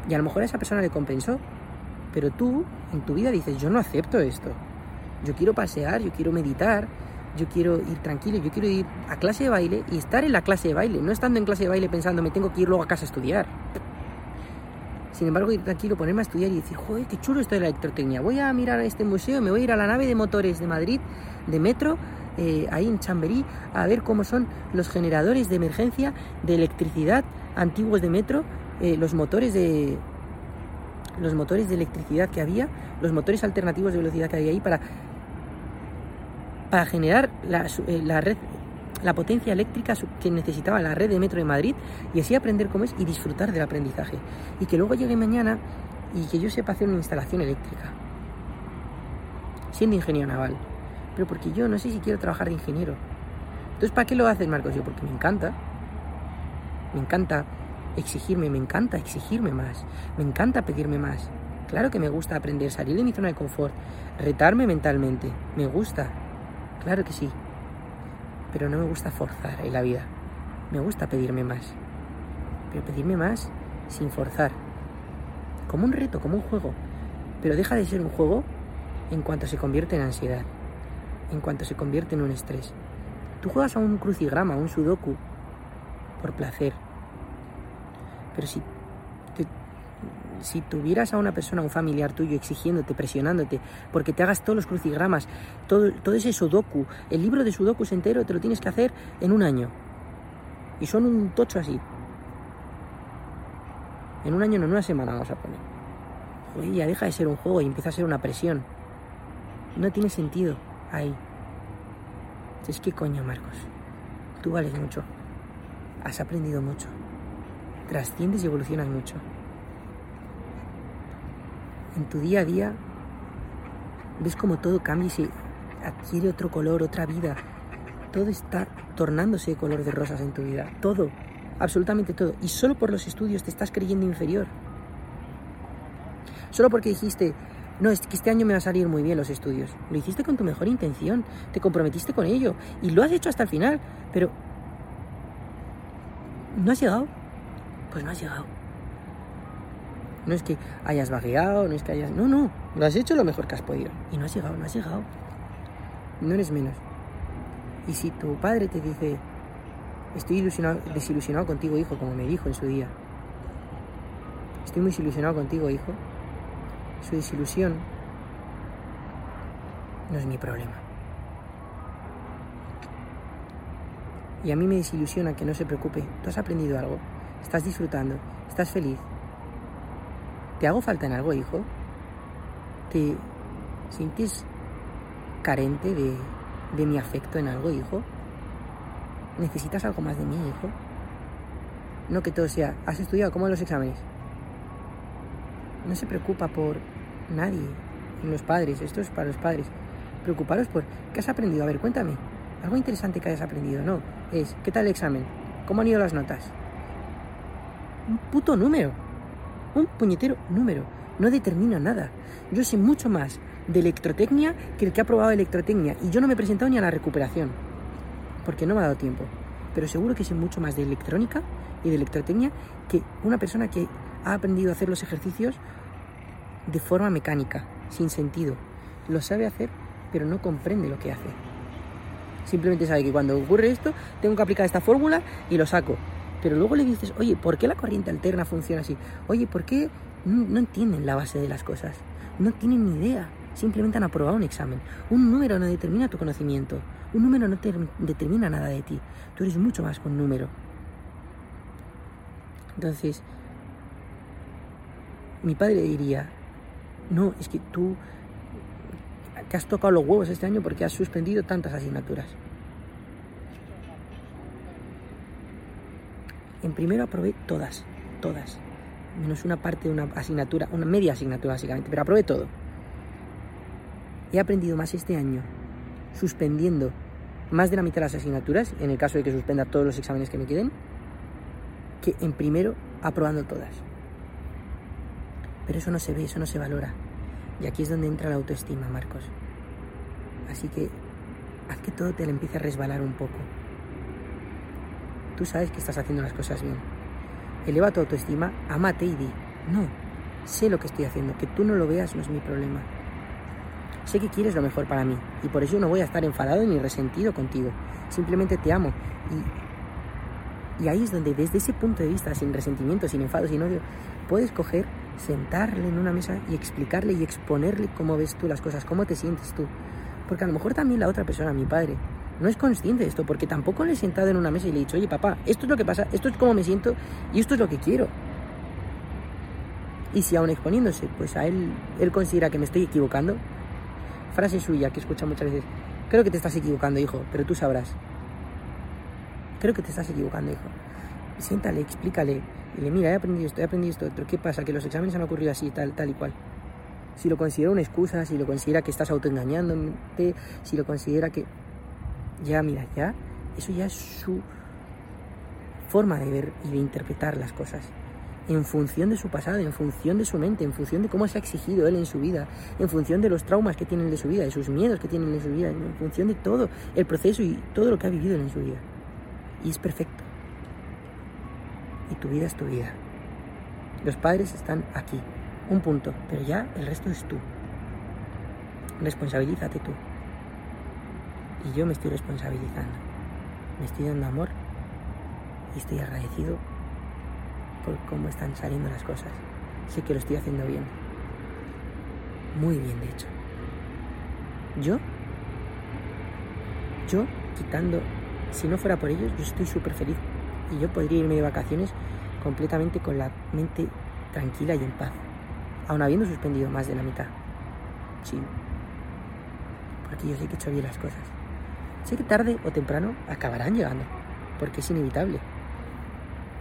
Y a lo mejor a esa persona le compensó. Pero tú, en tu vida, dices, yo no acepto esto. Yo quiero pasear, yo quiero meditar, Yo quiero ir tranquilo, yo quiero ir a clase de baile y estar en la clase de baile, no estando en clase de baile pensando me tengo que ir luego a casa a estudiar. Sin embargo, ir tranquilo, ponerme a estudiar y decir, joder, qué chulo esto de la electrotecnia. Voy a mirar a este museo, me voy a ir a la nave de motores de Madrid, de metro, eh, ahí en Chamberí, a ver cómo son los generadores de emergencia de electricidad antiguos de metro, eh, los motores de los motores de electricidad que había, los motores alternativos de velocidad que había ahí para para generar la, eh, la red la potencia eléctrica que necesitaba la red de metro de Madrid y así aprender cómo es y disfrutar del aprendizaje. Y que luego llegue mañana y que yo sepa hacer una instalación eléctrica. Siendo ingeniero naval. Pero porque yo no sé si quiero trabajar de ingeniero. Entonces, ¿para qué lo haces, Marcos? Yo, porque me encanta. Me encanta exigirme, me encanta exigirme más. Me encanta pedirme más. Claro que me gusta aprender, salir de mi zona de confort, retarme mentalmente. Me gusta. Claro que sí pero no me gusta forzar en la vida. Me gusta pedirme más. Pero pedirme más sin forzar. Como un reto, como un juego. Pero deja de ser un juego en cuanto se convierte en ansiedad. En cuanto se convierte en un estrés. Tú juegas a un crucigrama, a un sudoku, por placer. Pero si, si tuvieras a una persona, un familiar tuyo, exigiéndote, presionándote, porque te hagas todos los crucigramas, todo, todo ese sudoku, el libro de sudokus entero te lo tienes que hacer en un año. Y son un tocho así. En un año, no en una semana vamos a poner. Oye, ya deja de ser un juego y empieza a ser una presión. No tiene sentido ahí. Es que coño, Marcos. Tú vales mucho. Has aprendido mucho. Trasciendes y evolucionas mucho. En tu día a día ves como todo cambia y se adquiere otro color, otra vida. Todo está tornándose de color de rosas en tu vida. Todo, absolutamente todo. Y solo por los estudios te estás creyendo inferior. Solo porque dijiste, no, es que este año me va a salir muy bien los estudios. Lo hiciste con tu mejor intención, te comprometiste con ello y lo has hecho hasta el final, pero ¿no has llegado? Pues no has llegado. No es que hayas vagueado, no es que hayas... No, no, lo has hecho lo mejor que has podido. Y no has llegado, no has llegado. No eres menos. Y si tu padre te dice, estoy ilusionado, desilusionado contigo, hijo, como me dijo en su día. Estoy muy desilusionado contigo, hijo. Su desilusión no es mi problema. Y a mí me desilusiona que no se preocupe. Tú has aprendido algo, estás disfrutando, estás feliz. ¿Te hago falta en algo, hijo? ¿Te sientes carente de, de mi afecto en algo, hijo? ¿Necesitas algo más de mí, hijo? No que todo sea, ¿has estudiado? ¿Cómo van los exámenes? No se preocupa por nadie, los padres, esto es para los padres. Preocuparos por qué has aprendido. A ver, cuéntame. Algo interesante que hayas aprendido. No, es, ¿qué tal el examen? ¿Cómo han ido las notas? Un puto número. Un puñetero número. No determina nada. Yo sé mucho más de electrotecnia que el que ha probado electrotecnia. Y yo no me he presentado ni a la recuperación. Porque no me ha dado tiempo. Pero seguro que sé mucho más de electrónica y de electrotecnia que una persona que ha aprendido a hacer los ejercicios de forma mecánica, sin sentido. Lo sabe hacer, pero no comprende lo que hace. Simplemente sabe que cuando ocurre esto, tengo que aplicar esta fórmula y lo saco. Pero luego le dices, oye, ¿por qué la corriente alterna funciona así? Oye, ¿por qué no, entienden la base de las cosas? No tienen ni idea. Simplemente han aprobado un examen. Un número no determina tu conocimiento. Un número no te determina nada de ti. Tú eres mucho más que un número. Entonces, mi padre diría, no, es que tú te has tocado los huevos este año porque has suspendido tantas asignaturas. En primero aprobé todas, todas, menos una parte de una asignatura, una media asignatura básicamente, pero aprobé todo. He aprendido más este año suspendiendo más de la mitad de las asignaturas, en el caso de que suspenda todos los exámenes que me queden, que en primero aprobando todas. Pero eso no se ve, eso no se valora. Y aquí es donde entra la autoestima, Marcos. Así que haz que todo te le empiece a resbalar un poco. Tú sabes que estás haciendo las cosas bien. Eleva tu autoestima, amate y di, no, sé lo que estoy haciendo, que tú no lo veas no es mi problema. sé que quieres lo mejor para mí y por eso no voy a estar enfadado ni resentido contigo. Simplemente te amo. Y, y ahí es donde desde ese punto de vista, sin resentimiento, sin enfado, sin odio, puedes coger, sentarle en una mesa y explicarle y exponerle cómo ves tú las cosas, cómo te sientes tú. Porque a lo mejor también la otra persona, mi padre, no es consciente de esto, porque tampoco le he sentado en una mesa y le he dicho, oye papá, esto es lo que pasa, esto es cómo me siento y esto es lo que quiero. Y si aún exponiéndose, pues a él, él considera que me estoy equivocando, frase suya que escucha muchas veces, creo que te estás equivocando, hijo, pero tú sabrás. Creo que te estás equivocando, hijo. Siéntale, explícale, y mira, he aprendido esto, he aprendido esto, otro. ¿qué pasa? Que los exámenes han ocurrido así, tal, tal y cual. Si lo considera una excusa, si lo considera que estás autoengañándote, si lo considera que... Ya, mira, ya, eso ya es su forma de ver y de interpretar las cosas en función de su pasado, en función de su mente, en función de cómo se ha exigido él en su vida, en función de los traumas que tiene de su vida, de sus miedos que tiene en su vida, en función de todo el proceso y todo lo que ha vivido en su vida. Y es perfecto. Y tu vida es tu vida. Los padres están aquí, un punto, pero ya el resto es tú. Responsabilízate tú. Y yo me estoy responsabilizando. Me estoy dando amor y estoy agradecido por cómo están saliendo las cosas. Sé que lo estoy haciendo bien. Muy bien, de hecho. Yo, yo, quitando, si no fuera por ellos, yo estoy súper feliz. Y yo podría irme de vacaciones completamente con la mente tranquila y en paz. Aun habiendo suspendido más de la mitad. Sí. Porque yo sé que he hecho bien las cosas. Sé que tarde o temprano acabarán llegando. Porque es inevitable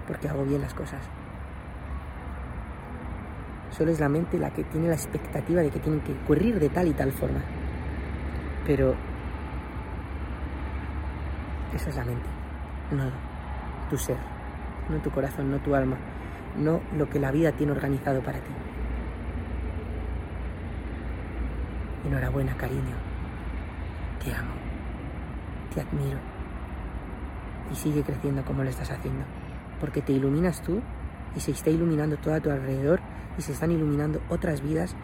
porque hago bien las cosas. Solo es la mente la que tiene la expectativa de que tienen que ocurrir de tal y tal forma. Pero esa es la mente, no tu ser, no tu corazón, no tu alma, no lo que la vida tiene organizado para ti. Enhorabuena, cariño. Te amo. Te admiro. Y sigue creciendo como lo estás haciendo porque te iluminas tú y se está iluminando todo a tu alrededor y se están iluminando otras vidas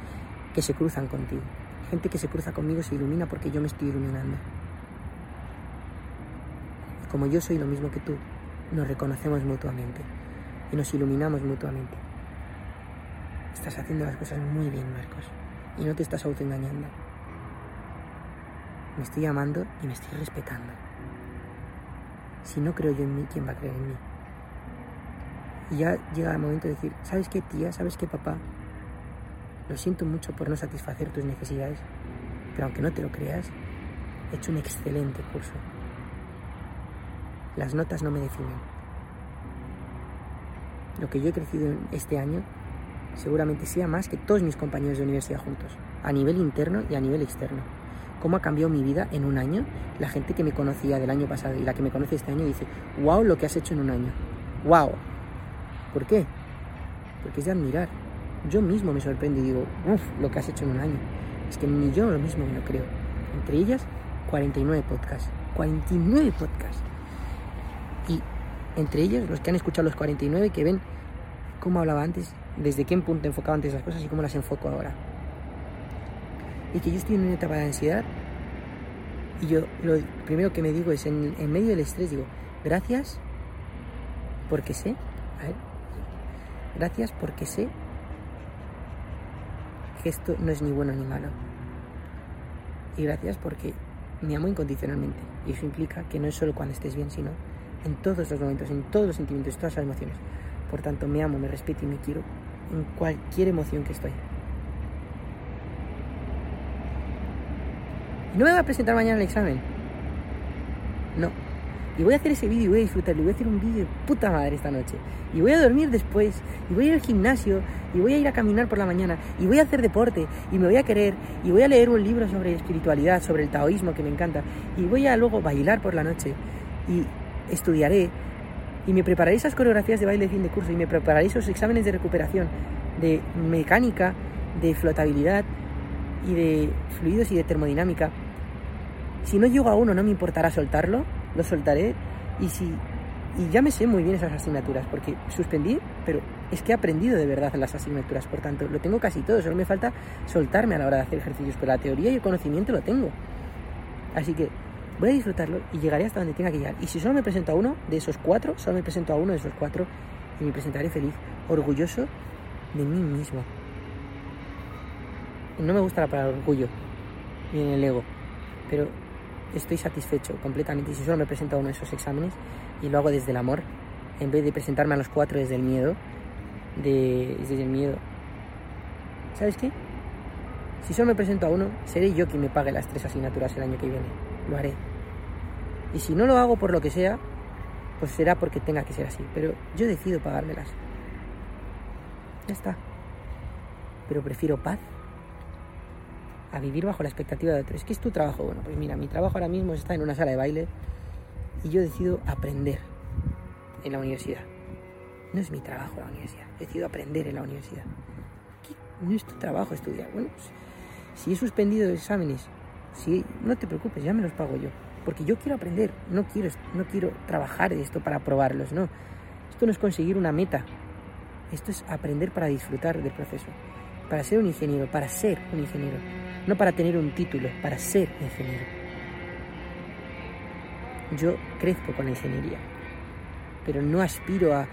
que se cruzan contigo. Gente que se cruza conmigo se ilumina porque yo me estoy iluminando. Y como yo soy lo mismo que tú, nos reconocemos mutuamente y nos iluminamos mutuamente. Estás haciendo las cosas muy bien, Marcos, y no te estás autoengañando. Me estoy amando y me estoy respetando. Si no creo yo en mí, ¿quién va a creer en mí? Y ya llega el momento de decir, ¿sabes qué tía? ¿Sabes qué papá? Lo siento mucho por no satisfacer tus necesidades, pero aunque no te lo creas, he hecho un excelente curso. Las notas no me definen. Lo que yo he crecido este año seguramente sea más que todos mis compañeros de universidad juntos, a nivel interno y a nivel externo. ¿Cómo ha cambiado mi vida en un año? La gente que me conocía del año pasado y la que me conoce este año dice, wow, lo que has hecho en un año. Wow, ¿Por qué? Porque es de admirar. Yo mismo me sorprendo y digo, uff, lo que has hecho en un año. Es que ni yo lo mismo me lo creo. Entre ellas, 49 podcasts. 49 podcasts. Y entre ellos, los que han escuchado los 49, que ven cómo hablaba antes, desde qué punto enfocaba antes las cosas y cómo las enfoco ahora. Y que yo estoy en una etapa de ansiedad y yo lo primero que me digo es, en, medio del estrés, digo, gracias porque sé, a ver, Gracias porque sé que esto no es ni bueno ni malo. Y gracias porque me amo incondicionalmente. Y eso implica que no es solo cuando estés bien, sino en todos los momentos, en todos los sentimientos, todas las emociones. Por tanto, me amo, me respeto y me quiero en cualquier emoción que estoy. No me va a presentar mañana el examen? No, y voy a hacer ese vídeo y voy a disfrutarlo. Y voy a hacer un vídeo de puta madre esta noche. Y voy a dormir después. Y voy a ir al gimnasio. Y voy a ir a caminar por la mañana. Y voy a hacer deporte. Y me voy a querer. Y voy a leer un libro sobre espiritualidad, sobre el taoísmo que me encanta. Y voy a luego bailar por la noche. Y estudiaré. Y me prepararé esas coreografías de baile de fin de curso. Y me prepararé esos exámenes de recuperación. De mecánica, de flotabilidad. Y de fluidos y de termodinámica. Si no llego a uno, no me importará soltarlo lo soltaré y si y ya me sé muy bien esas asignaturas, porque suspendí, pero es que he aprendido de verdad las asignaturas, por tanto, lo tengo casi todo, solo me falta soltarme a la hora de hacer ejercicios, pero la teoría y el conocimiento lo tengo. Así que voy a disfrutarlo y llegaré hasta donde tenga que llegar. Y si solo me presento a uno de esos cuatro, solo me presento a uno de esos cuatro y me presentaré feliz, orgulloso de mí mismo. No me gusta la palabra orgullo, ni en el ego, pero estoy satisfecho completamente. Si solo me presento a uno de esos exámenes y lo hago desde el amor, en vez de presentarme a los cuatro desde el miedo, de, desde el miedo. ¿Sabes qué? Si solo me presento a uno, seré yo quien me pague las tres asignaturas el año que viene. Lo haré. Y si no lo hago por lo que sea, pues será porque tenga que ser así. Pero yo decido pagármelas. Ya está. Pero prefiero paz a vivir bajo la expectativa de otros. ¿Qué es tu trabajo? Bueno, pues mira, mi trabajo ahora mismo está en una sala de baile y yo decido aprender en la universidad. No es mi trabajo la universidad, decido aprender en la universidad. ¿Qué? No es tu trabajo estudiar. Bueno, pues, si he suspendido exámenes, si no te preocupes, ya me los pago yo. Porque yo quiero aprender, no quiero, no quiero trabajar esto para probarlos, no. Esto no es conseguir una meta, esto es aprender para disfrutar del proceso, para ser un ingeniero, para ser un ingeniero, no para tener un título, para ser ingeniero. Yo crezco con la ingeniería, pero no aspiro a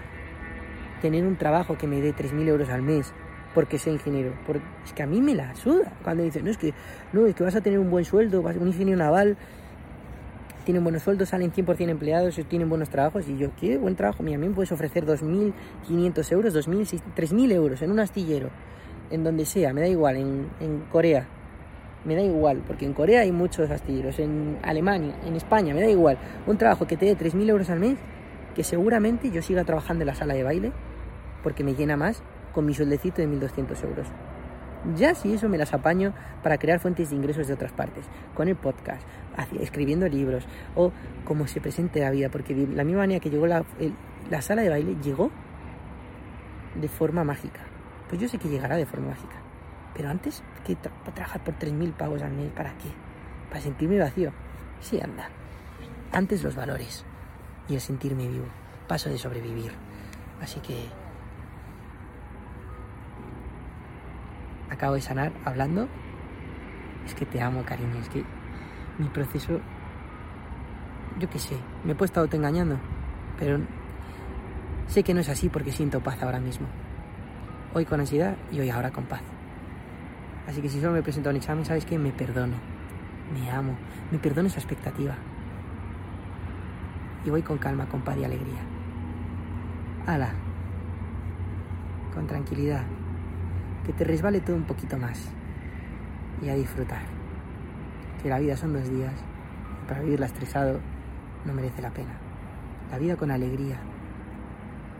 tener un trabajo que me dé 3.000 euros al mes porque soy ingeniero. Porque es que a mí me la suda cuando dicen, no, es que, no, es que vas a tener un buen sueldo, vas un ingeniero naval, tienen buenos sueldos, salen 100% empleados, tienen buenos trabajos. Y yo, ¿qué buen trabajo? Mira, a mí me puedes ofrecer 2.500 euros, 2.000, 3.000 euros en un astillero, en donde sea, me da igual, en Corea. Me da igual, porque en Corea hay muchos astilleros, en Alemania, en España, me da igual. Un trabajo que te dé 3.000 euros al mes, que seguramente yo siga trabajando en la sala de baile, porque me llena más con mi sueldecito de 1.200 euros. Ya si eso me las apaño para crear fuentes de ingresos de otras partes, con el podcast, escribiendo libros o como se presente la vida, porque la misma manera que llegó la sala de baile, llegó de forma mágica. Pues yo sé que llegará de forma mágica. Pero antes, que trabajar por 3.000 pavos al mes? ¿Para qué? ¿Para sentirme vacío? Sí, anda. Antes los valores y el sentirme vivo. Paso de sobrevivir. Así que acabo de sanar hablando. Es que te amo, cariño. Es que mi proceso, yo qué sé, me he puesto autoengañando, pero sé que no es así porque siento paz ahora mismo. Hoy con ansiedad y hoy ahora con paz. Así que si solo me presento a un examen, ¿sabes qué? Me perdono, me amo, me perdono esa expectativa. Y voy con calma, con paz y alegría. Ala, con tranquilidad, que te resbale todo un poquito más y a disfrutar. Que la vida son dos días y para vivirla estresado no merece la pena. La vida con alegría.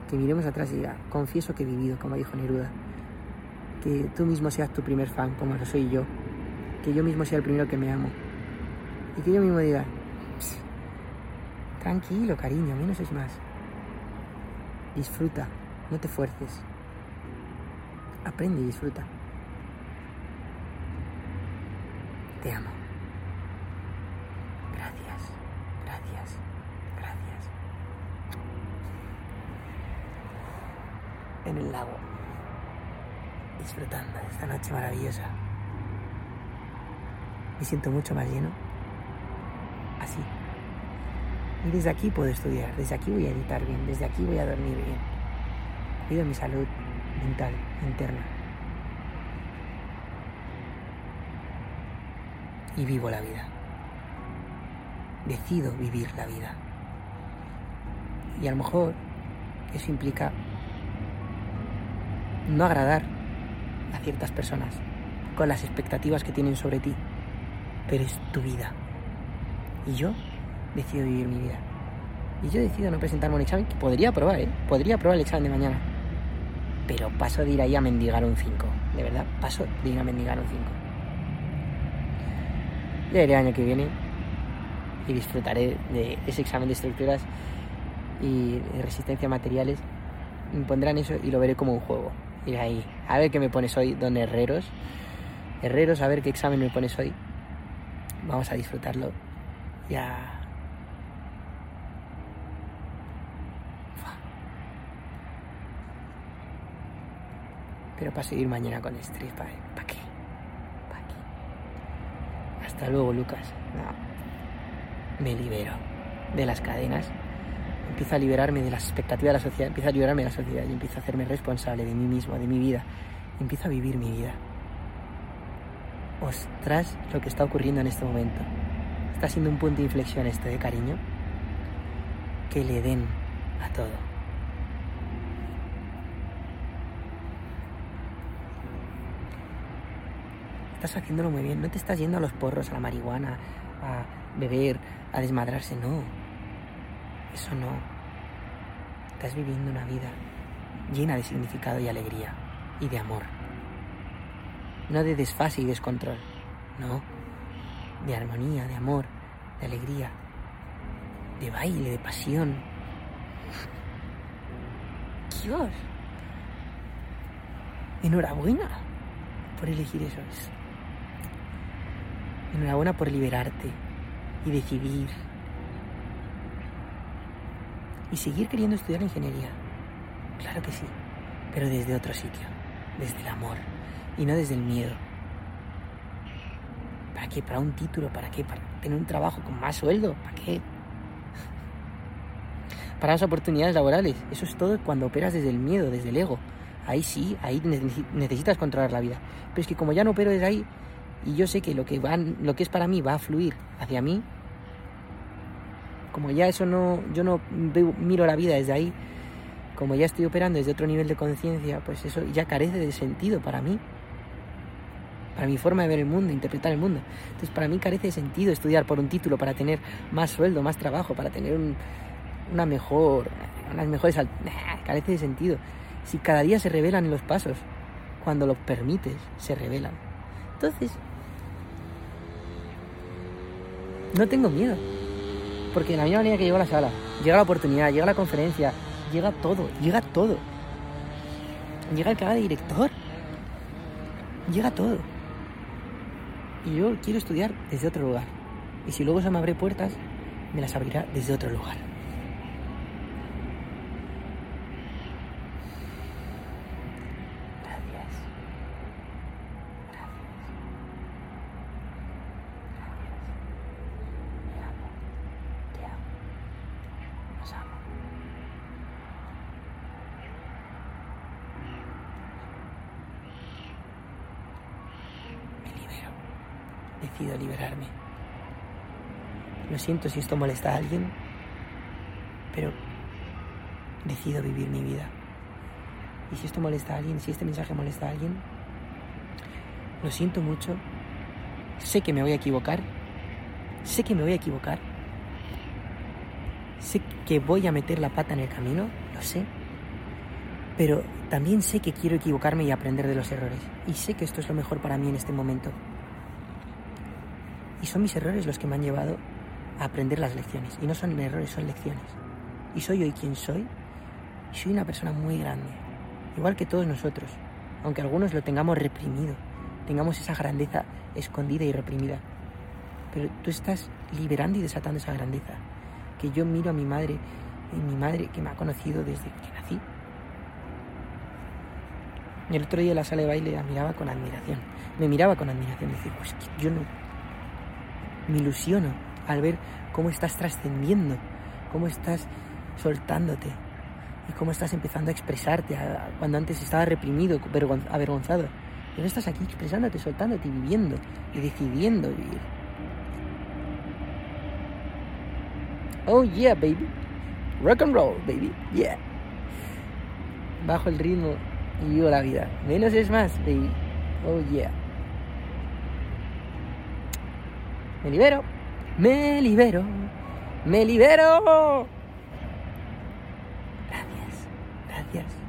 Que miremos atrás y diga, confieso que he vivido, como dijo Neruda. Que tú mismo seas tu primer fan, como lo soy yo. Que yo mismo sea el primero que me amo. Y que yo mismo diga, "Pss, tranquilo, cariño, menos es más. Disfruta, no te fuerces. Aprende y disfruta. Te amo. Gracias, gracias, gracias. En el lago, disfrutando de esta noche maravillosa. Me siento mucho más lleno. Así. Y desde aquí puedo estudiar, desde aquí voy a editar bien, desde aquí voy a dormir bien. Cuido mi salud mental, interna. Y vivo la vida. Decido vivir la vida. Y a lo mejor eso implica no agradar a ciertas personas con las expectativas que tienen sobre ti. Pero es tu vida. Y yo decido vivir mi vida. Y yo decido no presentarme un examen que podría aprobar, ¿eh? Podría aprobar el examen de mañana. Pero paso de ir ahí a mendigar un 5. De verdad, paso de ir a mendigar un 5. Ya iré el año que viene y disfrutaré de ese examen de estructuras y resistencia a materiales. Me pondrán eso y lo veré como un juego. Ir ahí. A ver qué me pones hoy, don Herreros. Herreros, a ver qué examen me pones hoy. Vamos a disfrutarlo. Ya. Pero para seguir mañana con Street, ¿para ¿pa qué? ¿Para qué? Hasta luego, Lucas. Me libero de las cadenas Empiezo a liberarme de las expectativas de la sociedad. Empiezo a liberarme de la sociedad y empiezo a hacerme responsable de mí mismo, de mi vida. Empiezo a vivir mi vida. Ostras, lo que está ocurriendo en este momento. Está siendo un punto de inflexión este de cariño. Que le den a todo. estás haciéndolo muy bien. No te estás yendo a los porros, a la marihuana, a beber, a desmadrarse. No. Eso no. Estás viviendo una vida llena de significado y alegría y de amor. No de desfase y descontrol. No. De armonía, de amor, de alegría, de baile, de pasión. Dios. Enhorabuena por elegir eso. Enhorabuena por liberarte y decidir. Y seguir queriendo estudiar ingeniería. Claro que sí, pero desde otro sitio, desde el amor y no desde el miedo. ¿Para qué? ¿Para un título? ¿Para qué? ¿Para tener un trabajo con más sueldo? ¿Para qué? *laughs* Para las oportunidades laborales. Eso es todo cuando operas desde el miedo, desde el ego. Ahí sí, ahí necesitas controlar la vida. Pero es que como ya no opero desde ahí, y yo sé que lo que, van, lo que es para mí va a fluir hacia mí, como ya eso no, yo no miro la vida desde ahí, como ya estoy operando desde otro nivel de conciencia, pues eso ya carece de sentido para mí, para mi forma de ver el mundo, interpretar el mundo. Entonces para mí carece de sentido estudiar por un título, para tener más sueldo, más trabajo, para tener una mejor, unas mejores... carece de sentido. Si cada día se revelan los pasos, cuando los permites, se revelan. Entonces, no tengo miedo. Porque de la misma manera que llego a la sala, llega la oportunidad, llega la conferencia, llega todo, llega todo. Llega el que de director. Llega todo. Y yo quiero estudiar desde otro lugar. Y si luego se me abre puertas, me las abrirá desde otro lugar. decido liberarme. Lo siento si esto molesta a alguien, pero decido vivir mi vida. Y si esto molesta a alguien, si este mensaje molesta a alguien, lo siento mucho. Sé que me voy a equivocar. Sé que me voy a equivocar. Sé que voy a meter la pata en el camino, lo sé. Pero también sé que quiero equivocarme y aprender de los errores. Y sé que esto es lo mejor para mí en este momento. Y son mis errores los que me han llevado a aprender las lecciones. Y no son errores, son lecciones. Y soy hoy quien soy. Y soy una persona muy grande. Igual que todos nosotros. Aunque algunos lo tengamos reprimido. Tengamos esa grandeza escondida y reprimida. Pero tú estás liberando y desatando esa grandeza. Que yo miro a mi madre, y mi madre que me ha conocido desde que nací. El otro día en la sala de baile la miraba con admiración. Me miraba con admiración. Decía, pues yo no me ilusiono al ver cómo estás trascendiendo, cómo estás soltándote y cómo estás empezando a expresarte cuando antes estaba reprimido, avergonzado. Y estás aquí expresándote, soltándote y viviendo y decidiendo vivir. Oh yeah, baby. Rock and roll, baby. Yeah. Bajo el ritmo y vivo la vida. Menos es más, baby. Oh yeah. Me libero. Me libero. Me libero. Gracias. Gracias.